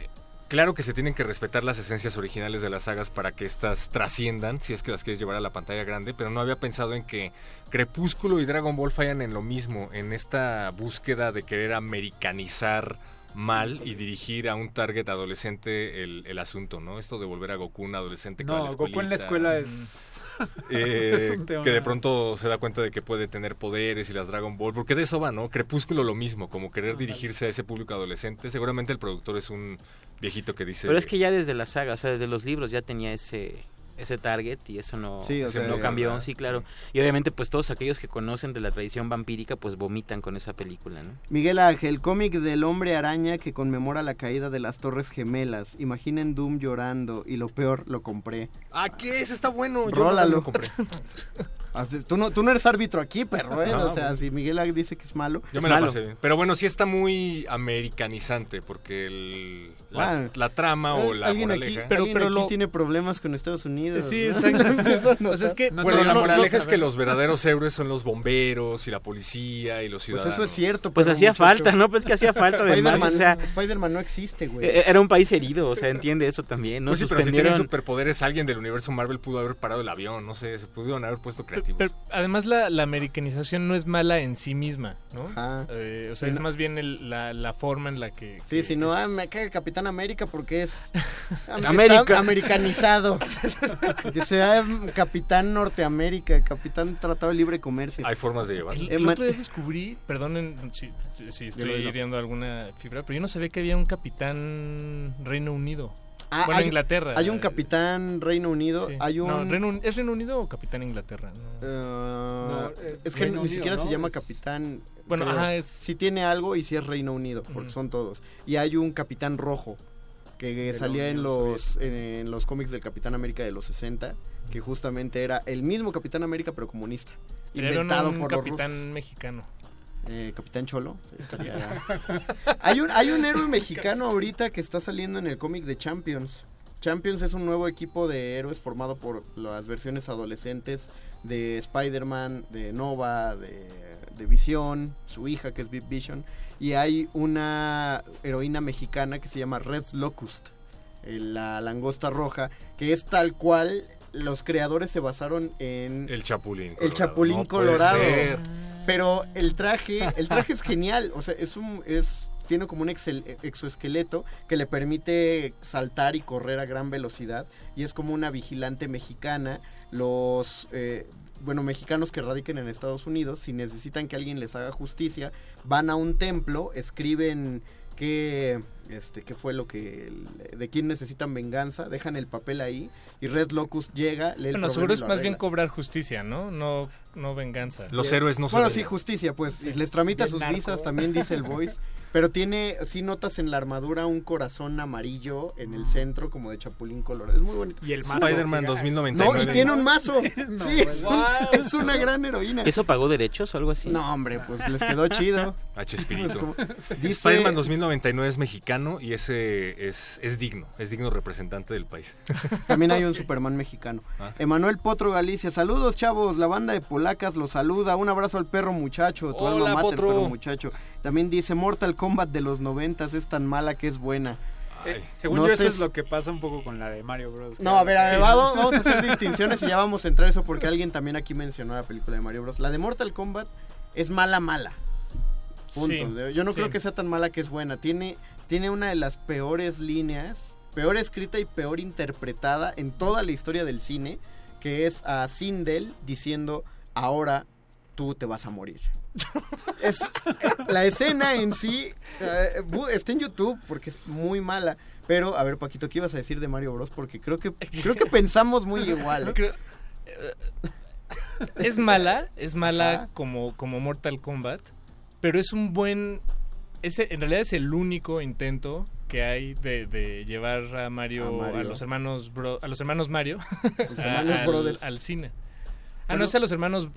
claro que se tienen que respetar las esencias originales de las sagas para que éstas trasciendan, si es que las quieres llevar a la pantalla grande, pero no había pensado en que Crepúsculo y Dragon Ball fallan en lo mismo, en esta búsqueda de querer americanizar mal y dirigir a un target adolescente el, el asunto, ¿no? Esto de volver a Goku un adolescente que va a No, la Goku en la escuela es. Eh, es un tema. que de pronto se da cuenta de que puede tener poderes y las Dragon Ball, porque de eso va, ¿no? Crepúsculo lo mismo, como querer dirigirse a ese público adolescente. Seguramente el productor es un viejito que dice... Pero es que ya desde la saga, o sea, desde los libros ya tenía ese ese target y eso no, Sí, o eso sea, no cambió, ¿verdad? sí, claro. Y obviamente pues todos aquellos que conocen de la tradición vampírica pues vomitan con esa película, ¿no? Miguel Ángel, cómic del hombre araña que conmemora la caída de las Torres Gemelas. Imaginen Doom llorando y lo peor, lo compré. Ah, ¿qué? Ese está bueno. Yo Rólalo. no lo compré. Así, Tú no, tú no eres árbitro aquí, perro, ¿eh? No, o sea, bueno. si Miguel dice que es malo. Yo es me la malo. pasé bien. Pero bueno, sí está muy americanizante porque el, la, Bueno. la trama o la alguien aquí, moraleja. alguien aquí tiene problemas con Estados Unidos. Sí, ¿no? exacto. O sea, es que, bueno, la moraleja es que los verdaderos héroes son los bomberos y la policía y los Pues ciudadanos. eso es cierto. Pues pero, hacía muchacho. falta, ¿no? Pues que hacía falta además, Spider-Man, o sea- Spider-Man no existe, güey. Eh, Era un país herido, o sea, entiende eso también, ¿no? Pues sí, pero si tienen Suspendieron- superpoderes, alguien del universo Marvel pudo haber parado el avión, no sé, se pudieron haber puesto creativos. Pero además la, la americanización no es mala en sí misma, ¿no? Ajá. Eh, o sea, Sí, es no- más bien el- la, la forma en la que... Sí, si no, ah, me cae el Capitán América porque es América. americanizado. que sea Capitán Norteamérica, Capitán Tratado de Libre Comercio. Hay formas de llevarlo. El, Eh, el otro día descubrí, perdonen si, si- si estoy hiriendo alguna fibra, pero yo no sabía que había un capitán Reino Unido. Ah, bueno, hay- Inglaterra. Hay un Capitán Reino Unido, Sí. hay un... No, Reino Un- ¿Es Reino Unido o Capitán Inglaterra? No. Ah, eh, es que Reino ni Unido, siquiera se llama Capitán. Bueno, creo. ajá, es- Sí tiene algo y sí es Reino Unido, porque son todos. Y hay un Capitán Rojo que salía en los en, en los cómics del Capitán América de los 60, que justamente era el mismo Capitán América pero comunista, inventado un por los capitán rusos. mexicano. Eh, Capitán Cholo. estaría- hay, un, hay un héroe mexicano ahorita que está saliendo en el cómic de Champions. Champions es un nuevo equipo de héroes formado por las versiones adolescentes de Spider-Man, de Nova, de, de Visión, su hija que es Viv Vision. Y hay una heroína mexicana que se llama Red Locust, eh, la langosta roja, que es tal cual los creadores se basaron en El Chapulín. el Colorado. Chapulín No puede Colorado. ser. Pero el traje, el traje es genial, o sea, es un es tiene como un excel- exoesqueleto que le permite saltar y correr a gran velocidad y es como una vigilante mexicana. Los eh, bueno, mexicanos que radiquen en Estados Unidos, si necesitan que alguien les haga justicia, van a un templo, escriben qué este qué fue lo que de quién necesitan venganza, dejan el papel ahí y Red Locust llega, lee el Bueno, seguro es más bien cobrar justicia, ¿no? No, no venganza. Los héroes no se Bueno, sí, justicia, pues. y Les tramita sus narco. visas, también dice el voice. Pero tiene, sí notas en la armadura un corazón amarillo en el centro, como de Chapulín Colorado. Es muy bonito. Y el mazo. Spider-Man 2099. No, y tiene un mazo. No, sí, es, un- Wow. es una gran heroína. ¿Eso pagó derechos o algo así? No, hombre, pues les quedó chido. A Chespirito. Es como- dice- Spider-Man 2099 es mexicano y ese es, es digno, es digno representante del país. También hay un Superman mexicano. Ah. Emanuel Potro Galicia. Saludos, chavos. La banda de polacas los saluda. Un abrazo al perro muchacho. Tu Hola, alma mater, Potro. perro muchacho. También dice Mortal Kombat de los noventas es tan mala que es buena. Eh, según No yo, sé eso es lo que pasa un poco con la de Mario Bros. No, a ver, a ver, Sí. vamos, vamos a hacer distinciones y ya vamos a entrar a eso porque alguien también aquí mencionó la película de Mario Bros. La de Mortal Kombat es mala, mala. Punto. Sí, Yo no sí. creo que sea tan mala que es buena. Tiene, tiene una de las peores líneas, peor escrita y peor interpretada en toda la historia del cine, que es a Sindel diciendo, ahora tú te vas a morir. Es, la escena en sí eh, está en YouTube porque es muy mala. Pero, a ver, Paquito, ¿qué ibas a decir de Mario Bros? Porque creo que, creo que pensamos muy igual. Creo- eh, es mala, es mala como, como Mortal Kombat, pero es un buen... Ese, en realidad es el único intento que hay de, de llevar a Mario, A a, los hermanos Bro- a los hermanos Mario, Los a- hermanos al, Brothers. al cine. Ah, Bueno, no es a los hermanos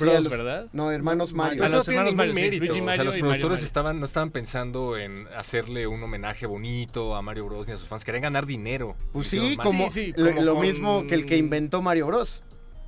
Bros, ¿verdad? No, hermanos Mario. A los hermanos Mario, sí, o sea, los Mario productores Mario. estaban, no estaban pensando en hacerle un homenaje bonito a Mario Bros ni a sus fans. Querían ganar dinero. Pues sí, como, Sí, lo, como lo con- mismo que el que inventó Mario Bros.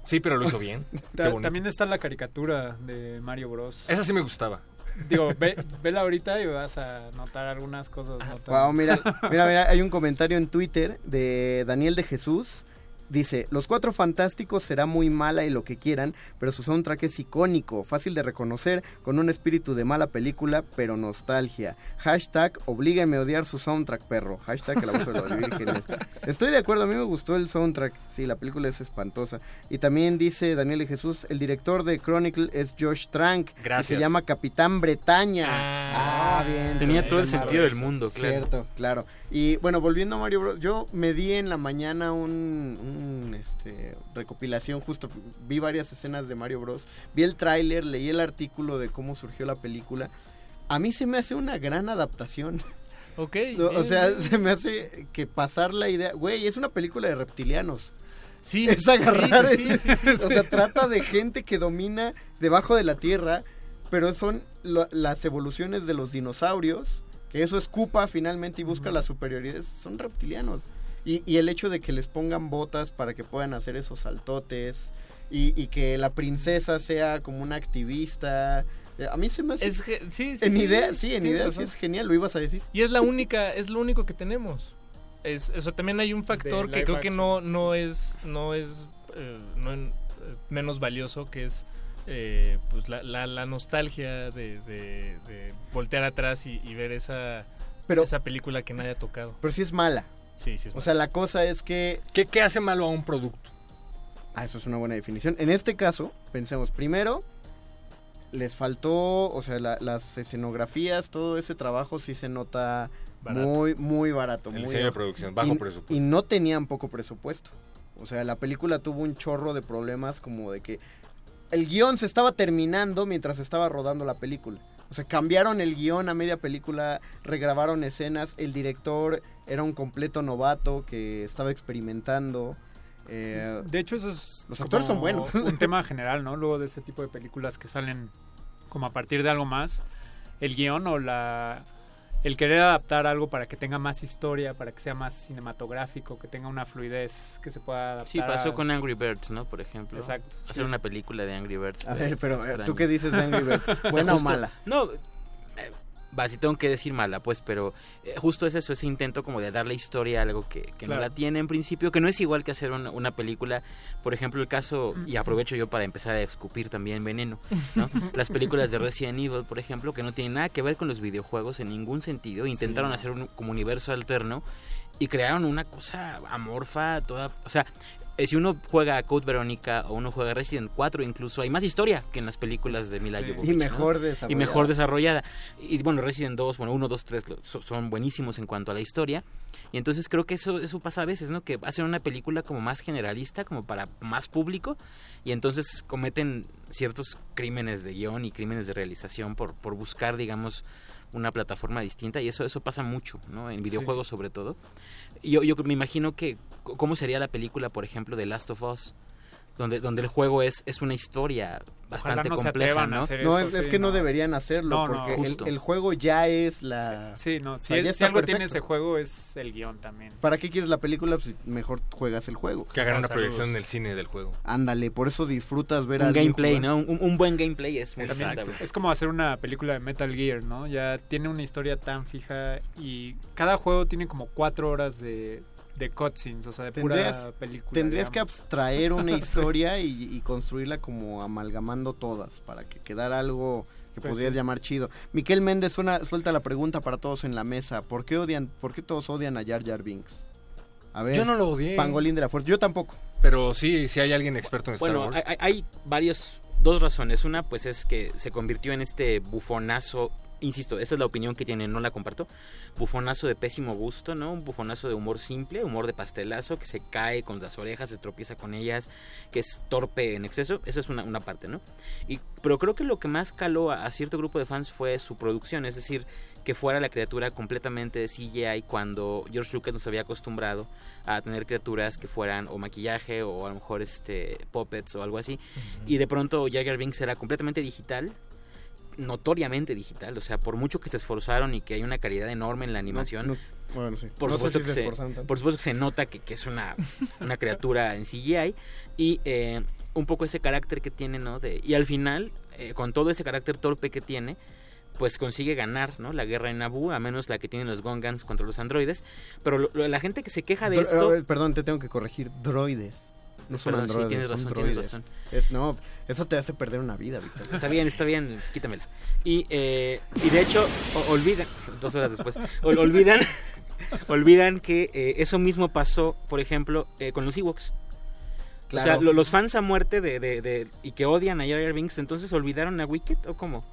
Sí, pero lo hizo bien. Qué. También está la caricatura de Mario Bros. Esa sí me gustaba. Digo, ve, vela ahorita y vas a notar algunas cosas. No tan- Wow, mira, mira, mira, hay un comentario en Twitter de Daniel de Jesús. Dice, Los Cuatro Fantásticos será muy mala y lo que quieran, pero su soundtrack es icónico, fácil de reconocer, con un espíritu de mala película, pero nostalgia. Hashtag, oblígame a odiar su soundtrack, perro. Hashtag, el abuso de los vírgenes. Estoy de acuerdo, a mí me gustó el soundtrack. Sí, la película es espantosa. Y también dice Daniel de Jesús, el director de Chronicle es Josh Trank, Gracias. se llama Capitán Bretaña. Ah, Ah, bien. Tenía todo el sentido del mundo, claro. Cierto, claro. Y bueno, volviendo a Mario Bros. Yo me di en la mañana un, un, este, recopilación, justo vi varias escenas de Mario Bros. Vi el tráiler, leí el artículo de cómo surgió la película. A mí se me hace una gran adaptación. Ok. O sea, se me hace que pasar la idea... Güey, es una película de reptilianos. Sí, es agarrar. sí, sí, sí, sí, o sea, trata de gente que domina debajo de la tierra, pero son lo- las evoluciones de los dinosaurios, que eso escupa finalmente y busca la superioridad. Son reptilianos. Y, y el hecho de que les pongan botas para que puedan hacer esos saltotes y, y que la princesa sea como una activista. eh, A mí se me hace. Es sí, sí, en sí, idea, sí, en idea sí es genial, lo ibas a decir. Y es la única, es lo único que tenemos. Es, eso también hay un factor que creo que no, no es, no es eh, no eh, menos valioso, que es eh, pues la, la, la nostalgia de, de- de voltear atrás y, y ver esa, Pero- esa película que nadie ha tocado. Pero sí es mala. Sí, sí es O sea, la cosa es que... ¿Qué, qué hace malo a un producto? Ah, eso es una buena definición. En este caso, pensemos, primero, les faltó, o sea, la- las escenografías, todo ese trabajo sí se nota Barato. muy, muy barato. El muy diseño de producción, bajo y, presupuesto. Y no tenían poco presupuesto. O sea, la película tuvo un chorro de problemas como de que el guion se estaba terminando mientras estaba rodando la película. O sea, cambiaron el guion a media película, regrabaron escenas, el director era un completo novato que estaba experimentando. eh, De hecho, eso es. Los actores son buenos. Un tema general, ¿no? Luego de ese tipo de películas que salen como a partir de algo más. El guion o la. El querer adaptar algo para que tenga más historia, para que sea más cinematográfico, que tenga una fluidez que se pueda adaptar. Sí, pasó a- con Angry Birds, ¿no? Por ejemplo. Exacto, Hacer sí. una película de Angry Birds. A ver, pero, eh, extraño. ¿tú qué dices de Angry Birds? O sea, ¿Buena o mala? No, eh, va, si tengo que decir mala, pues, pero eh, justo es eso, ese intento como de darle historia a algo que, que Claro. no la tiene en principio, que no es igual que hacer una, una película. Por ejemplo, el caso, y aprovecho yo para empezar a escupir también veneno, ¿no? Las películas de Resident Evil, por ejemplo, que no tienen nada que ver con los videojuegos en ningún sentido, intentaron Sí. hacer un como universo alterno y crearon una cosa amorfa, toda, o sea, si uno juega a Code Verónica o uno juega a Resident 4 incluso hay más historia que en las películas de Mila Sí. Jovovich, Y ¿no? mejor y desarrollada. mejor desarrollada y bueno Resident 2 bueno 1 2 3 lo- so- son buenísimos en cuanto a la historia y entonces creo que eso eso pasa a veces no que hacen una película como más generalista como para más público y entonces cometen ciertos crímenes de guion y crímenes de realización por por buscar digamos una plataforma distinta y eso eso pasa mucho no en videojuegos sobre todo. Yo yo me imagino que cómo sería la película por ejemplo de Last of Us donde donde el juego es es una historia bastante no se compleja no hacer No, eso, es, que no, no. deberían hacerlo No, no, porque el, juego ya es la... Sí, no, o si, algo tiene perfecto. ese juego es el guion también. ¿Para qué quieres la película? Pues mejor juegas el juego. Que hagan una Saludos. proyección en el cine del juego. Ándale, por eso disfrutas ver a un gameplay, jugar. ¿no? Un, un buen gameplay es muy es como hacer una película de Metal Gear, ¿no? Ya tiene una historia tan fija y cada juego tiene como cuatro horas de, de cutscenes, o sea, de Tendrías, pura película. tendrías que abstraer una Sí. historia y, y construirla como amalgamando todas para que quedara algo que Pues podrías sí. llamar chido. Miquel Méndez suena- suelta la pregunta para todos en la mesa. ¿Por qué odian, por qué todos odian a Jar Jar Binks? A ver, Yo no lo odié. Pangolín de la Fuerza. Yo tampoco. Pero sí, si hay alguien experto en Star Bueno, Wars. hay, hay- hay varios, dos razones. Una, pues es que se convirtió en este bufonazo, insisto, esa es la opinión que tiene, no la comparto, bufonazo de pésimo gusto, ¿no? Un bufonazo de humor simple, humor de pastelazo, que se cae con las orejas, se tropieza con ellas, que es torpe en exceso, esa es una, una parte, ¿no? Y, pero creo que lo que más caló a, a cierto grupo de fans fue su producción, es decir, que fuera la criatura completamente de CGI cuando George Lucas nos había acostumbrado a tener criaturas que fueran o maquillaje o a lo mejor este puppets o algo así y de pronto Jar Binks era completamente digital notoriamente digital, o sea, por mucho que se esforzaron y que hay una calidad enorme en la animación, no, bueno, sí. por, No supuesto si que se se, esforzaron tanto. por supuesto que se nota que, que es una, una criatura en CGI y eh, un poco ese carácter que tiene, ¿no? De, y al final, eh, con todo ese carácter torpe que tiene, pues consigue ganar, ¿no? La guerra en Naboo, a menos la que tienen los Gongans contra los androides. Pero lo- lo- la gente que se queja de Dro- esto... perdón, te tengo que corregir. Droides. No son Perdón, sí, androides, tienes razón, tienes razón. Es, no, eso te hace perder una vida. Está bien, está bien, quítamela. Y, eh, y de hecho, o- olvidan, dos horas después, ol- olvidan, olvidan que eh, eso mismo pasó, por ejemplo, eh, con los Ewoks. O sea, Claro. lo- los fans a muerte de, de- de- y que odian a Jar Jar Binks, entonces olvidaron a Wicked o cómo?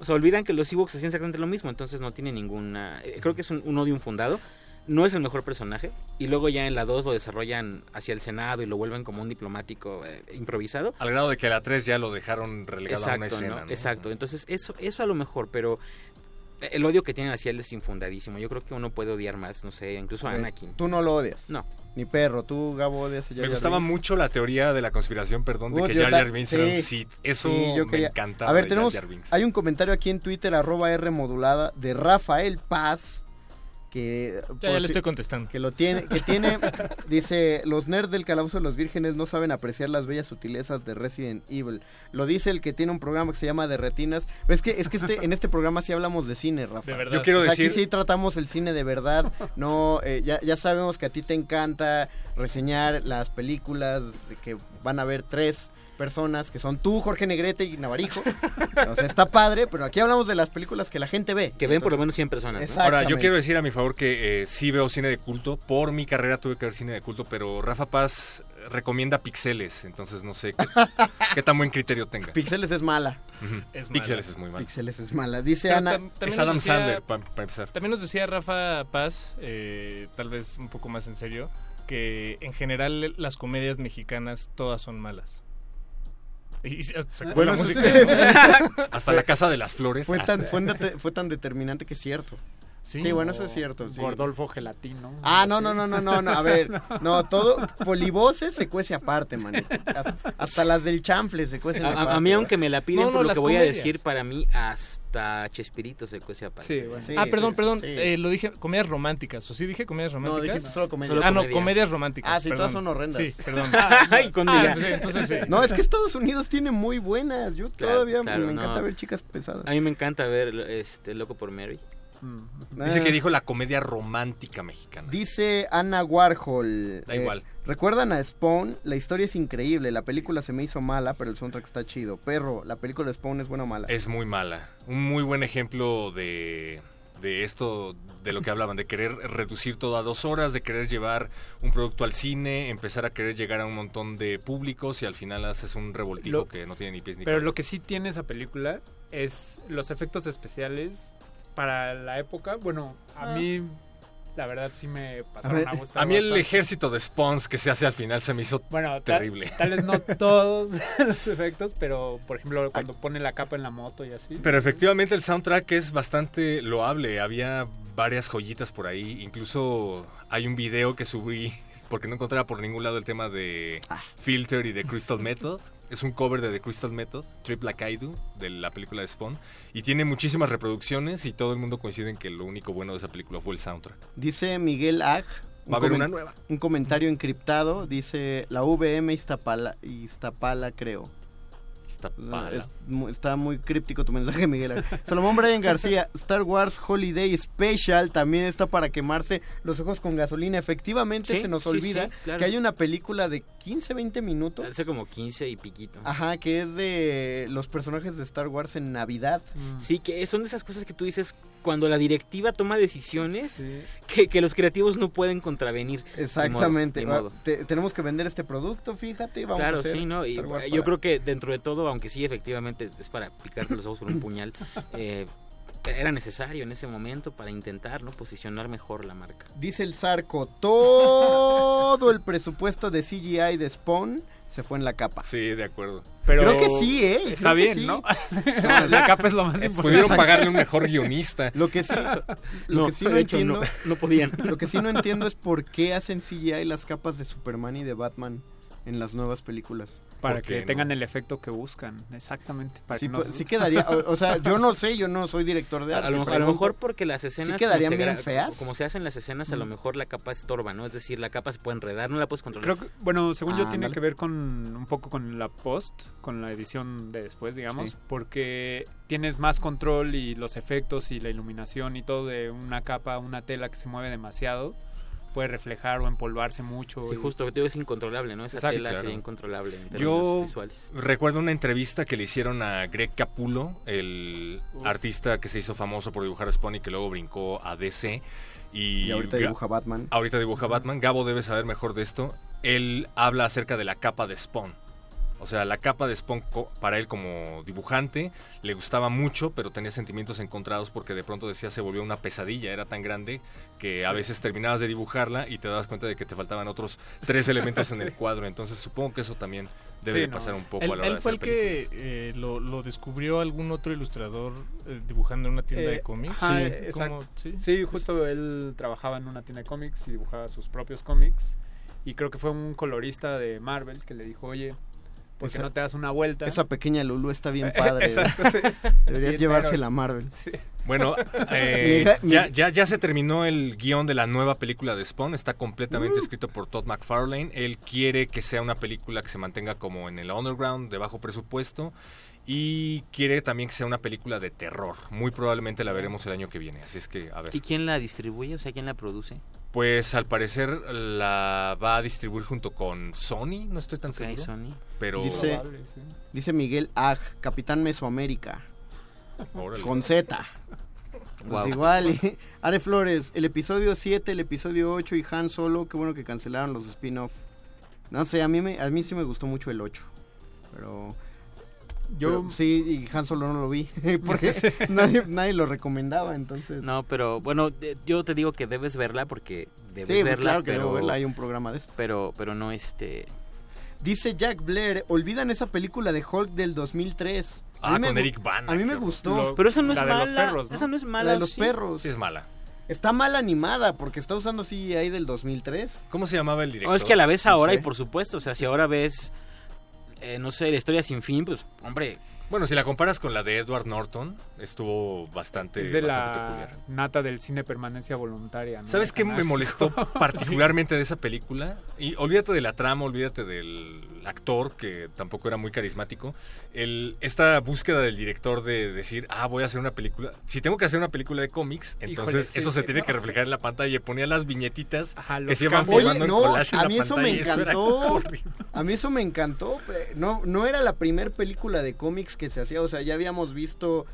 O sea, olvidan que los Ewoks hacían exactamente lo mismo, entonces no tiene ninguna... eh, creo que es un, un odio infundado. No es el mejor personaje. Y luego ya en la 2 lo desarrollan hacia el Senado y lo vuelven como un diplomático eh, improvisado. Al grado de que la 3 ya lo dejaron relegado a una Exacto, escena. ¿no? ¿no? Exacto. Entonces, eso, eso a lo mejor, pero El odio que tienen hacia él es infundadísimo. Yo creo que uno puede odiar más, no sé, incluso a. Anakin. Tú no lo odias. No. Ni perro. Tú, Gabo, odias a Jar Me gustaba mucho la teoría de la conspiración, perdón, de Uh, que Jar Jar Binks era un sí, Sith. Eso sí, yo me quería- encantaba A ver, tenemos, Jar hay un comentario aquí en Twitter, arroba R modulada, de Rafael Paz, que... Ya, le estoy contestando. Que lo tiene, que tiene, dice, los nerds del Calabozo de los Vírgenes no saben apreciar las bellas sutilezas de Resident Evil. Lo dice el que tiene un programa que se llama De Retinas. Es que, es que este, en este programa sí hablamos de cine, Rafa. De verdad. Yo quiero O sea, decir- Aquí sí tratamos el cine de verdad. No, eh, ya, ya sabemos que a ti te encanta reseñar las películas de que van a ver tres personas que son tú, Jorge Negrete y Navarijo. o sea, está padre, pero aquí hablamos de las películas que la gente ve. Que ven por lo menos 100 personas. ¿no? Ahora, yo quiero decir a mi favor que eh, sí veo cine de culto. Por mi carrera tuve que ver cine de culto, pero Rafa Paz recomienda pixeles, entonces no sé qué, qué tan buen criterio tenga. Pixeles es mala. Ujú. Es Pixeles mala. es muy mal. Pixeles es mala. Dice Pero Ana. Es Adam decía- Sandler, para empezar. También nos decía Rafa Paz, eh, tal vez un poco más en serio, que en general las comedias mexicanas todas son malas. Y se- se acabó Bueno, la eso música. sí. Hasta la Casa de las Flores. Fue Ah. tan, fue, tan- fue tan determinante que es cierto. Sí, bueno, eso es cierto. sí. Gordolfo Gelatino. Ah, no, no, no, no, no, no, a ver, no, todo, polivoces se cuece aparte, manito. Hasta, hasta las del chanfle se cuecen A, aparte. a- a mí, aunque me la piden No, no, por lo que voy a decir, para mí hasta Chespirito se cuece aparte. Sí, bueno. Sí, ah, perdón, sí, perdón, sí. eh, lo dije, comedias románticas, ¿o sí dije comedias No, románticas? dijiste solo comedias. Solo ah, no, comedias. románticas. Ah, sí, todas son horrendas. Sí, perdón. Ay, con Ah, entonces, entonces sí. No, es que Estados Unidos tiene muy buenas. Yo Claro, todavía claro, me encanta no. ver chicas pesadas. A mí me encanta ver este Loco por Mary. Mm. Dice Ah. que dijo la comedia romántica mexicana. Dice Ana Warhol. Da eh, igual. ¿Recuerdan a Spawn? La historia es increíble. La película se me hizo mala, pero el soundtrack está chido. Perro, la película de Spawn es buena o mala. Es muy mala. Un muy buen ejemplo de, de esto, de lo que hablaban, de querer reducir todo a dos horas, de querer llevar un producto al cine, empezar a querer llegar a un montón de públicos y al final haces un revoltijo Lo- que no tiene ni pies ni Pero cabeza. lo que sí tiene esa película es los efectos especiales para la época. Bueno, a Ah. mí la verdad sí me pasaron ver, a, gustar A mí el ejército de Spawns que se hace al final se me hizo Bueno, terrible. Tal, vez no todos los efectos, pero por ejemplo cuando pone la capa en la moto y así. Pero efectivamente el soundtrack es bastante loable. Había varias joyitas por ahí. Incluso hay un video que subí porque no encontraba por ningún lado el tema de Ah. Filter y de Crystal Method. Es un cover de The Crystal Method, Trip Like I Do, de la película de Spawn. Y tiene muchísimas reproducciones y todo el mundo coincide en que lo único bueno de esa película fue el soundtrack. Dice Miguel Ag. un Va a haber una nueva. Un comentario encriptado. Dice la VM Iztapala, Iztapala creo. Está es está muy críptico tu mensaje, Miguel. Salomón Brian García, Star Wars Holiday Special también está para quemarse los ojos con gasolina. Efectivamente Sí, se nos sí, olvida sí, claro. que hay una película de 15, 20 minutos. Hace como 15 y piquito. Ajá, que es de los personajes de Star Wars en Navidad. Sí, que son de esas cosas que tú dices cuando la directiva toma decisiones Sí. que, que los creativos no pueden contravenir. Exactamente. Modo, Ah, modo. te- tenemos que vender este producto, fíjate. Vamos claro, a hacer sí, ¿no? Y yo para- creo que dentro de todo, aunque sí, efectivamente, es para picarte los ojos con un puñal, eh, era necesario en ese momento para intentar, ¿no? Posicionar mejor la marca. Dice el Zarco, todo el presupuesto de CGI de Spawn se fue en la capa. Sí, de acuerdo. Pero Creo que sí, ¿eh? Está Creo bien, sí. ¿no? No, la capa es lo más importante. Pudieron pagarle un mejor guionista. Lo que sí, lo No, que sí no hecho, entiendo, no, no podían. lo que sí no entiendo es por qué hacen CGI las capas de Superman y de Batman en las nuevas películas. Para ¿Por qué que no? tengan el efecto que buscan, exactamente. Para Sí, que no pues, sí quedaría, o, o sea, yo no sé, yo no soy director de A, arte. a lo, a lo pregunto, mejor porque las escenas quedarían como se bien feas? como se hacen las escenas a lo Mm. mejor la capa estorba no es decir la capa se puede enredar no la puedes controlar Creo que, bueno, según yo Ah, tiene que ver con un poco con la post, con la edición de después, digamos, Sí. porque tienes más control y los efectos y la iluminación y todo de una capa, una tela que se mueve demasiado, puede reflejar o empolvarse mucho. sí y- justo te digo es incontrolable no esa Exacto, tela claro. sería incontrolable en términos Yo visuales recuerdo una entrevista que le hicieron a Greg Capullo, el Uf. artista que se hizo famoso por dibujar a Spawn y que luego brincó a DC. Y, y ahorita Ga- dibuja Batman. ahorita dibuja Batman. Gabo debe saber mejor de esto. Él habla acerca de la capa de Spawn. O sea, la capa de Spawn para él como dibujante le gustaba mucho, pero tenía sentimientos encontrados porque de pronto decía se volvió una pesadilla, era tan grande que a veces terminabas de dibujarla y te dabas cuenta de que te faltaban otros tres elementos en el cuadro. Entonces supongo que eso también debe Sí, de no. pasar un poco él, a la hora él de fue el películas. que eh, lo, lo descubrió algún otro ilustrador eh, dibujando en una tienda Eh, de cómics. ajá, Sí. eh, exacto. Sí, Sí, justo él trabajaba en una tienda de cómics y dibujaba sus propios cómics. Y creo que fue un colorista de Marvel que le dijo, oye, ¿por qué Esa- no te das una vuelta? Esa pequeña Lulu está bien padre. Exacto, sí. Deberías Bien llevársela a. Marvel. Sí. Bueno, eh, ya, ya, ya se terminó el guion de la nueva película de Spawn. Está completamente Uh. escrito por Todd McFarlane. Él quiere que sea una película que se mantenga como en el underground, de bajo presupuesto. Y quiere también que sea una película de terror. Muy probablemente la veremos el año que viene. Así es que, a ver. ¿Y quién la distribuye? O sea, ¿quién la produce? Pues al parecer la va a distribuir junto con Sony. No estoy tan Ok, seguro. Sony. Pero. Dice, dice Miguel Ag, Capitán Mesoamérica. Órale. Con Z. Pues igual. y- Are Flores, el episodio 7, el episodio 8 y Han Solo, qué bueno que cancelaron los spin-off. No sé, a mí, me, a mí sí me gustó mucho el 8. Pero... Yo- pero sí, y Han Solo no lo vi. Porque nadie, nadie lo recomendaba, entonces... No, pero bueno, yo te digo que debes verla porque debes Sí, verla. claro que pero, debo verla, hay un programa de eso. Pero, pero no este. Dice Jack Blair, olvidan esa película de Hulk del 2003. A Ah, con Eric Bana, A mí me gustó. Pero esa no es La de los mala. perros, ¿no? Esa no es mala. La de los ¿sí? perros. Sí, es mala. Está mal animada porque está usando CGI del 2003. ¿Cómo se llamaba el No, director? es que a la ves No ahora sé. y por supuesto, o sea, si ahora ves, eh, no sé, la historia sin fin, pues, hombre, Bueno, si la comparas con la de Edward Norton, estuvo bastante, Es de bastante la peculiar. nata del cine permanencia voluntaria. ¿no? ¿Sabes qué me molestó particularmente de esa película? Y olvídate de la trama, olvídate del actor, que tampoco era muy carismático. El, esta búsqueda del director de decir, ah, voy a hacer una película. Si tengo que hacer una película de cómics, entonces Híjole, sí, eso se tiene que reflejar en la pantalla. Y ponía las viñetitas que se iban en no, collage en a la mí eso pantalla. me encantó. A mí eso me encantó. No, no era la primer película de cómics que se hacía. O sea, ya habíamos visto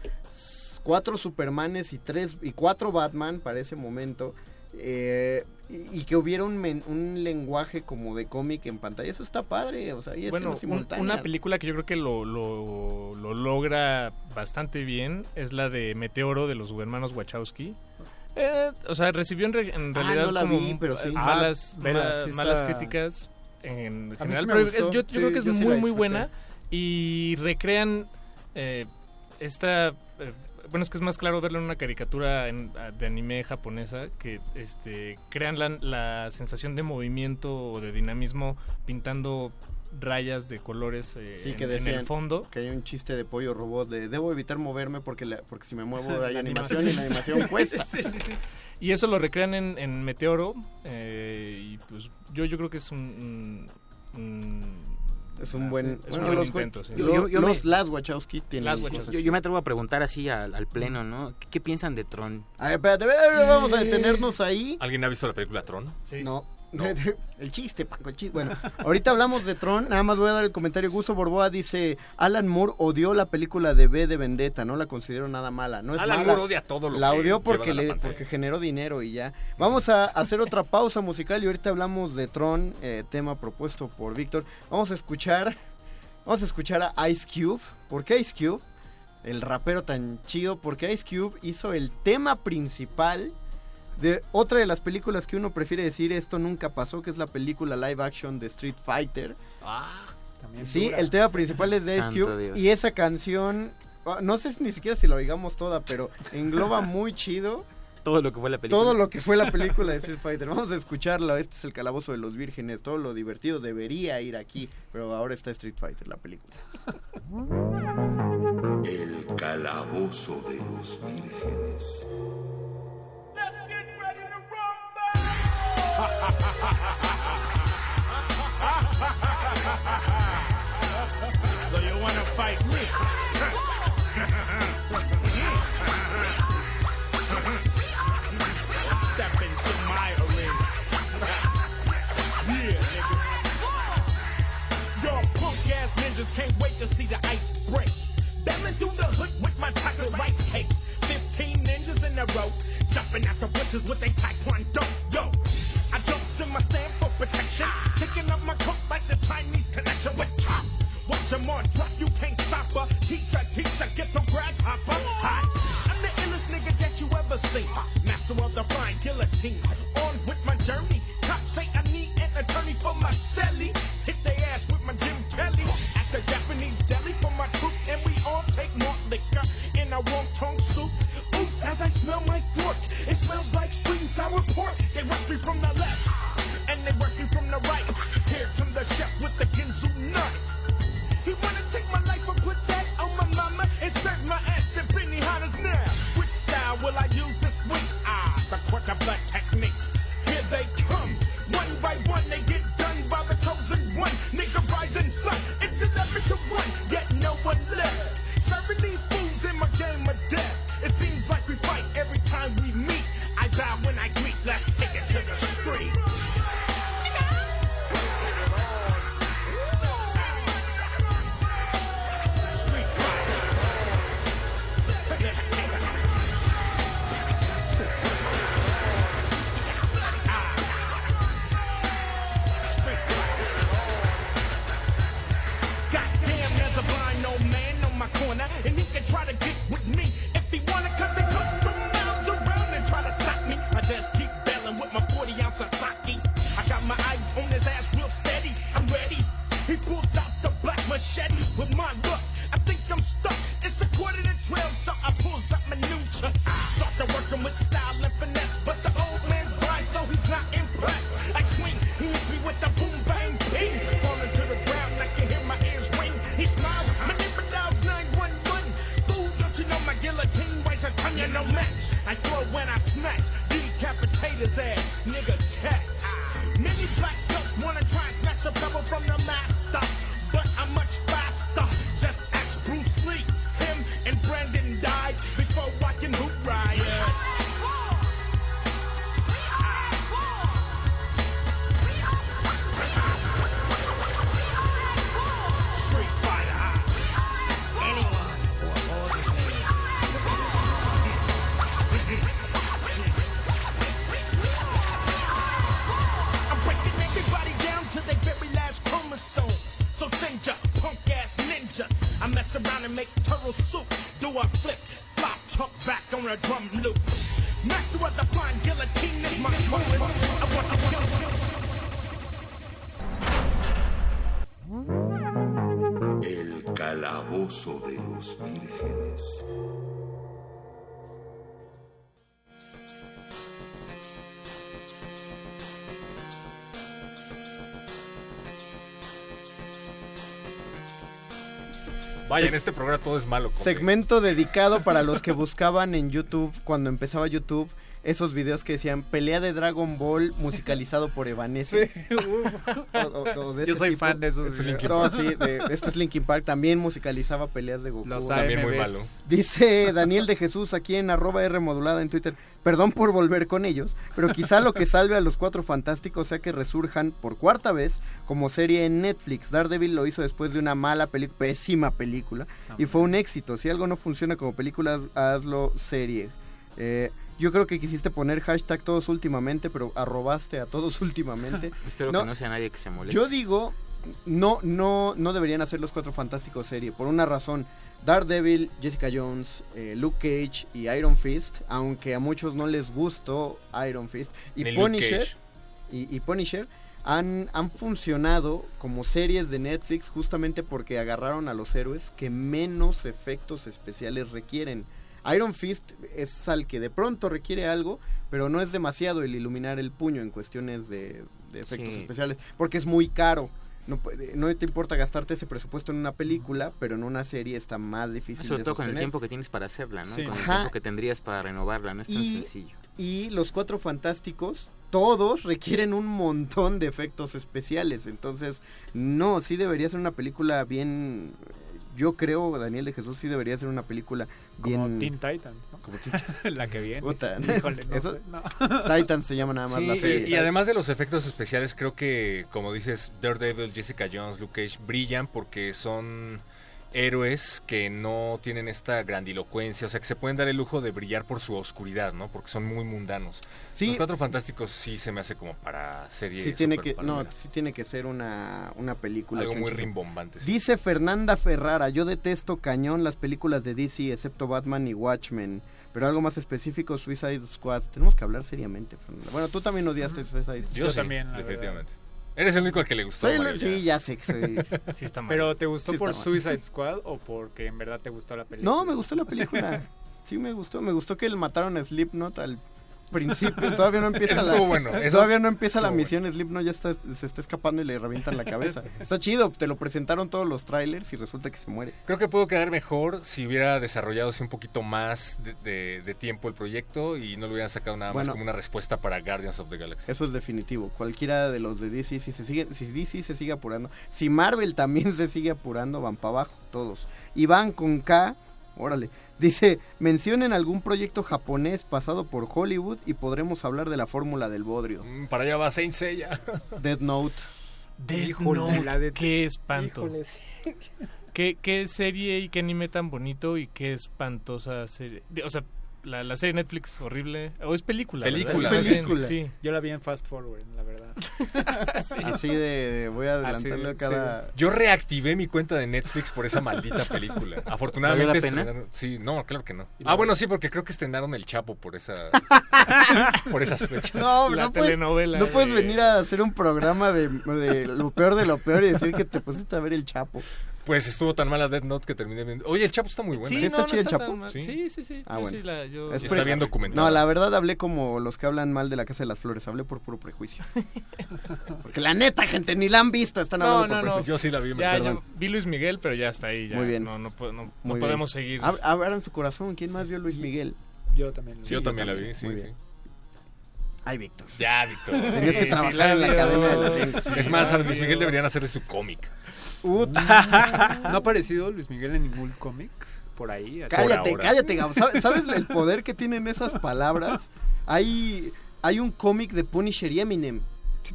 cuatro Supermanes y tres y cuatro Batman para ese momento. eh, y, y que hubiera un, men- un lenguaje como de cómic en pantalla. Eso está padre. O sea, y Bueno, un- una película que yo creo que lo, lo, lo logra bastante bien es la de Meteoro de los hermanos Wachowski. Eh, o sea, recibió en, re- en Ah, realidad no la como vi, pero sí. malas, Ah, vela, ma- sí está- malas críticas en sí general. me pero es- yo, yo Sí, creo que es sí muy, muy buena y recrean eh, esta... bueno, es que es más claro verlo en una caricatura en- de anime japonesa que este crean la, la sensación de movimiento o de dinamismo pintando rayas de colores eh, Sí, en, que en decían el fondo. que hay un chiste de pollo robot de debo evitar moverme porque la- porque si me muevo hay animación y la animación cuesta. sí, sí, sí. Y eso lo recrean en, en Meteoro. eh, y pues yo, yo creo que es un. un- un- Es un ah, buen, sí, es bueno, un buen los, intento, sí. Yo- yo los me- Las Wachowski tienen Las Wachowski. yo, yo me atrevo a preguntar así al, al pleno, ¿no? ¿Qué, qué piensan de Tron? A ver, espérate, vamos a detenernos ahí. ¿Alguien ha visto la película Tron? No. el chiste, Paco, el chiste. Bueno, ahorita hablamos de Tron, nada más voy a dar el comentario. Gusto Borboa dice, Alan Moore odió la película de B de Vendetta, no la considero nada mala. No es Alan mala. Moore odia todo lo La que odió porque, la le, porque generó dinero y ya. Vamos a hacer otra pausa musical y ahorita hablamos de Tron, eh, tema propuesto por Víctor. Vamos a escuchar, vamos a escuchar a Ice Cube. ¿Por qué Ice Cube? El rapero tan chido, porque Ice Cube hizo el tema principal de otra de las películas que uno prefiere decir esto nunca pasó, que es la película live action de Street Fighter. Ah, Sí, dura. el tema principal es de Ice Cube Dios. y esa canción, ah, no sé si ni siquiera si la oigamos toda, pero engloba muy chido Todo lo que fue la película. todo lo que fue la película de Street Fighter. Vamos a escucharla, este es el calabozo de los vírgenes, todo lo divertido debería ir aquí, pero ahora está Street Fighter, la película. El calabozo de los vírgenes. So you wanna fight me? Step into my arena. yeah, nigga. Y'all punk ass ninjas can't wait to see the ice break. Bailing through the hood with my chocolate rice cakes. 15 ninjas in a row, jumping out the bushes with a taekwondo. Yo, my stand for protection, kicking up my coat like the Chinese connection with chop. What more drop, you can't stop her. Teacher, teacher, get the grasshopper. Hi, I'm the illest nigga that you ever seen. Master of the fine guillotine. On with my journey. Cops say I need an attorney for my Vaya, en este programa todo es malo. Segmento dedicado para los que buscaban en YouTube, cuando empezaba YouTube, esos videos que decían pelea de Dragon Ball musicalizado por Evanescence. O- o- o de Yo soy tipo. fan de esos es videos. No, sí, de, esto es Linkin Park. También musicalizaba peleas de Goku. Los También muy malo. Dice Daniel de Jesús aquí en arroba R modulada en Twitter. Perdón por volver con ellos, pero quizá lo que salve a los cuatro fantásticos sea que resurjan por cuarta vez como serie en Netflix. Daredevil lo hizo después de una mala película, pésima película, y fue un éxito. Si algo no funciona como película, hazlo serie. Eh, yo creo que quisiste poner hashtag todos últimamente, pero arrobaste a todos últimamente. Espero No, que no sea nadie que se moleste. yo digo, no, no, no deberían hacer los cuatro fantásticos serie, por una razón. Daredevil, Jessica Jones, eh, Luke Cage y Iron Fist, aunque a muchos no les gustó Iron Fist, y Ni Punisher, y, y Punisher han, han funcionado como series de Netflix justamente porque agarraron a los héroes que menos efectos especiales requieren. Iron Fist es al que de pronto requiere algo, pero no es demasiado el iluminar el puño en cuestiones de, de efectos Sí. especiales, porque es muy caro. No, puede- no te importa gastarte ese presupuesto en una película, pero en una serie está más difícil Sobre de todo con el tiempo que tienes para hacerla, ¿no? Sí. Con el Ajá. tiempo que tendrías para renovarla, no es tan Y- sencillo. Y los cuatro fantásticos, todos requieren un montón de efectos especiales. Entonces, no, sí debería ser una película bien. Yo creo, Daniel de Jesús, sí debería ser una película bien. Como Teen Titans, ¿no? Como Teen- la que viene. Puta, Híjole, no eso- sé, no. Titans se llama nada más Sí, la y- serie. Y, además de los efectos especiales, creo que, como dices, Daredevil, Jessica Jones, Luke Cage brillan porque son héroes que no tienen esta grandilocuencia, o sea, que se pueden dar el lujo de brillar por su oscuridad, ¿no? Porque son muy mundanos. Sí. Los Cuatro Fantásticos sí se me hace como para serie Sí tiene que, no, sí tiene que ser una, una película. Algo muy rimbombante. sí. Dice Fernanda Ferrara, yo detesto cañón las películas de DC, excepto Batman y Watchmen. Pero algo más específico, Suicide Squad. Tenemos que hablar seriamente, Fernanda. Bueno, tú también odiaste Suicide Squad. Yo, sí, definitivamente. Eres el único al que le gustó. Soy María. sí, ya sé que soy... Sí está mal. ¿Pero te gustó Sí por mal. Suicide Squad o porque en verdad te gustó la película? No, me gustó la película. Sí, me gustó. Me gustó que le mataron a Slipknot al principio. Todavía no empieza la... bueno, Todavía no empieza la misión. Slipknot ya está, se está escapando y le revientan la cabeza. Está chido. Te lo presentaron todos los trailers y resulta que se muere. Creo que pudo quedar mejor si hubiera desarrollado así un poquito más de, de- de tiempo el proyecto y no lo hubieran sacado nada más Bueno. como una respuesta para Guardians of the Galaxy. Eso es definitivo. Cualquiera de los de DC, si, se sigue, si DC se sigue apurando, si Marvel también se sigue apurando, van para abajo todos. Y van con K, órale. Dice, mencionen algún proyecto japonés pasado por Hollywood y podremos hablar de la fórmula del bodrio. Mm, Para allá va Saint Seiya. Dead Note. Híjole, Note, la de- qué espanto. Híjole, sí. ¿Qué, qué serie y qué anime tan bonito y qué espantosa serie. O sea, la, la serie Netflix horrible. O es película. Película. Película. Sí. Yo la vi en Fast Forward, la verdad. Así de, voy a adelantarle Así, cada... Yo reactivé mi cuenta de Netflix por esa maldita película. Afortunadamente ¿Valió la pena? estrenaron- Sí, no, claro que no. ¿Y Ah, bueno, sí, porque creo que estrenaron El Chapo por esa por esas fechas. No, La no puedes, telenovela no puedes de- venir a hacer un programa de, de lo peor de lo peor y decir que te pusiste a ver el Chapo. Pues estuvo tan mala Dead Note que terminé viendo. Oye, El Chapo está muy bueno. Sí, Sí, está no, no chido el está Chapo. Sí. Sí, sí, sí. Ah, Yo bueno. sí la- yo- Es Está bien documentado. No, la verdad hablé como los que hablan mal de la Casa de las Flores. Hablé por puro prejuicio. Porque la neta, gente, ni la han visto. Están No, hablando no, por no. prejuicio. Yo sí la vi. me Ya, perdón. yo vi Luis Miguel, pero ya está ahí. Ya. Muy bien. No, no, no- no Muy bien. podemos seguir. Ab- Abran su corazón. ¿Quién más vio Luis Miguel? Yo también Sí, yo también la vi, sí, Muy sí. bien. Ay, Víctor. Ya, Víctor. Tenías que trabajar en la. Academia de la Es más, a Luis. Miguel deberían hacerle su cómic. ¿No ha aparecido Luis Miguel en ningún cómic? Por ahí. así? Cállate, cállate, Gabo. ¿Sabes, sabes el poder que tienen esas palabras? Hay, hay un cómic de Punisher y Eminem.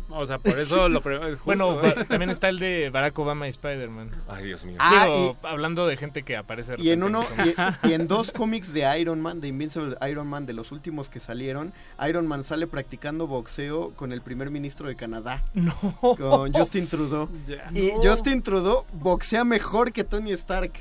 O sea, por eso lo justo, Bueno, ¿eh? también está el de Barack Obama y Spider-Man. Ay, Dios mío. Ah, Digo, hablando de gente que aparece de Y en uno y, y en dos cómics de Iron Man, de Invincible Iron Man, de los últimos que salieron, Iron Man sale practicando boxeo con el primer ministro de Canadá, No. con Justin Trudeau. Ya. Y No. Justin Trudeau boxea mejor que Tony Stark.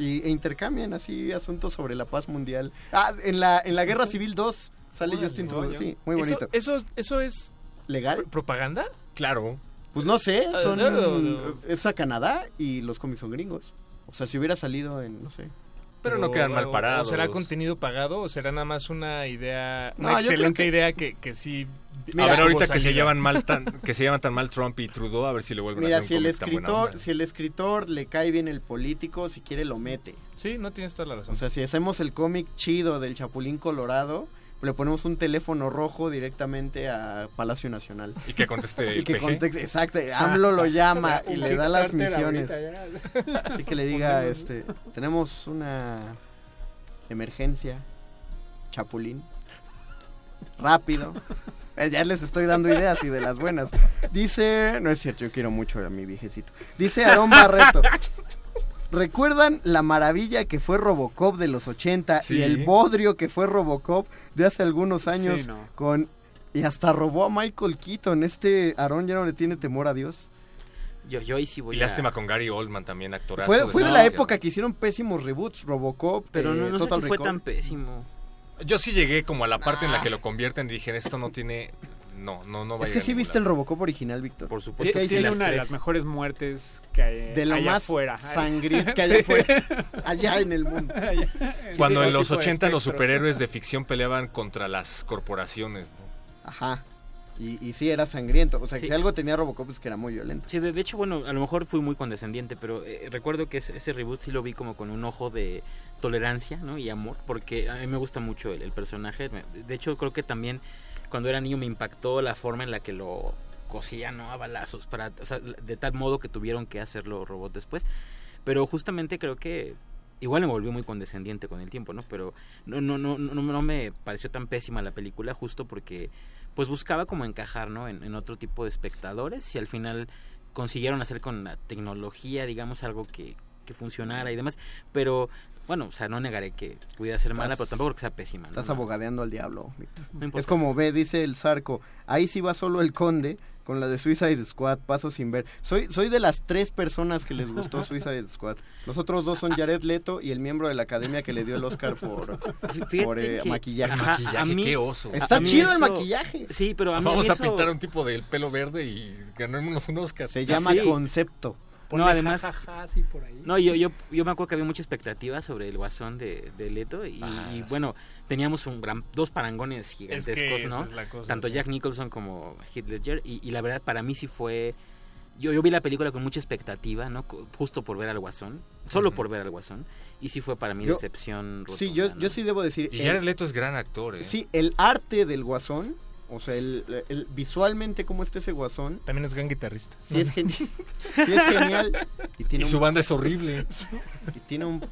Y, e intercambian así asuntos sobre la paz mundial. Ah, en la, en la Guerra Civil 2 sale Justin Trudeau, sí, muy bonito. ¿Eso, eso, eso es ¿Legal? pr- propaganda? Claro. Pues no sé, son, no, no, no. es a Canadá y los cómics son gringos. O sea, si hubiera salido en, no sé. Pero no quedan mal parados. ¿O será contenido pagado o será nada más una idea, una No, excelente que- idea que, que sí... Mira, a ver, ahorita que se llevan mal tan, que se llevan tan mal Trump y Trudeau, a ver si le vuelven Mira, a si hacer un el tan escritor, si el escritor le cae bien el político, si quiere lo mete. Sí, no tienes toda la razón. O sea, si hacemos el cómic chido del Chapulín Colorado, le ponemos un teléfono rojo directamente a Palacio Nacional. Y que conteste Y que PG. contexte, exacto, AMLO lo llama y le da las misiones. ahorita. Así que le diga, este, tenemos una emergencia, Chapulín, rápido. Eh, Ya les estoy dando ideas y de las buenas. Dice, no es cierto, yo quiero mucho a mi viejecito. Dice Aarón Barreto. ¿Recuerdan la maravilla que fue Robocop de los 80 y el bodrio que fue Robocop de hace algunos años Sí, no. con y hasta robó a Michael Keaton? Este Aarón ya no le tiene temor a Dios. Yo, yo ahí sí voy Y a... lástima con Gary Oldman también, actorazo. Fue, fue de la época que hicieron pésimos reboots, Robocop, Pero no, eh, no sé Total si fue tan pésimo. Yo sí llegué como a la parte en la que lo convierten y dije, esto no tiene... No, no, no va a Es que a sí ningún viste el. Robocop original, Víctor. Por Es supuesto. que ahí sí Tiene las una de tres. las mejores muertes que hay de lo allá más afuera. sangriento que hay Sí. afuera, allá en el mundo. Cuando Sí, en los tipo de 80 los superhéroes de ficción peleaban contra las corporaciones, ¿no? Ajá. Y, y sí era sangriento. O sea, que Sí. si algo tenía Robocop es que era muy violento. Sí, de, de hecho, bueno, a lo mejor fui muy condescendiente, pero eh, recuerdo que ese, ese reboot sí lo vi como con un ojo de tolerancia, ¿no? Y amor, porque a mí me gusta mucho el, el personaje. De hecho, creo que también cuando era niño me impactó la forma en la que lo cosían, ¿no? A balazos, para, o sea, de tal modo que tuvieron que hacerlo robot después. Pero justamente creo que igual me volvió muy condescendiente con el tiempo, ¿no? Pero no, no, no, no, no me pareció tan pésima la película justo porque pues buscaba como encajar, ¿no? En, en otro tipo de espectadores y al final consiguieron hacer con la tecnología, digamos, algo que, que funcionara y demás. Pero, bueno, o sea, no negaré que pudiera ser mala, Estás- pero tampoco que sea pésima. ¿no? Estás abogadeando al diablo, Víctor. No importa. es como ve, dice el Zarco, ahí sí va solo el conde con la de Suicide Squad, paso sin ver. Soy, soy de las tres personas que les gustó Suicide Squad. Los otros dos son Jared Leto y el miembro de la academia que le dio el Oscar por, eh, que- maquillaje. Ajá, a mí- Está chido el maquillaje. Sí, pero a mí Vamos a a mí eso- pintar a un tipo del pelo verde y ganémonos un Oscar. Se llama Sí. concepto. No, además... sí, por ahí. No, yo, yo, yo me acuerdo que había mucha expectativa sobre el guasón de, de Leto y, Ah, y, bueno, teníamos un gran, dos parangones gigantescos, ¿no? es la cosa, Tanto sí. Jack Nicholson como Heath Ledger y, y la verdad para mí sí fue... Yo, yo vi la película con mucha expectativa, ¿no? Justo por ver al guasón, solo por ver al guasón y sí fue para mí Yo- decepción rotunda, Sí, yo, ¿no? yo sí debo decir. Y el- Jared Leto es gran actor, ¿eh? Sí, el arte del guasón, o sea, el, el- visualmente cómo está ese guasón. También es gran guitarrista. Sí es, geni- sí es genial. Y, tiene Y su banda es horrible. Y tiene un,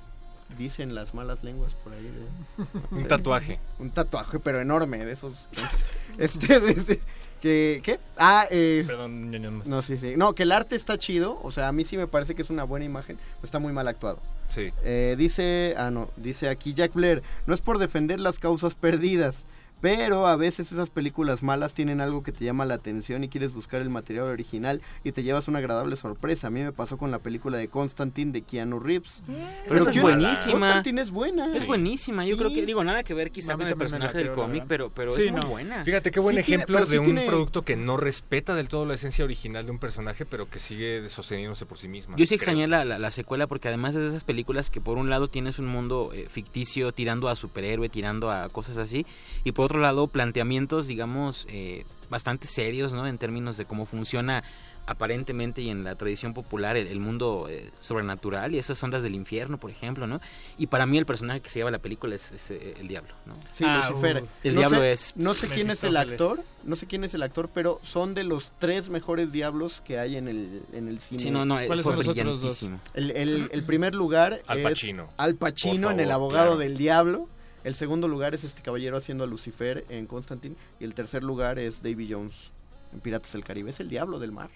dicen las malas lenguas por ahí. de- Un tatuaje. Un tatuaje, pero enorme, de esos. Este, de- de- que, ¿qué? Ah, eh, Perdón, ñoño, no no, sí, sí. No, que el arte está chido, o sea, a mí sí me parece que es una buena imagen, pero está muy mal actuado. Sí. Eh, dice, ah no, dice aquí Jack Blair, no es por defender las causas perdidas, pero a veces esas películas malas tienen algo que te llama la atención y quieres buscar el material original y te llevas una agradable sorpresa. A mí me pasó con la película de Constantine de Keanu Reeves. Pero esa es buenísima. Constantine es buena. Es buenísima, yo Sí. creo que, digo, nada que ver quizá con el personaje del cómic, pero, pero Sí, es muy no. buena. Fíjate qué buen Sí tiene- ejemplo pero sí de un tiene- producto que no respeta del todo la esencia original de un personaje, pero que sigue sosteniéndose por sí misma. Yo sí creo. extrañé la, la, la secuela porque además es de esas películas que por un lado tienes un mundo eh, ficticio tirando a superhéroe, tirando a cosas así, y por otro lado planteamientos, digamos, eh, bastante serios, ¿no? En términos de cómo funciona aparentemente y en la tradición popular el, el mundo eh, sobrenatural y esas ondas del infierno, por ejemplo, ¿no? Y para mí el personaje que se lleva la película es, es, eh, el diablo, ¿no? Sí, Ah, Lucifer. uh. El No diablo sé- es... No sé quién es el actor, no sé quién es el actor, pero son de los tres mejores diablos que hay en el, en el cine. Sí, no, no, ¿Cuáles fue son los otros dos? El, el- el primer lugar Al es Pacino. Al Pacino en El abogado claro. del diablo. El segundo lugar es este caballero haciendo a Lucifer en Constantine. Y el tercer lugar es Davy Jones en Piratas del Caribe. Es el diablo del mar.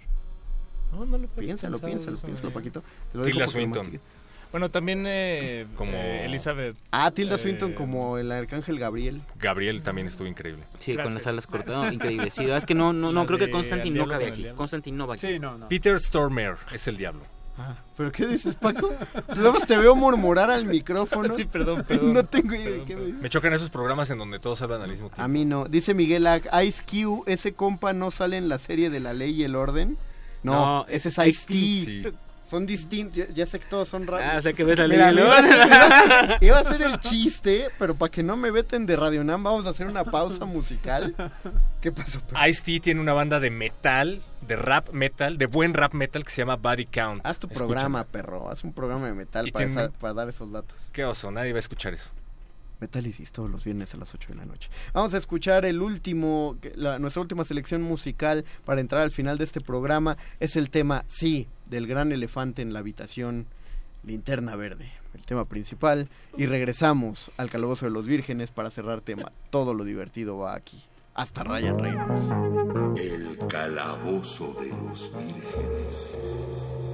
No, no lo Piénsalo, piénsalo, eso, piénsalo, eh. Paquito. Te lo Tilda Swinton. Bueno, también eh, Como- eh, Elizabeth. Ah, Tilda eh, Swinton como el arcángel Gabriel. Gabriel también estuvo increíble. Sí, con las alas cortadas, increíble. Sí, es que no, no, no creo que Constantine no cabe aquí. Constantine no va aquí. Sí, no, no. Peter Stormare es el diablo. ¿Pero qué dices, Paco? Luego te veo murmurar al micrófono. Sí, perdón, perdón. no tengo idea de qué me. Me chocan esos programas en donde todos hablan al mismo tiempo. A mí no. Dice Miguel Ag, Ice Q, ese compa no sale en la serie de la ley y el orden. No, No, ese es es Ice T. Sí. Son distintos, ya, ya sé que todos son raros. Ah, o sea que ves la Mira, iba, a ser, iba a el chiste, pero para que no me veten de Radio Nam, vamos a hacer una pausa musical. ¿Qué pasó? Ice-T tiene una banda de metal, de rap metal, de buen rap metal que se llama Body Count. Haz tu Escúchame. programa, perro. Haz un programa de metal para, tiene- esa- para dar esos datos. Qué oso, nadie va a escuchar eso. Metálisis todos los viernes a las 8 de la noche. Vamos a escuchar el último, nuestra última selección musical para entrar al final de este programa. Es el tema, sí, del gran elefante en la habitación, Linterna Verde, el tema principal. Y regresamos al Calabozo de los Vírgenes para cerrar tema. Todo lo divertido va aquí. Hasta Ryan Reynolds. El calabozo de los vírgenes.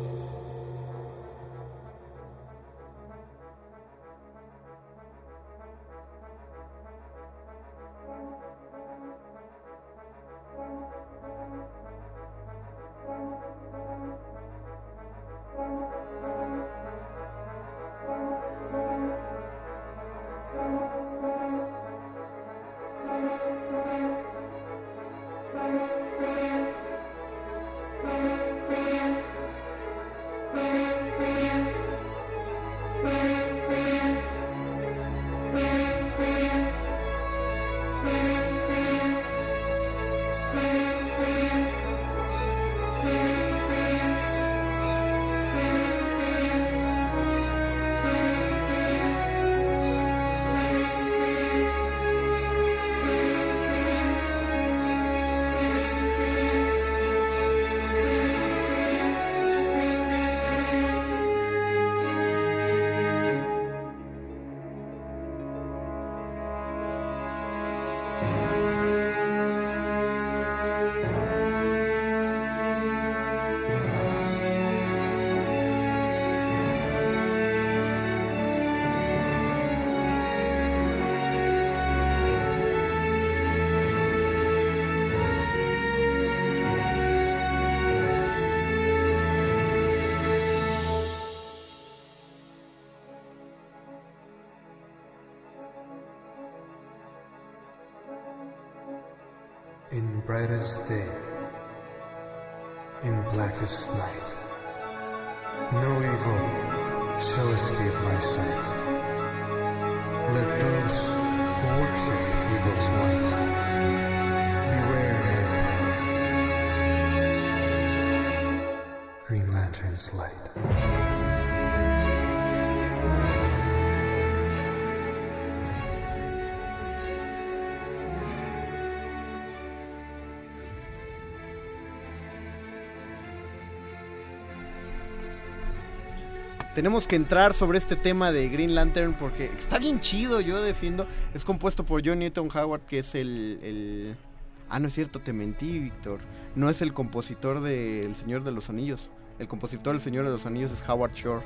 Brightest day, in blackest night, no evil shall escape my sight. Let those who worship evil's might beware my Green Lantern's light. Tenemos que entrar sobre este tema de Green Lantern porque está bien chido, yo defiendo. Es compuesto por John Newton Howard, que es el, Ah, no es cierto, te mentí, Víctor. No es el compositor de El Señor de los Anillos. El compositor del Señor de los Anillos es Howard Shore.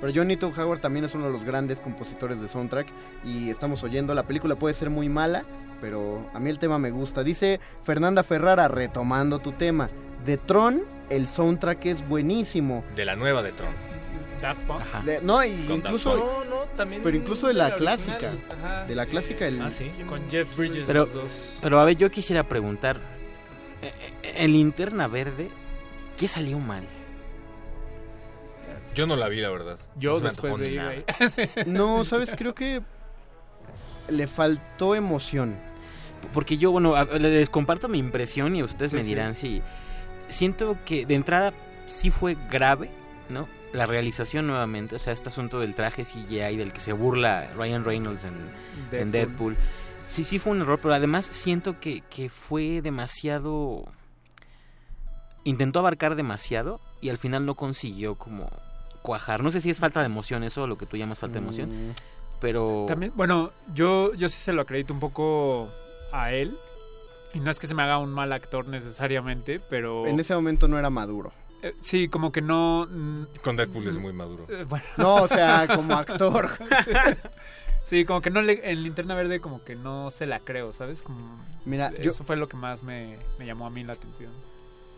Pero John Newton Howard también es uno de los grandes compositores de soundtrack y estamos oyendo, la película puede ser muy mala, pero a mí el tema me gusta. Dice Fernanda Ferrara, retomando tu tema, de Tron el soundtrack es buenísimo. De la nueva de Tron. Daft Punk. De- no, y Con incluso... No, no, también Pero incluso de la la clásica. ajá. De la clásica, el... Ah, sí. Con Jeff Bridges Pero, los dos. pero a ver, yo quisiera preguntar, eh, eh, en Linterna Verde, ¿qué salió mal? Yo no la vi, la verdad. Yo No después de ir nada. ahí. No, ¿sabes? Creo que le faltó emoción. Porque yo, bueno, les comparto mi impresión y ustedes Sí, me sí. dirán si... Siento que de entrada sí fue grave, ¿no? La realización nuevamente, o sea, este asunto del traje CGI del que se burla Ryan Reynolds en en Deadpool. Deadpool. Sí, sí fue un error, pero además siento que, que fue demasiado... Intentó abarcar demasiado y al final no consiguió como cuajar. No sé si es falta de emoción eso, lo que tú llamas falta de emoción, Mm, pero... También, bueno, yo, yo sí se lo acredito un poco a él. Y no es que se me haga un mal actor necesariamente, pero... En ese momento no era maduro. Eh, sí, como que no... mm, Con Deadpool es muy maduro. eh, bueno. No, o sea, como actor. sí, como que no le, en Linterna Verde como que no se la creo, ¿sabes? Como, Mira, yo- eso fue lo que más me, me llamó a mí la atención.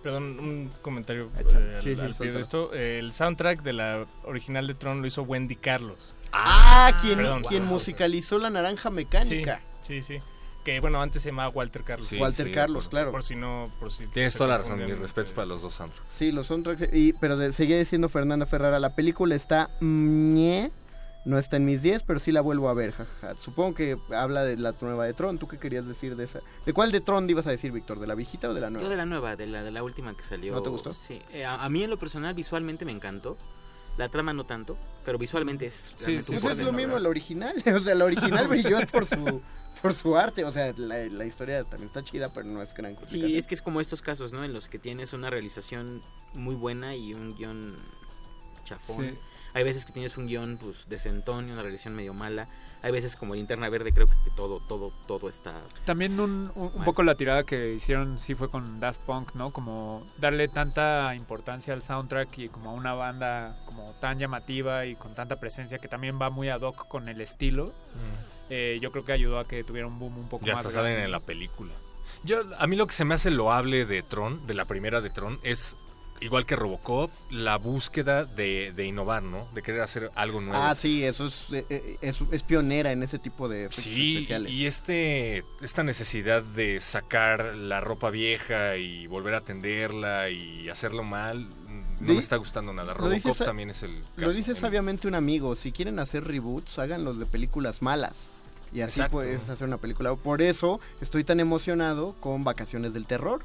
Perdón, un comentario Échale. eh, al, Sí, sí, al pie de esto. Eh, el soundtrack de la original de Tron lo hizo Wendy Carlos. Ah, quien, musicalizó La Naranja Mecánica. Sí, sí, sí. Que bueno, antes se llamaba Walter Carlos. Sí, Walter sí, Carlos, por- claro. Por si no, por si Tienes toda la razón, mis respetos para los dos soundtracks. Sí, los soundtracks. Y, pero de- seguía diciendo Fernanda Ferrara, la película está... no está en mis 10, pero sí la vuelvo a ver, jajaja. Supongo que habla de la nueva de Tron. ¿Tú qué querías decir de esa? ¿De cuál de Tron ibas a decir, Víctor? ¿De la viejita o de la Yo nueva? de la nueva, de la, de la última que salió. ¿No te gustó? Sí. Eh, a, a mí en lo personal visualmente me encantó. La trama no tanto, pero visualmente es realmente un Pues es lo mismo la original. O sea, la original brilló por su, por su arte. O sea, la, la historia también está chida, pero no es gran cosa. Sí, es que es como estos casos, ¿no? En los que tienes una realización muy buena y un guion chafón. Sí. Hay veces que tienes un guion, pues, decentón y una realización medio mala. Hay veces como Linterna Verde, creo que todo, todo, todo está... También un, un- un poco la tirada que hicieron sí fue con Daft Punk, ¿no? Como darle tanta importancia al soundtrack y como a una banda como tan llamativa y con tanta presencia que también va muy ad hoc con el estilo. Eh, yo creo que ayudó a que tuviera un boom un poco Ya más hasta salen en la película. Yo, a mí lo que se me hace loable de Tron, de la primera de Tron, es igual que Robocop, la búsqueda de, de innovar, ¿no? De querer hacer algo nuevo. Ah, sí, eso es, eh, eh, es, es pionera en ese tipo de efectos Sí, especiales. y este esta necesidad de sacar la ropa vieja y volver a tenderla y hacerlo mal, no me está gustando nada. lo Robocop dice también es el Lo dice sabiamente un amigo, si quieren hacer reboots, háganlos de películas malas. Y así Exacto. puedes hacer una película. Por eso estoy tan emocionado con Vacaciones del Terror.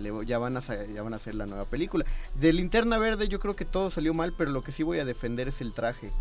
Le- ya, van a, ya van a hacer la nueva película. De Linterna Verde yo creo que todo salió mal, pero lo que sí voy a defender es el traje.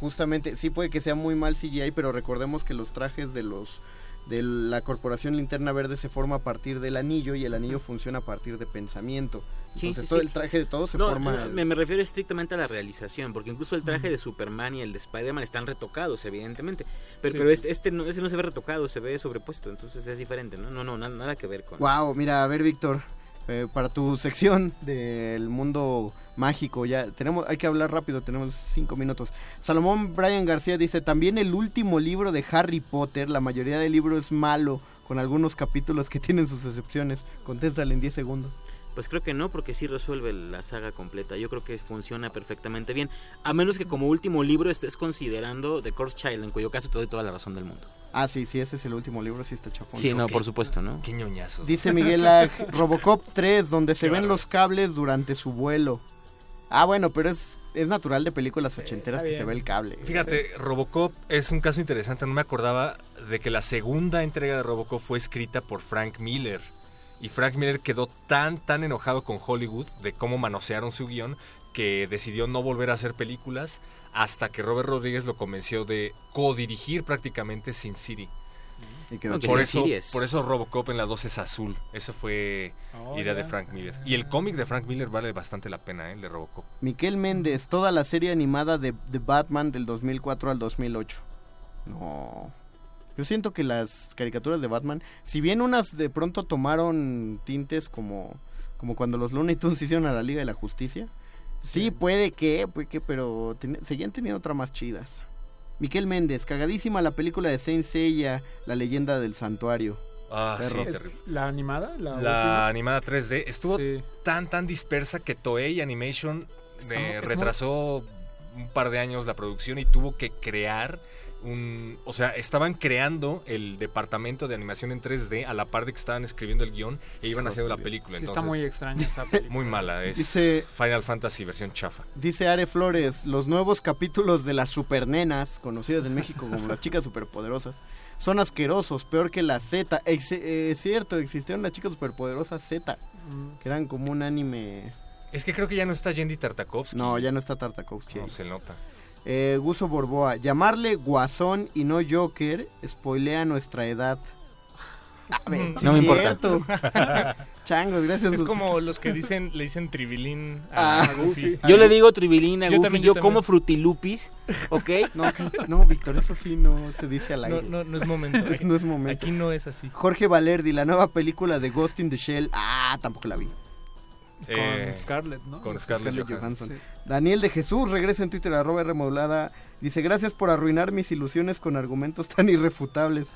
Justamente, sí puede que sea muy mal CGI, pero recordemos que los trajes de los de la corporación Linterna Verde se forma a partir del anillo y el anillo funciona a partir de pensamiento. Sí, Entonces sí, todo sí. el traje de todo se No, forma... me, me refiero estrictamente a la realización, porque incluso el traje de Superman y el de Spider-Man están retocados, evidentemente. Pero, Sí. pero este, este no, este no se ve retocado, se ve sobrepuesto, entonces es diferente, ¿no? No, no, na- nada que ver con... Wow, mira, a ver, Víctor, eh, para tu sección del mundo mágico, ya tenemos, hay que hablar rápido, tenemos cinco minutos. Salomón Brian García dice, también el último libro de Harry Potter, la mayoría del libro es malo, con algunos capítulos que tienen sus excepciones. Contéstale en 10 segundos. Pues creo que no, porque sí resuelve la saga completa. Yo creo que funciona perfectamente bien. A menos que como último libro estés considerando The Course Child, en cuyo caso te doy toda la razón del mundo. Ah, sí, sí, ese es el último libro, sí está chafón. Sí, no, por supuesto, ¿no? Qué ñoñazos. Dice Miguel Ag, Robocop 3, donde se ven los cables durante su vuelo. Ah, bueno, pero es, es natural de películas ochenteras que se ve el cable. Fíjate, Robocop es un caso interesante. No me acordaba de que la segunda entrega de Robocop fue escrita por Frank Miller. Y Frank Miller quedó tan, tan enojado con Hollywood de cómo manosearon su guion que decidió no volver a hacer películas hasta que Robert Rodríguez lo convenció de codirigir prácticamente Sin City. Y quedó por, Sin eso, por eso Robocop en la 2 es azul. Esa fue Oh, idea de. Frank Miller. Y el cómic de Frank Miller vale bastante la pena, ¿eh? el de Robocop. Miquel Méndez, toda la serie animada de, de Batman del 2004 al 2008. No. Yo siento que las caricaturas de Batman, si bien unas de pronto tomaron tintes como, como cuando los Looney Tunes hicieron a la Liga de la Justicia, sí, puede que, puede que, pero ten- seguían teniendo otras más chidas. Miquel Méndez, cagadísima la película de Saint Seiya, La leyenda del santuario. Ah, sí, Perro. terrible. ¿La animada? La, animada 3D estuvo Sí. tan tan dispersa que Toei Animation eh, muy- retrasó un par de años la producción y tuvo que crear un, o sea, estaban creando el departamento de animación en 3D a la par de que estaban escribiendo el guion e iban haciendo la película. Sí, está muy extraña esa película. muy mala, es Dice- Final Fantasy versión chafa. Dice Are Flores, los nuevos capítulos de las supernenas, conocidas en México como las chicas superpoderosas, son asquerosos, peor que la Z. Eh, Es cierto, existieron las chicas superpoderosas Z, Mm. que eran como un anime... Es que creo que ya no está Yendi Tartakovsky. No, ya no está Tartakovsky. No, se nota. Eh, Guso Borboa, llamarle Guasón y no Joker spoilea nuestra edad. A ver, sí No me es importa. cierto. Changos, gracias. Es como los que dicen, le dicen tribilín a, Ah, a Goofy. Yo le digo tribilina, Yo Goofy, también, yo, yo como también. frutilupis, ¿ok? No, no, Víctor, eso sí no se dice al No, aire. no, no es momento. Es- no es momento. Aquí no es así. Jorge Valerdi, la nueva película de Ghost in the Shell. Ah, tampoco la vi. Con Eh, Scarlett, ¿no? Con Scarlett, Scarlett Johansson. Johansson. Daniel de Jesús regresa en Twitter, arroba remodulada. Dice, gracias por arruinar mis ilusiones con argumentos tan irrefutables.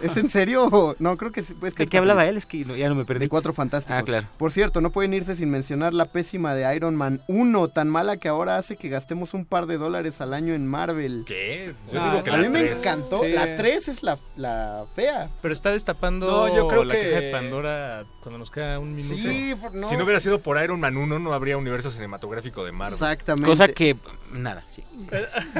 ¿Es en serio? No, creo que sí. Pues, ¿De qué hablaba él? Es que no- ya no me perdí. De Cuatro Fantásticos. Ah, claro. Por cierto, no pueden irse sin mencionar la pésima de Iron Man 1, tan mala que ahora hace que gastemos un par de dólares al año en Marvel. ¿Qué? Yo Ah, digo que a la mí me encantó. Sí. La 3 es la, la fea. Pero está destapando No, yo creo la que- caja de Pandora cuando nos queda un minuto. Sí, por- no. Si no hubiera sido por Iron Man 1, no habría universo cinematográfico de Marvel. Exactamente. Cosa que, nada, sí.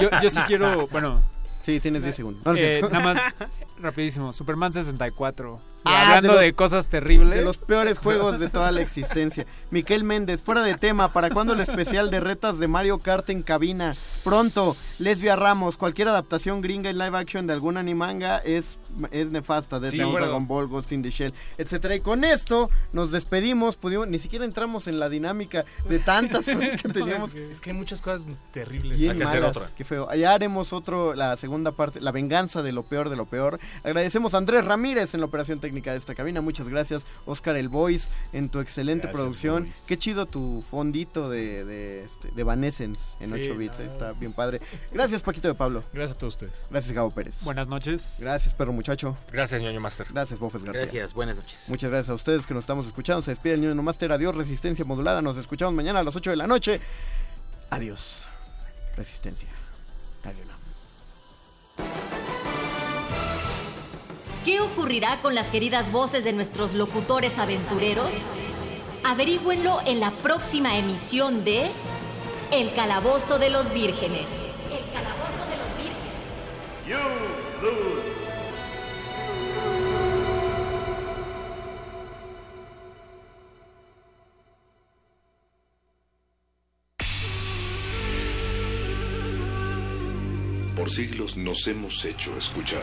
Yo, yo sí quiero, bueno, Sí, tienes 10 segundos. No, no es eh, nada más rapidísimo. Superman 64. Ah, Hablando de de, los- cosas terribles. De los peores juegos de toda la existencia. Miquel Méndez, fuera de tema, ¿para cuándo el especial de retas de Mario Kart en cabina? Pronto, Lesbia Ramos, cualquier adaptación gringa en live action de algún animanga es, es nefasta. Death Sí, de. Dragon Ball, Ghost in the Shell, etcétera. Y con esto nos despedimos. Pudimos, ni siquiera entramos en la dinámica de tantas cosas que teníamos. Es que hay muchas cosas terribles. Bien Hay que hacer malas, otra. Qué feo. Ya haremos otro, la segunda parte, la venganza de lo peor de lo peor. Agradecemos a Andrés Ramírez en la operación técnica de esta cabina. Muchas gracias, Oscar El Voice, en tu excelente Gracias, producción. Qué chido tu fondito de, de, este, de Evanescence en Sí, 8 bits. ah. Está bien padre. Gracias, Paquito de Pablo. Gracias a todos ustedes. Gracias, Gabo Pérez. Buenas noches. Gracias, perro muchacho. Gracias, ñoño Master. Gracias, Bofes García. Gracias, buenas noches. Muchas gracias a ustedes que nos estamos escuchando. Se despide el niño Master. Adiós, Resistencia Modulada. Nos escuchamos mañana a las 8 de la noche. Adiós, Resistencia. Radio Nam. ¿Qué ocurrirá con las queridas voces de nuestros locutores aventureros? Averígüenlo en la próxima emisión de El Calabozo de los Vírgenes. El Calabozo de los Vírgenes. You lose. Por siglos nos hemos hecho escuchar.